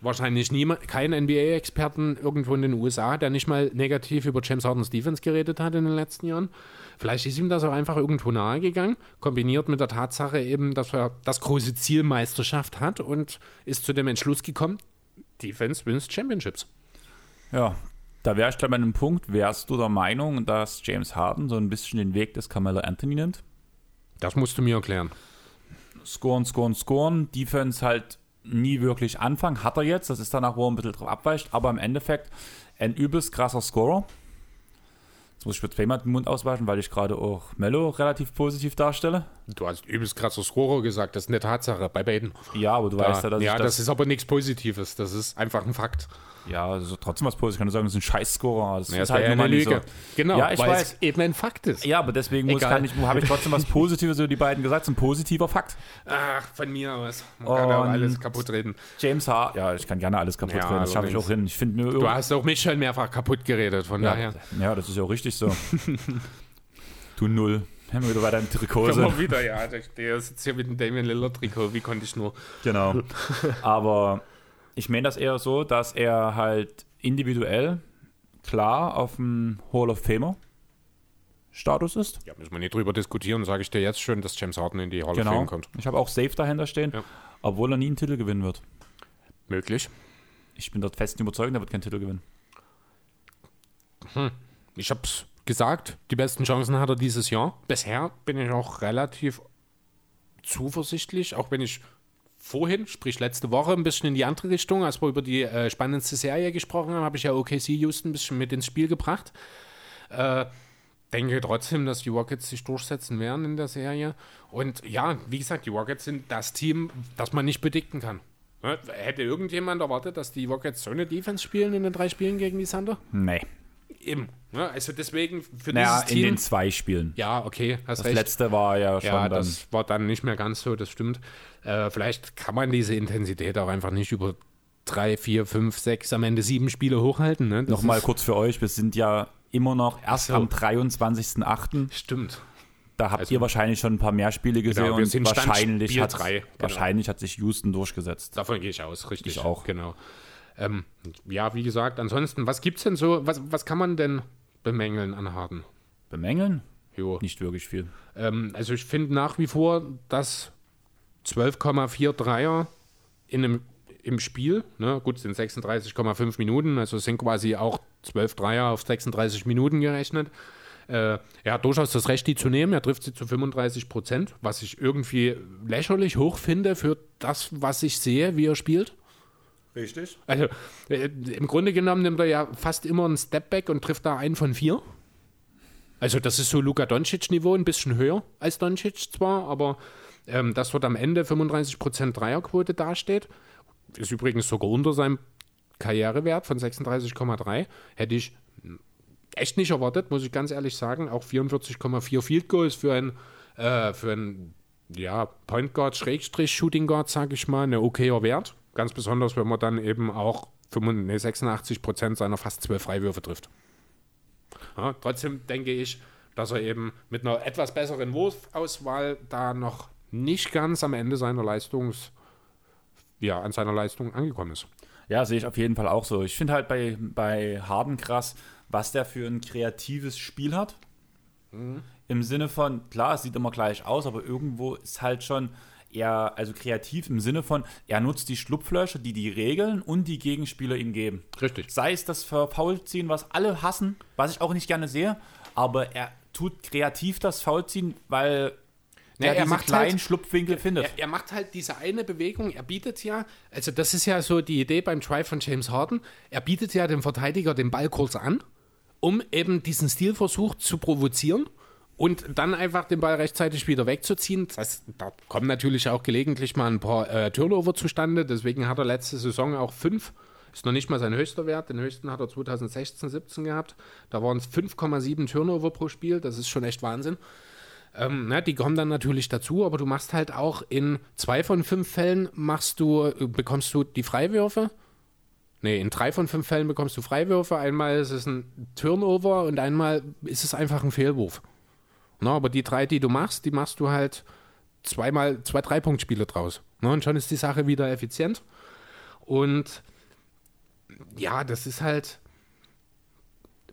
wahrscheinlich niemand, keinen NBA-Experten irgendwo in den USA, der nicht mal negativ über James Hardens Defense geredet hat in den letzten Jahren. Vielleicht ist ihm das auch einfach irgendwo nahegegangen, kombiniert mit der Tatsache eben, dass er das große Ziel Meisterschaft hat und ist zu dem Entschluss gekommen, Defense wins Championships. Ja, da wäre ich gleich bei einem Punkt. Wärst du der Meinung, dass James Harden so ein bisschen den Weg des Carmelo Anthony nimmt? Das musst du mir erklären. Scoren, scoren, scoren. Defense halt nie wirklich anfangen. Hat er jetzt. Das ist danach, wo er ein bisschen drauf abweicht. Aber im Endeffekt ein übelst krasser Scorer. Jetzt muss ich mir zweimal den Mund auswaschen, weil ich gerade auch Mello relativ positiv darstelle. Du hast übelst krasser Scorer gesagt, das ist eine Tatsache bei beiden. Ja, aber du weißt ja, dass ja, das, das, ist aber nichts Positives, das ist einfach ein Fakt. Ja, also trotzdem was Positives. Ich kann nur sagen, das ist ein Scheiß-Scorer. Das Ja, ist wäre ja eine Lüge. So. Genau, Ja, ich weil weiß. es eben ein Fakt ist. Ja, aber deswegen ich, habe ich trotzdem was Positives über die beiden gesagt. Ein positiver Fakt. Ach, von mir aus. Man kann auch Und- alles kaputt reden. James Harden, ja, ich kann gerne alles kaputt Ja, reden. Das schaffe ich auch hin. Ich finde nur Du hast auch mich schon mehrfach kaputt geredet, von ja, daher. ja, das ist ja auch richtig so. du Null. Haben wir wieder bei deinem Trikot. Immer wieder, ja. Der, sitzt hier mit dem Damian Lillard Trikot, wie konnte ich nur. Genau. Aber ich meine das eher so, dass er halt individuell klar auf dem Hall of Famer Status ist. Ja, müssen wir nicht drüber diskutieren, sage ich dir jetzt schon, dass James Harden in die Hall of Genau. Fame kommt. Ich habe auch Safe dahinter stehen, Ja. obwohl er nie einen Titel gewinnen wird. Möglich. Ich bin dort festen überzeugt, er wird keinen Titel gewinnen. Ich habe es gesagt, die besten Chancen hat er dieses Jahr. Bisher bin ich auch relativ zuversichtlich, auch wenn ich vorhin, sprich letzte Woche, ein bisschen in die andere Richtung, als wir über die äh, spannendste Serie gesprochen haben, habe ich ja OKC Houston ein bisschen mit ins Spiel gebracht. Äh, denke trotzdem, dass die Rockets sich durchsetzen werden in der Serie. Und ja, wie gesagt, die Rockets sind das Team, das man nicht bedikten kann. Ja, hätte irgendjemand erwartet, dass die Rockets so eine Defense spielen in den drei Spielen gegen die Thunder? Nee. Eben. Ja, also deswegen für Naja, dieses in Team. den zwei Spielen. ja, okay, hast Das recht. letzte war ja schon ja, dann. das war dann nicht mehr ganz so, das stimmt. Äh, vielleicht kann man diese Intensität auch einfach nicht über drei, vier, fünf, sechs, am Ende sieben Spiele hochhalten. Ne? Nochmal kurz für euch, wir sind ja immer noch erst so. am 23.08. Stimmt. Da habt Also- ihr wahrscheinlich schon ein paar mehr Spiele gesehen Genau, und wahrscheinlich, Spiel hat, drei, genau. wahrscheinlich hat sich Houston durchgesetzt. Davon gehe ich aus, richtig. Ich auch. Genau. Ähm, ja, wie gesagt, ansonsten, was gibt's denn so, was, was kann man denn bemängeln an Harden? Bemängeln? Jo. Nicht wirklich viel. Ähm, also ich finde nach wie vor, dass 12,4 Dreier in einem, im Spiel, ne, gut, sind 36,5 Minuten, also sind quasi auch 12 Dreier auf 36 Minuten gerechnet. Äh, er hat durchaus das Recht, die zu nehmen. Er trifft sie zu 35 Prozent, was ich irgendwie lächerlich hoch finde für das, was ich sehe, wie er spielt. Richtig. Also äh, im Grunde genommen nimmt er ja fast immer einen Stepback und trifft da einen von vier. Also das ist so Luka Doncic-Niveau, ein bisschen höher als Doncic zwar, aber ähm, dass dort am Ende 35% Dreierquote dasteht, ist übrigens sogar unter seinem Karrierewert von 36,3, hätte ich echt nicht erwartet, muss ich ganz ehrlich sagen. Auch 44,4 Field Goals für ein, äh, ja, Point Guard, Schrägstrich, Shooting Guard, sage ich mal, ein okayer Wert. Ganz besonders, wenn man dann eben auch 85, nee, 86 Prozent seiner fast 12 Freiwürfe trifft. Ja, trotzdem denke ich, dass er eben mit einer etwas besseren Wurfauswahl da noch nicht ganz am Ende seiner Leistungs, ja, an seiner Leistung angekommen ist. Ja, sehe ich auf jeden Fall auch so. Ich finde halt bei, bei Harden krass, was der für ein kreatives Spiel hat. Im Sinne von, klar, es sieht immer gleich aus, aber irgendwo ist halt schon eher, also kreativ im Sinne von, er nutzt die Schlupflöcher, die die Regeln und die Gegenspieler ihm geben. Richtig. Sei es das Foulziehen, was alle hassen, was ich auch nicht gerne sehe, aber er tut kreativ das Foulziehen, weil Ne, er, er macht kleinen halt- Schlupfwinkel findet. Er, er macht halt diese eine Bewegung, er bietet ja, also das ist ja so die Idee beim Try von James Harden, er bietet ja dem Verteidiger den Ball kurz an, um eben diesen Stilversuch zu provozieren und dann einfach den Ball rechtzeitig wieder wegzuziehen. Das, da kommen natürlich auch gelegentlich mal ein paar äh, Turnover zustande, deswegen hat er letzte Saison auch fünf. Ist noch nicht mal sein höchster Wert. Den höchsten hat er 2016, 17 gehabt. Da waren es 5,7 Turnover pro Spiel. Das ist schon echt Wahnsinn. Ähm, na, die kommen dann natürlich dazu, aber du machst halt auch in zwei von fünf Fällen machst du, äh, bekommst du die Freiwürfe. Nee, in drei von fünf Fällen bekommst du Freiwürfe. Einmal ist es ein Turnover und einmal ist es einfach ein Fehlwurf. Na, aber die drei, die du machst, die machst du halt zweimal, zwei Drei-Punkt-Spiele draus. Na, und schon ist die Sache wieder effizient. Und ja, das ist halt,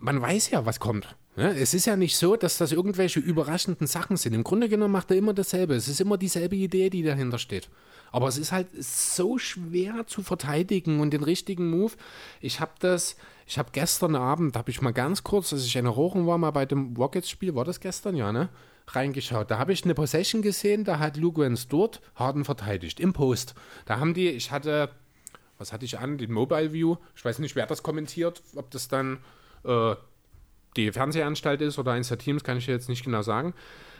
man weiß ja, was kommt. Ja, es ist ja nicht so, dass das irgendwelche überraschenden Sachen sind. Im Grunde genommen macht er immer dasselbe. Es ist immer dieselbe Idee, die dahinter steht. Aber es ist halt so schwer zu verteidigen und den richtigen Move. Ich habe das, ich habe gestern Abend, habe ich mal ganz kurz, als ich in Rochen war, mal bei dem Rockets-Spiel, war das gestern, ja, ne? Reingeschaut. Da habe ich eine Possession gesehen, da hat Wentz dort Harden verteidigt, im Post. Da haben die, ich hatte, was hatte ich an, den Mobile View. Ich weiß nicht, wer das kommentiert, ob das dann äh, die Fernsehanstalt ist oder eins der Teams, kann ich jetzt nicht genau sagen.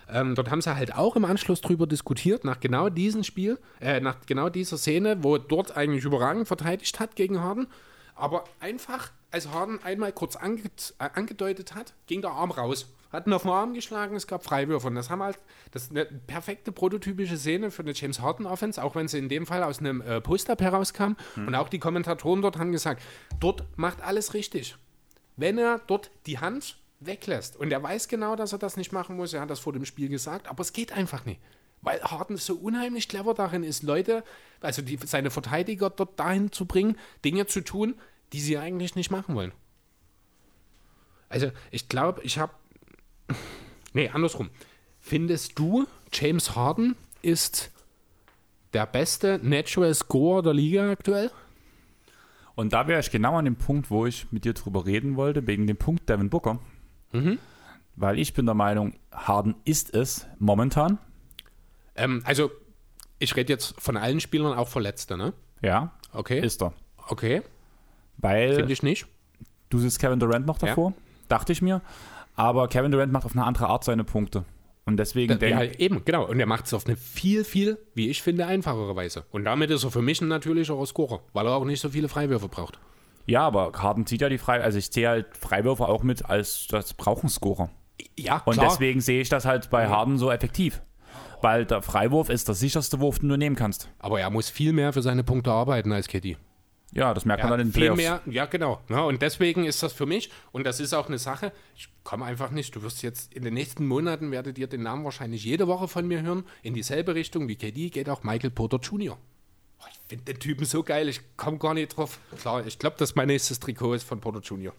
Ähm, dort haben sie halt auch im Anschluss drüber diskutiert, nach genau diesem Spiel, äh, nach genau dieser Szene, wo dort eigentlich überragend verteidigt hat gegen Harden. Aber einfach, als Harden einmal kurz ange äh, angedeutet hat, ging der Arm raus. Hat ihn auf den Arm geschlagen, es gab Freiwürfe. Und das haben halt, das ist eine perfekte prototypische Szene für eine James Harden Offense, auch wenn sie in dem Fall aus einem äh, Post-Up herauskam. Und auch die Kommentatoren dort haben gesagt, dort macht alles richtig wenn er dort die Hand weglässt. Und er weiß genau, dass er das nicht machen muss. Er hat das vor dem Spiel gesagt, aber es geht einfach nicht. Weil Harden so unheimlich clever darin ist, Leute, also die, seine Verteidiger dort dahin zu bringen, Dinge zu tun, die sie eigentlich nicht machen wollen. Also, ich glaube, ich habe. Nee, andersrum. Findest du, James Harden ist der beste Natural Scorer der Liga aktuell? Und da wäre ich genau an dem Punkt, wo ich mit dir drüber reden wollte, wegen dem Punkt Devin Booker. Weil ich bin der Meinung, Harden ist es momentan. Ähm, also, ich rede jetzt von allen Spielern, auch Verletzte, ne? Ja, Okay. ist er. okay, Weil finde ich nicht. du siehst Kevin Durant noch Ja. davor, dachte ich mir. Aber Kevin Durant macht auf eine andere Art seine Punkte. Und deswegen Ja, denke eben, genau. Und er macht es auf eine viel, viel, wie ich finde, einfachere Weise. Und damit ist er für mich ein natürlicherer Scorer, weil er auch nicht so viele Freiwürfe braucht. Ja, aber Harden zieht ja die Frei, also ich sehe halt Freiwürfe auch mit als das brauchen Scorer. Ja, Und klar. deswegen sehe ich das halt bei Harden so effektiv. Weil der Freiwurf ist der sicherste Wurf, den du nehmen kannst. Aber er muss viel mehr für seine Punkte arbeiten als KD. Ja, das merkt Er man dann in den viel Playoffs. mehr, ja genau. Ja, und deswegen ist das für mich, und das ist auch eine Sache, ich komme einfach nicht, du wirst jetzt in den nächsten Monaten, werdet ihr den Namen wahrscheinlich jede Woche von mir hören, in dieselbe Richtung wie KD geht auch Michael Porter Jr. Oh, Ich finde den Typen so geil, ich komme gar nicht drauf. Klar, ich glaube, dass mein nächstes Trikot ist von Porter Jr.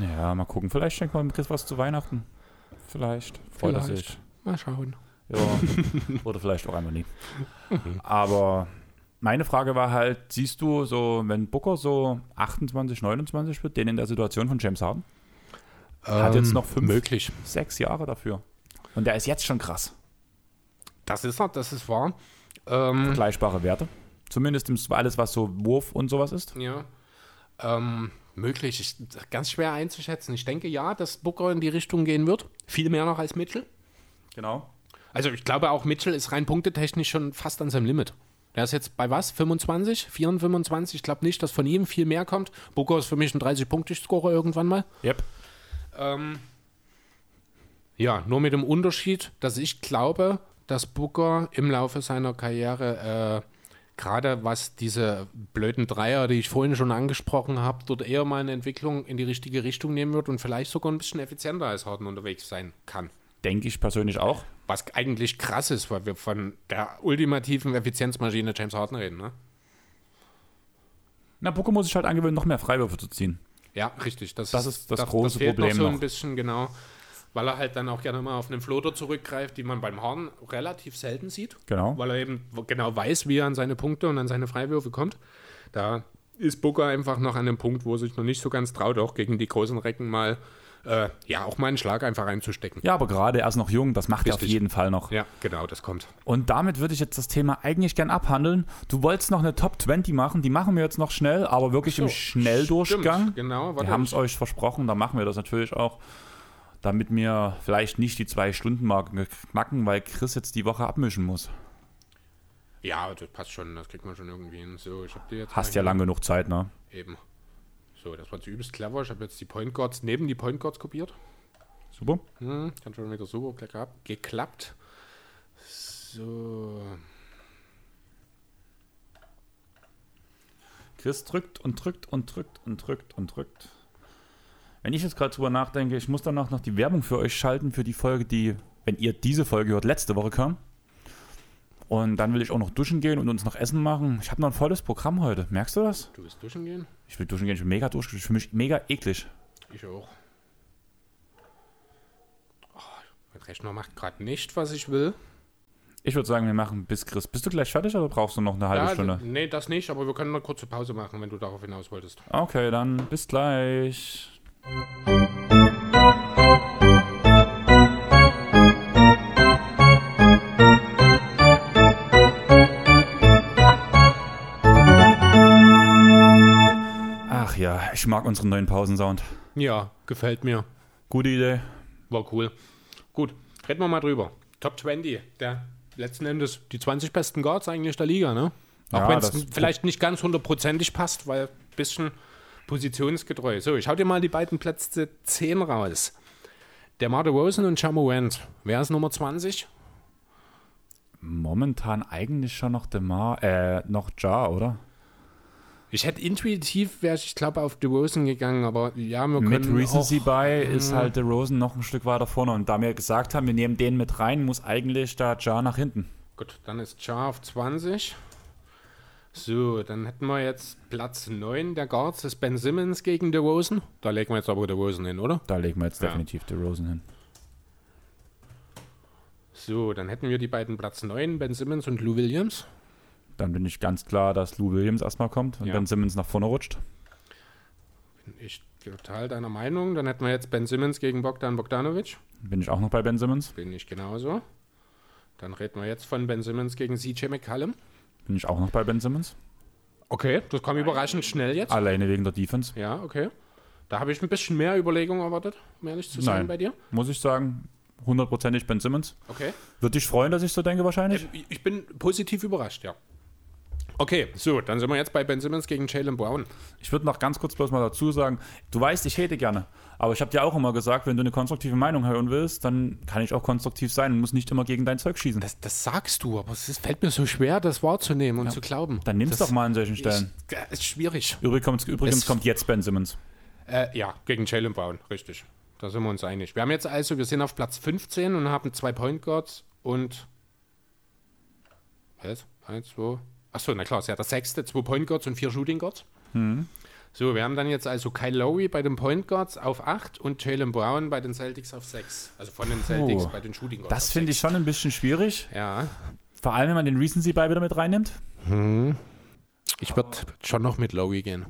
Ja, mal gucken. Vielleicht schenkt man Chris was zu Weihnachten. Vielleicht. Freut er sich. Mal schauen. Ja. Oder vielleicht auch einmal nie. Aber meine Frage war halt, siehst du so, wenn Booker so 28, 29 wird, den in der Situation von James Harden? Hat jetzt noch fünf- Möglich. Sechs Jahre dafür. Und der ist jetzt schon krass. Das ist er, das ist wahr. Ähm, Vergleichbare Werte. Zumindest im, alles, was so Wurf und sowas ist. Ja. Ähm, möglich. Ich, ganz schwer einzuschätzen. Ich denke ja, dass Booker in die Richtung gehen wird. Viel mehr noch als Mitchell. Genau. Also ich glaube auch Mitchell ist rein punktetechnisch schon fast an seinem Limit. Der ist jetzt bei was? 25? 24, 25? Ich glaube nicht, dass von ihm viel mehr kommt. Booker ist für mich ein 30-Punkte-Scorer irgendwann mal. Yep. Ähm, ja, nur mit dem Unterschied, dass ich glaube, dass Booker im Laufe seiner Karriere äh, gerade was diese blöden Dreier, die ich vorhin schon angesprochen habe, dort eher mal eine Entwicklung in die richtige Richtung nehmen wird und vielleicht sogar ein bisschen effizienter als Harden unterwegs sein kann. Denke ich persönlich auch. Was eigentlich krass ist, weil wir von der ultimativen Effizienzmaschine James Harden reden, ne? Na, Booker muss sich halt angewöhnen, noch mehr Freiwürfe zu ziehen. Ja, richtig. Das, Das ist das große fehlt Problem noch so noch. ein bisschen, genau. Weil er halt dann auch gerne mal auf einen Floater zurückgreift, die man beim Harden relativ selten sieht. Genau. Weil er eben genau weiß, wie er an seine Punkte und an seine Freiwürfe kommt. Da ist Booker einfach noch an dem Punkt, wo er sich noch nicht so ganz traut, auch gegen die großen Recken mal, äh, ja, auch mal einen Schlag einfach reinzustecken. Ja, aber gerade er ist noch jung, das macht er auf Richtig. jeden Fall noch. Ja, genau, das kommt. Und damit würde ich jetzt das Thema eigentlich gern abhandeln. Du wolltest noch eine Top 20 machen, die machen wir jetzt noch schnell, aber wirklich im So, Schnelldurchgang. Stimmt, genau. Wir haben es euch versprochen, da machen wir das natürlich auch, damit wir vielleicht nicht die Zwei-Stunden-Marke knacken, weil Chris jetzt die Woche abmischen muss. Ja, das passt schon, das kriegt man schon irgendwie hin. So, ich hab dir jetzt Hast ja lang genug Zeit, ne? Eben. So, das war jetzt übelst clever. Ich habe jetzt die Point Guards neben die Point Guards kopiert. Super. Hm, hat schon wieder super geklappt. geklappt. So. Chris drückt und drückt und drückt und drückt und drückt. Wenn ich jetzt gerade drüber nachdenke, ich muss dann auch noch die Werbung für euch schalten, für die Folge, die, wenn ihr diese Folge hört, letzte Woche kam. Und dann will ich auch noch duschen gehen und uns noch Essen machen. Ich habe noch ein volles Programm heute. Merkst du das? Du willst duschen gehen? Ich will duschen gehen, ich bin mega. Ich fühle mich mega eklig. Ich auch. Oh, mein Rechner macht gerade nicht, was ich will. Ich würde sagen, wir machen bis Chris. Bist du gleich fertig oder brauchst du noch eine halbe Ja, Stunde? Nee, das nicht, aber wir können eine kurze Pause machen, wenn du darauf hinaus wolltest. Okay, dann bis gleich. Ich mag unseren neuen Pausensound. Ja, gefällt mir. Gute Idee. War cool. Gut, reden wir mal drüber. Top 20, der letzten Endes die 20 besten Guards eigentlich der Liga, ne? Auch Ja, wenn es vielleicht nicht ganz hundertprozentig passt, weil ein bisschen positionsgetreu. So, ich hau dir mal die beiden Plätze 10 raus. Der Mar Rosen und Jamorant. Wer ist Nummer 20? Momentan eigentlich schon noch Demar, äh, noch Ja, oder? Ich hätte intuitiv, wäre ich, glaube, auf DeRozan gegangen, aber ja, wir Mit können Recency auch, bei ist halt der Rosen noch ein Stück weiter vorne. Und da wir gesagt haben, wir nehmen den mit rein, muss eigentlich da Ja nach hinten. Gut, dann ist Jar auf 20. So, dann hätten wir jetzt Platz 9 der Guards, ist Ben Simmons gegen DeRozan. Da legen wir jetzt aber DeRozan hin, oder? Da legen wir jetzt Ja. definitiv Rosen hin. So, dann hätten wir die beiden Platz 9, Ben Simmons und Lou Williams. Dann bin ich ganz klar, dass Lou Williams erstmal kommt und Ja. Ben Simmons nach vorne rutscht. Bin ich total deiner Meinung. Dann hätten wir jetzt Ben Simmons gegen Bogdan Bogdanovic. Bin ich auch noch bei Ben Simmons. Bin ich genauso. Dann reden wir jetzt von Ben Simmons gegen CJ McCallum. Bin ich auch noch bei Ben Simmons. Okay, das kam überraschend schnell jetzt. Alleine wegen der Defense. Ja, okay. Da habe ich ein bisschen mehr Überlegung erwartet, um ehrlich zu sein Nein. bei dir. Muss ich sagen, hundertprozentig Ben Simmons. Okay. Würde dich freuen, dass ich so denke wahrscheinlich? Ich- Ich bin positiv überrascht, ja. Okay, so, dann sind wir jetzt bei Ben Simmons gegen Jalen Brown. Ich würde noch ganz kurz bloß mal dazu sagen, du weißt, ich hate gerne. Aber ich habe dir auch immer gesagt, wenn du eine konstruktive Meinung hören willst, dann kann ich auch konstruktiv sein und muss nicht immer gegen dein Zeug schießen. Das, das sagst du, aber es ist, fällt mir so schwer, das wahrzunehmen und zu glauben. Dann nimm's das doch mal an solchen Stellen. Ist, ist schwierig. Übrigens, übrigens Es- kommt jetzt Ben Simmons. Äh, ja, gegen Jalen Brown, richtig. Da sind wir uns einig. Wir haben jetzt also, wir sind auf Platz 15 und haben zwei Point Guards und. Was? Eins, zwei. Achso, na klar, ist ja der sechste, zwei Point Guards und vier Shooting Guards. So, wir haben dann jetzt also Kyle Lowry bei den Point Guards auf 8 und Jalen Brown bei den Celtics auf 6. Also von den Celtics bei den Shooting Guards. Das finde ich schon ein bisschen schwierig. Ja, Vor allem, wenn man den Recency bei wieder mit reinnimmt. ich würde schon noch mit Lowry gehen.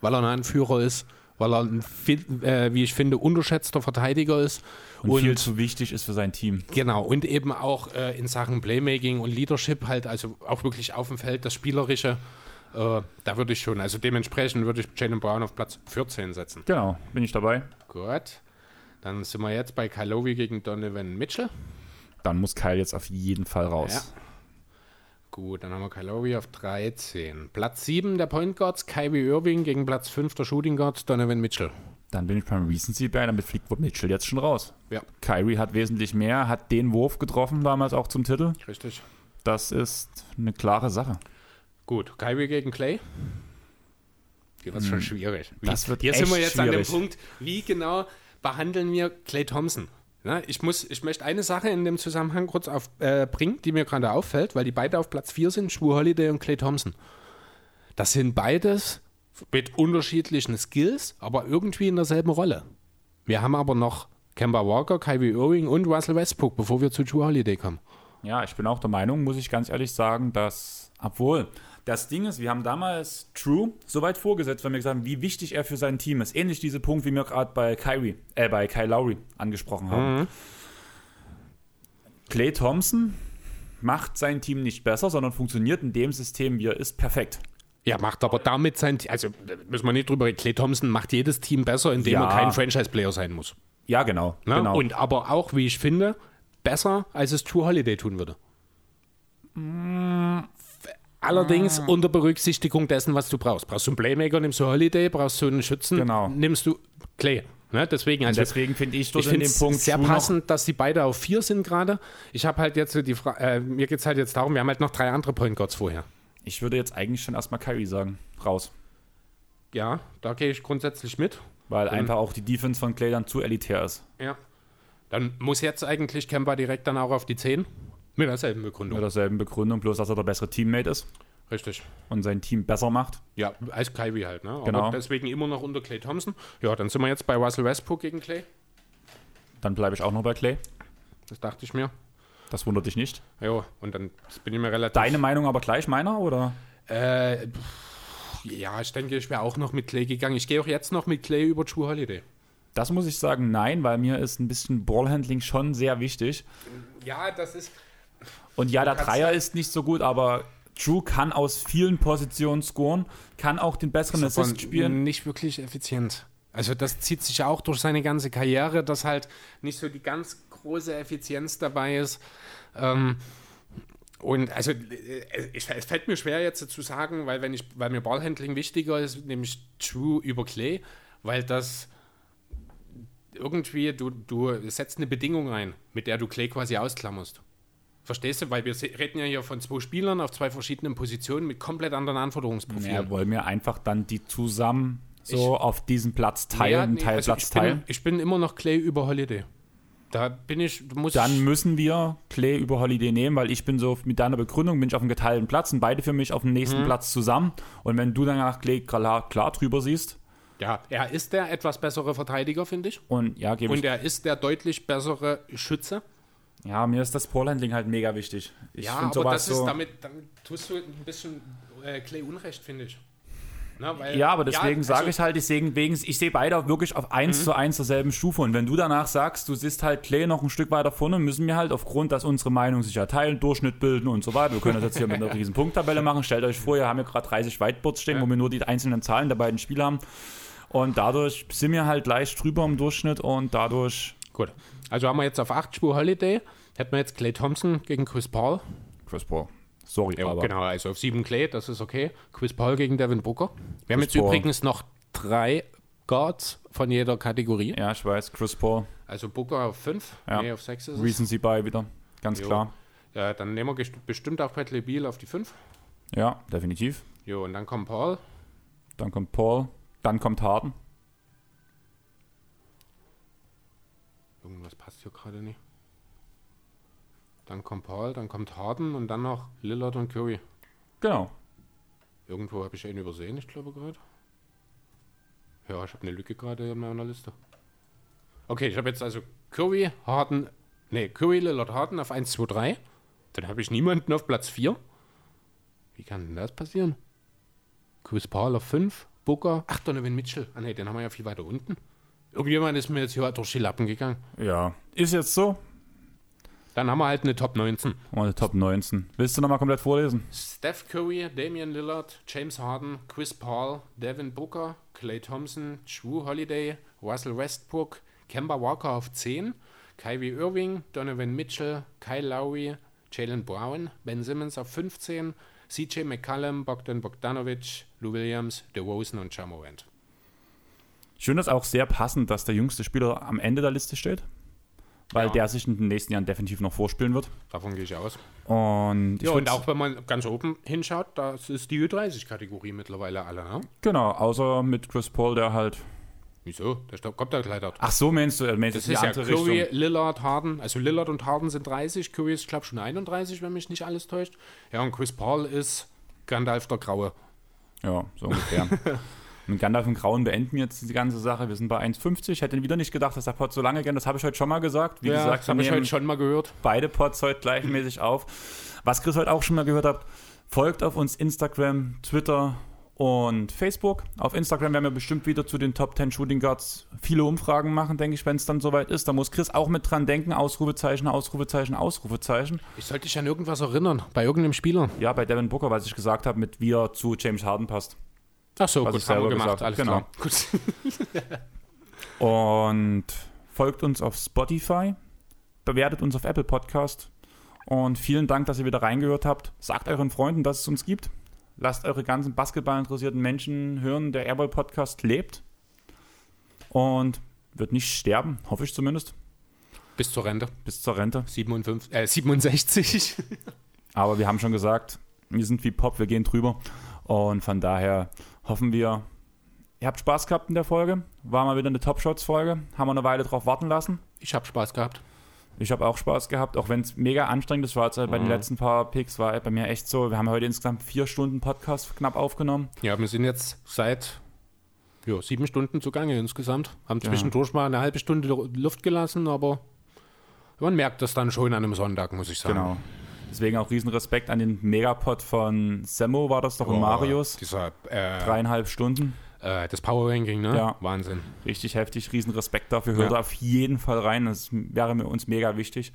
Weil er ein Anführer ist, weil er ein, viel- äh, wie ich finde, unterschätzter Verteidiger ist. Und, viel zu wichtig ist für sein Team. Genau, und eben auch äh, in Sachen Playmaking und Leadership halt, also auch wirklich auf dem Feld, das Spielerische, äh, da würde ich schon, also dementsprechend würde ich Jalen Brown auf Platz 14 setzen. Genau, bin ich dabei. Gut, dann sind wir jetzt bei Kylovi gegen Donovan Mitchell. Dann muss Kyle jetzt auf jeden Fall raus. Ja. Gut, dann haben wir Kylovi auf 13. Platz 7 der Point Guards, Kyrie Irving gegen Platz 5 der Shooting Guard, Donovan Mitchell. Dann bin ich beim Recency bei, damit fliegt Mitchell jetzt schon raus. Ja, Kyrie hat wesentlich mehr, hat den Wurf getroffen damals auch zum Titel. richtig. Das ist eine klare Sache. Gut, Kyrie gegen Clay. Hier wird schon schwierig. Wie, Hm. Das wird Hier sind wir jetzt an dem schwierig. Punkt, wie genau behandeln wir Clay Thompson? Na, ich, muss, ich möchte eine Sache in dem Zusammenhang kurz auf, äh, die mir gerade auffällt, weil die beide auf Platz 4 sind, Schwu Holiday und Clay Thompson. Das sind beides mit unterschiedlichen Skills, aber irgendwie in derselben Rolle. Wir haben aber noch Kemba Walker, Kyrie Irving und Russell Westbrook, bevor wir zu Drew Holiday kommen. Ja, ich bin auch der Meinung, muss ich ganz ehrlich sagen, dass, obwohl, das Ding ist, wir haben damals True so weit vorgesetzt, weil wir gesagt haben, wie wichtig er für sein Team ist. Ähnlich diese Punkt, wie wir gerade bei Kyrie, äh, bei Kyle Lowry angesprochen haben. Clay Thompson macht sein Team nicht besser, sondern funktioniert in dem System, wie er ist, perfekt. Ja, macht aber damit sein, also da müssen wir nicht drüber reden, Clay Thompson macht jedes Team besser, indem Ja. er kein Franchise-Player sein muss. Ja, genau. Ne? genau. Und aber auch, wie ich finde, besser, als es True Holiday tun würde. Allerdings unter Berücksichtigung dessen, was du brauchst. Brauchst du einen Playmaker, nimmst du Holiday, brauchst du einen Schützen, Genau. nimmst du Clay. Ne? Deswegen, also Deswegen finde ich, ich dass in finde dem es Punkt sehr passend, dass die beide auf vier sind gerade. Ich habe halt jetzt so die Frage, äh, mir geht es halt jetzt darum, wir haben halt noch drei andere Point Guards vorher. Ich würde jetzt eigentlich schon erstmal Kyrie sagen. Raus. Ja, da gehe ich grundsätzlich mit. Weil einfach auch die Defense von Clay dann zu elitär ist. Ja. Dann muss jetzt eigentlich Kemba direkt dann auch auf die 10. Mit derselben Begründung. Mit derselben Begründung, bloß dass er der bessere Teammate ist Richtig. und sein Team besser macht. Ja, als Kyrie halt, ne? Genau. Aber deswegen immer noch unter Clay Thompson. Ja, dann sind wir jetzt bei Russell Westbrook gegen Clay. Dann bleibe ich auch noch bei Clay. Das dachte ich mir. Das wundert dich nicht. Ja, und dann bin ich mir relativ. Deine Meinung aber gleich meiner, oder? Äh, pff, ja, ich denke, ich wäre auch noch mit Clay gegangen. Ich gehe auch jetzt noch mit Clay über True Holiday. Das muss ich sagen, nein, weil mir ist ein bisschen Ballhandling schon sehr wichtig. Ja, das ist. Und ja, der Dreier ist nicht so gut, aber Drew kann aus vielen Positionen scoren, kann auch den besseren Assist spielen. Nicht wirklich effizient. Also, das zieht sich ja auch durch seine ganze Karriere, dass halt nicht so die ganz große Effizienz dabei ist. Ähm, und also, äh, ich, es fällt mir schwer jetzt zu sagen, weil, wenn ich, weil mir Ballhandling wichtiger ist, nämlich True über Clay, weil das irgendwie, du, du setzt eine Bedingung ein, mit der du Clay quasi ausklammerst. Verstehst du? Weil wir reden ja hier von zwei Spielern auf zwei verschiedenen Positionen mit komplett anderen Anforderungsprofilen. Ja, wollen wir einfach dann die zusammen so auf diesen Platz teilen, nee, Teil, also Platz ich, bin, teilen? ich bin immer noch Clay über Holiday. Da bin ich, muss Dann ich, müssen wir Clay über Holiday nehmen, weil ich bin so mit deiner Begründung bin ich auf einem geteilten Platz und beide für mich auf dem Mhm. nächsten Platz zusammen. Und wenn du dann nach Clay klar, klar drüber siehst ja, er ist der etwas bessere Verteidiger, finde ich. und ja, gebe ich Und er ist der deutlich bessere Schütze. Ja, mir ist das Ballhandling halt mega wichtig. Ich ja, aber sowas das ist so, damit, damit tust du ein bisschen äh, Clay Unrecht, finde ich. Ne, weil- Ja, aber deswegen ja, sage also- ich halt, deswegen, wegen, ich sehe beide wirklich auf 1 zu 1 derselben Stufe. Und wenn du danach sagst, du siehst halt Clay noch ein Stück weiter vorne, müssen wir halt aufgrund, dass unsere Meinungen sich ja teilen, Durchschnitt bilden und so weiter. Wir können das jetzt hier mit einer riesen Punkttabelle machen. Stellt euch vor, wir haben hier gerade 30 Whiteboards stehen, wo wir nur die einzelnen Zahlen der beiden Spiele haben. Und dadurch sind wir halt leicht drüber im Durchschnitt und dadurch Gut. Also haben wir jetzt auf 8 Spur Holiday. Hätten wir jetzt Clay Thompson gegen Chris Paul. Chris Paul. Sorry, Ja, aber genau, also auf 7 Clay, das ist okay. Chris Paul gegen Devin Booker. Wir haben Chris jetzt Paul. übrigens noch drei Guards von jeder Kategorie. ja, ich weiß, Chris Paul, Also Booker auf 5, Ja. nee, auf 6 ist es. Recency bei wieder, ganz Jo. klar. Ja, dann nehmen wir bestimmt auch Bradley Beal auf die 5. Ja, definitiv. Jo, und dann kommt Paul. Dann kommt Paul, dann kommt Harden. Irgendwas passt hier gerade nicht. Dann kommt Paul, dann kommt Harden und dann noch Lillard und Curry. Genau. Irgendwo habe ich einen übersehen, ich glaube gerade. Ja, ich habe eine Lücke gerade in meiner Liste. Okay, ich habe jetzt also Curry, Harden, nee, Curry, Lillard, Harden auf 1, 2, 3. Dann habe ich niemanden auf Platz 4. Wie kann denn das passieren? Chris Paul auf 5, Booker, ach, Donovan Mitchell. Ah ne, den haben wir ja viel weiter unten. Irgendjemand ist mir jetzt hier durch die Lappen gegangen. Ja, ist jetzt so. Dann haben wir halt eine Top 19. Und eine Top 19. Willst du nochmal komplett vorlesen? Steph Curry, Damian Lillard, James Harden, Chris Paul, Devin Booker, Clay Thompson, Drew Holiday, Russell Westbrook, Kemba Walker auf 10, Kyrie Irving, Donovan Mitchell, Kyle Lowry, Jalen Brown, Ben Simmons auf 15, CJ McCallum, Bogdan Bogdanovic, Lou Williams, DeRozan und Jamorant. Ich finde das auch sehr passend, dass der jüngste Spieler am Ende der Liste steht. Weil Ja. der sich in den nächsten Jahren definitiv noch vorspielen wird. Davon gehe ich aus. Und Ja, und auch wenn man ganz oben hinschaut, das ist die Ü30-Kategorie mittlerweile alle, ne? Genau, außer mit Chris Paul, der halt. Wieso? Der kommt da gleich dort. Ach so, meinst du, meinst Das die ist ja andere Curry, Richtung? Lillard, Harden. Also Lillard und Harden sind 30, Curry ist, glaube ich, schon 31, wenn mich nicht alles täuscht. Ja, und Chris Paul ist Gandalf der Graue. Ja, so ungefähr. Mit Gandalf und Grauen beenden wir jetzt die ganze Sache. Wir sind bei 1,50. Ich hätte wieder nicht gedacht, dass der Pod so lange geht. Das habe ich heute schon mal gesagt. Wie gesagt, das habe ich heute schon mal gehört. beide Pods heute gleichmäßig auf. Was Chris heute auch schon mal gehört habt, folgt auf uns Instagram, Twitter und Facebook. Auf Instagram werden wir bestimmt wieder zu den Top 10 Shooting Guards viele Umfragen machen, denke ich, wenn es dann soweit ist. Da muss Chris auch mit dran denken. Ausrufezeichen, Ausrufezeichen, Ausrufezeichen. Ich sollte dich an irgendwas erinnern, bei irgendeinem Spieler. Ja, bei Devin Booker, was ich gesagt habe, mit wie er zu James Harden passt. Ach so, gut, haben wir gemacht, alles habe, klar. Gut. Und folgt uns auf Spotify, bewertet uns auf Apple Podcast. Und vielen Dank, dass ihr wieder reingehört habt. Sagt euren Freunden, dass es uns gibt. Lasst eure ganzen Basketball-interessierten Menschen hören, der Airball Podcast lebt. Und wird nicht sterben, hoffe ich zumindest, Bis zur Rente. bis zur Rente. 57, äh, 67. Aber wir haben schon gesagt, wir sind wie Pop, wir gehen drüber. Und von daher hoffen wir, ihr habt Spaß gehabt in der Folge. War mal wieder eine Top-Shots-Folge. Haben wir eine Weile drauf warten lassen. Ich habe Spaß gehabt. Ich habe auch Spaß gehabt, auch wenn es mega anstrengend ist, war jetzt halt bei den Mhm. letzten paar Picks, war halt bei mir echt so. Wir haben heute insgesamt vier Stunden Podcast knapp aufgenommen. Ja, wir sind jetzt seit ja, sieben Stunden zugange insgesamt. Haben Ja. zwischendurch mal eine halbe Stunde Luft gelassen, aber man merkt das dann schon an einem Sonntag, muss ich sagen. Genau. Deswegen auch riesen Respekt an den Megapod von Semmo, war das doch, und Oh, Marius. Dieser, äh, Dreieinhalb Stunden. äh, das Power Ranking, ne? Ja. Wahnsinn. Richtig heftig, riesen Respekt dafür. Hört Ja. auf jeden Fall rein, das wäre mir uns mega wichtig.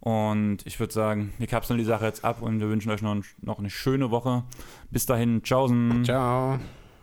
Und ich würde sagen, wir kapseln die Sache jetzt ab und wir wünschen euch noch, noch eine schöne Woche. Bis dahin, tschaußen. Ciao.